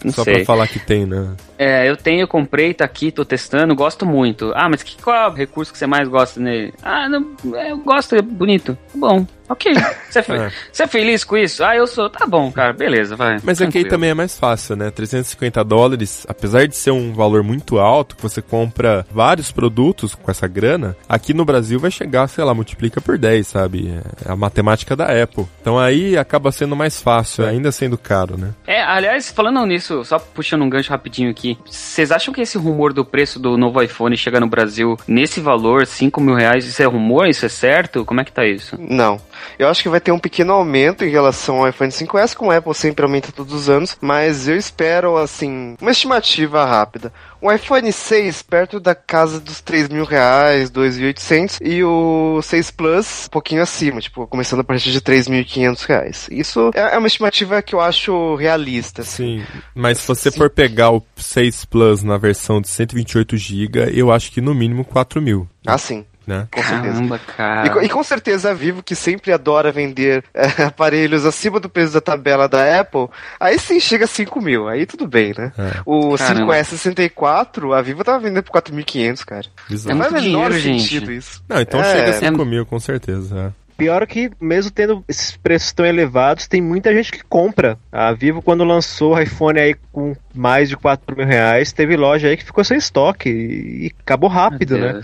Não Só sei. pra falar que tem, né? É, eu tenho, comprei, tá aqui, tô testando, gosto muito. Ah, mas que, qual é o recurso que você mais gosta nele? Ah, não, é, eu gosto, é bonito. Bom, ok. Você é, fe- É. é feliz com isso? Ah, eu sou. Tá bom, cara, beleza, vai. Mas aqui tranquilo. também é mais fácil, né? 350 dólares, apesar de ser um valor muito alto, que você compra vários produtos com essa grana, aqui no Brasil vai chegar, sei lá, multiplica por 10, sabe? É a matemática da Apple. Então aí acaba sendo mais fácil, ainda sendo caro, né? É, aliás, falando nisso, só puxando um gancho rapidinho aqui, vocês acham que esse rumor do preço do novo iPhone chegar no Brasil nesse valor, 5 mil reais, isso é rumor? Isso é certo? Como é que tá isso? Não. Eu acho que vai ter um pequeno aumento em relação ao iPhone 5S, como a Apple sempre aumenta todos os anos, mas eu espero, assim, uma estimativa rápida. Um iPhone 6 perto da casa dos 3 mil reais, 2.800, e o 6 Plus um pouquinho acima, tipo, começando a partir de 3.500 reais. Isso é é uma estimativa que eu acho realista. assim. Sim, mas se você Sim. for pegar o 6 Plus na versão de 128 GB, eu acho que no mínimo 4 mil, Ah, sim, né? com certeza. Caramba, E, cara. co- e com certeza a Vivo, que sempre adora vender eh, <laughs> aparelhos acima do preço da tabela da Apple, aí sim chega a 5 mil, aí tudo bem, né? É. O Caramba. 5S64, a Vivo tava vendendo por 4.500, cara. Bizarro. É Não muito menor dinheiro, gente. sentido isso. Não, então É, chega a é 5 mil, com certeza. é. Pior que, mesmo tendo esses preços tão elevados, tem muita gente que compra. A Vivo, quando lançou o iPhone aí com mais de 4 mil reais, teve loja aí que ficou sem estoque e, e acabou rápido, né?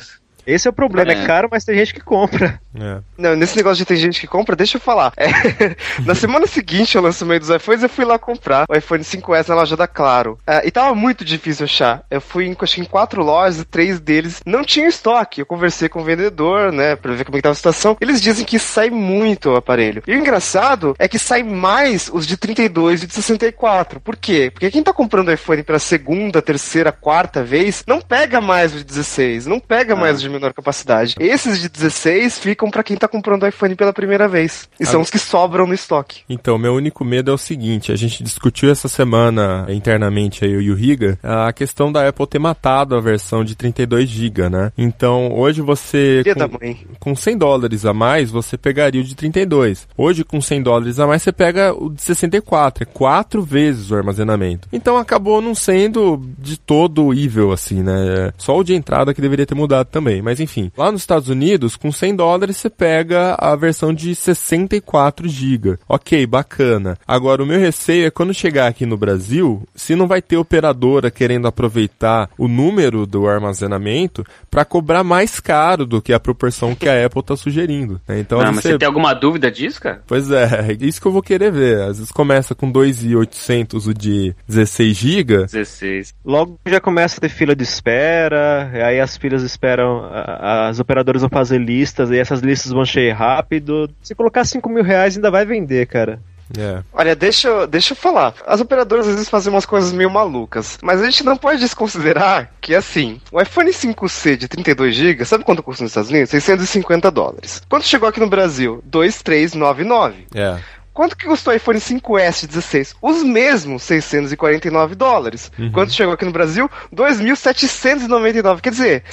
Esse é o problema, é. É. caro, mas tem gente que compra. É. Não, nesse negócio de ter gente que compra, deixa eu falar. É, <laughs> na semana seguinte ao lançamento dos iPhones, eu fui lá comprar o iPhone 5S na loja da Claro. Ah, e tava muito difícil achar. Eu fui em, acho que em quatro lojas, e três deles não tinham estoque. Eu conversei com o vendedor, né, pra ver como é que tava a situação. Eles dizem que sai muito o aparelho. E o engraçado é que sai mais os de 32 e de 64. Por quê? Porque quem tá comprando iPhone pela segunda, terceira, quarta vez, não pega mais o de 16, não pega mais o de menor capacidade. Esses de 16 ficam pra quem tá comprando o iPhone pela primeira vez. E são Ah. os que sobram no estoque. Então, meu único medo é o seguinte, a gente discutiu essa semana internamente aí, eu e o Riga, a questão da Apple ter matado a versão de 32 GB, né? Então, hoje você... Com- com 100 dólares a mais, você pegaria o de 32. Hoje, com 100 dólares a mais, você pega o de 64. É quatro vezes o armazenamento. Então, acabou não sendo de todo evil, assim, né? Só o de entrada que deveria ter mudado também. Mas, enfim. Lá nos Estados Unidos, com 100 dólares, você pega a versão de 64 GB. Ok, bacana. Agora, o meu receio é quando chegar aqui no Brasil, se não vai ter operadora querendo aproveitar o número do armazenamento para cobrar mais caro do que a proporção que a <laughs> Apple está sugerindo. né? Então, Ah, mas você tem alguma dúvida disso, cara? Pois é, é <laughs> isso que eu vou querer ver. Às vezes começa com 2.800 o de 16 GB. 16. Logo já começa a ter fila de espera, aí as filas esperam, as operadoras vão fazer listas, e essas listas vão cheio rápido. Se colocar 5 mil reais ainda vai vender, cara. É. Olha, deixa, eu- deixa eu falar. As operadoras às vezes fazem umas coisas meio malucas. Mas a gente não pode desconsiderar que, assim, o iPhone 5C de 32GB, sabe quanto custa nos Estados Unidos? 650 dólares. Quanto chegou aqui no Brasil? 2,399. É. Quanto que custou o iPhone 5S 16? Os mesmos 649 dólares. Uhum. Quanto chegou aqui no Brasil? 2.799. Quer dizer,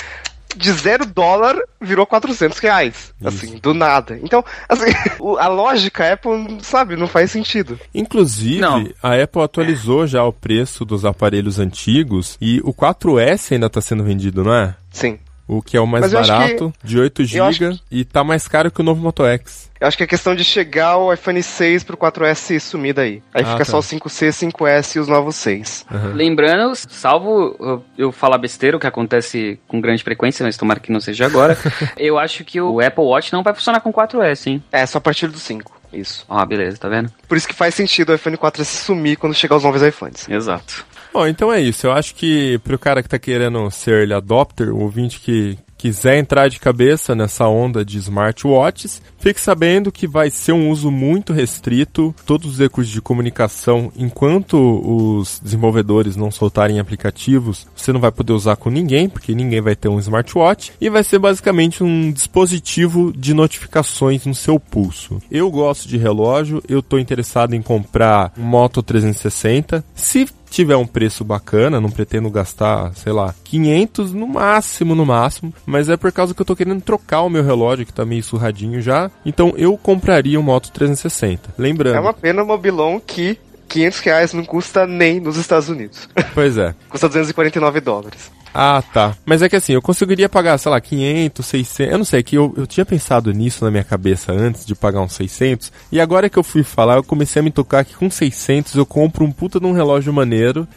de zero dólar virou 400 reais. Assim, do nada. Então, assim, <laughs> a lógica Apple, sabe, não faz sentido. Inclusive, Não. a Apple atualizou já o preço dos aparelhos antigos e o 4S ainda está sendo vendido, não é? Sim. O que é o mais Mas barato, de 8 eu acho GB, e tá mais caro que o novo Moto X. Eu acho que é questão de chegar o iPhone 6 pro 4S e sumir daí. Aí Ah, fica tá. só o 5C, 5S e os novos 6. Lembrando, salvo eu- eu falar besteira, o que acontece com grande frequência, mas tomara que não seja agora, <laughs> eu acho que o Apple Watch não vai funcionar com 4S, hein? É, só a partir do 5. Isso. Ah, beleza, tá vendo? Por isso que faz sentido o iPhone 4S sumir quando chegar os novos iPhones. Exato. Bom, então é isso. Eu acho que pro cara que tá querendo ser early adopter, o ouvinte que quiser entrar de cabeça nessa onda de smartwatches, fique sabendo que vai ser um uso muito restrito. Todos os recursos de comunicação, enquanto os desenvolvedores não soltarem aplicativos, você não vai poder usar com ninguém, porque ninguém vai ter um smartwatch. E vai ser basicamente um dispositivo de notificações no seu pulso. Eu gosto de relógio, eu tô interessado em comprar um Moto 360. Se tiver um preço bacana, não pretendo gastar, sei lá, 500 no máximo, no máximo, mas é por causa que eu tô querendo trocar o meu relógio que tá meio surradinho já. Então eu compraria um Moto 360. Lembrando. É uma pena, Mobilon, que 500 reais não custa nem nos Estados Unidos. Pois é. <laughs> custa 249 dólares. Ah, tá. Mas é que assim, eu conseguiria pagar, sei lá, 500, 600. Eu não sei, é que eu, eu tinha pensado nisso na minha cabeça antes de pagar uns 600. E agora que eu fui falar, eu comecei a me tocar que com 600 eu compro um puta de um relógio maneiro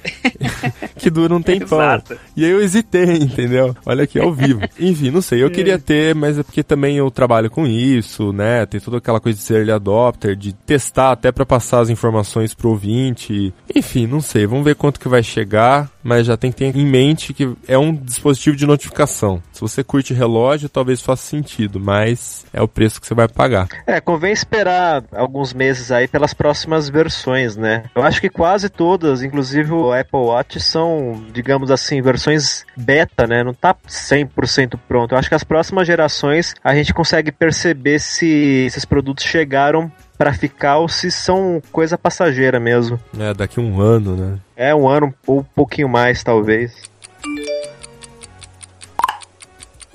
<laughs> que dura um tempão. Exato. E aí eu hesitei, entendeu? Olha aqui ao vivo. <laughs> Enfim, não sei, eu queria ter, mas é porque também eu trabalho com isso, né? Tem toda aquela coisa de ser early adopter, de testar até pra passar as informações pro ouvinte. Enfim, não sei, vamos ver quanto que vai chegar, mas já tem que ter em mente que é um dispositivo de notificação. Se você curte relógio, talvez faça sentido, mas é o preço que você vai pagar. É, convém esperar alguns meses aí pelas próximas versões, né? Eu acho que quase todas, inclusive o Apple Watch, são, digamos assim, versões beta, né? Não tá 100% pronto. Eu acho que as próximas gerações a gente consegue perceber se esses produtos chegaram para ficar ou se são coisa passageira mesmo. É, daqui um ano, né? É, um ano ou um pouquinho mais, talvez.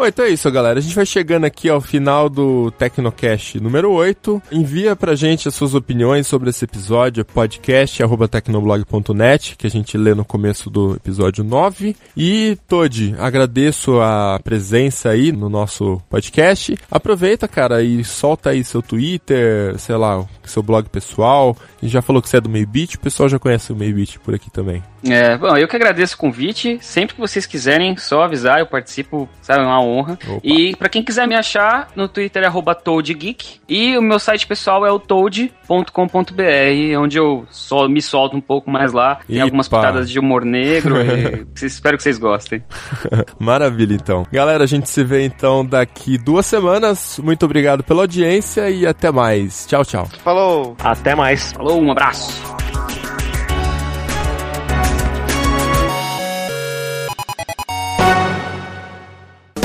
Bom, então é isso, galera. A gente vai chegando aqui ao final do Tecnocast número 8. Envia pra gente as suas opiniões sobre esse episódio, podcast.tecnoblog.net, que a gente lê no começo do episódio 9. E, Todd, agradeço a presença aí no nosso podcast. Aproveita, cara, e solta aí seu Twitter, sei lá, seu blog pessoal. A gente já falou que você é do Maybit, o pessoal já conhece o Maybit por aqui também. É, bom, eu que agradeço o convite. Sempre que vocês quiserem, só avisar, eu participo, sabe, é uma honra. Opa. E pra quem quiser me achar, no Twitter é arroba ToadGeek. E o meu site pessoal é o toad.com.br, onde eu só me solto um pouco mais lá. Tem Epa. algumas pitadas de humor negro. e <laughs> espero que vocês gostem. <laughs> Maravilha, então. Galera, a gente se vê então daqui duas semanas. Muito obrigado pela audiência e até mais. Tchau, tchau. Falou! Até mais. Falou, um abraço.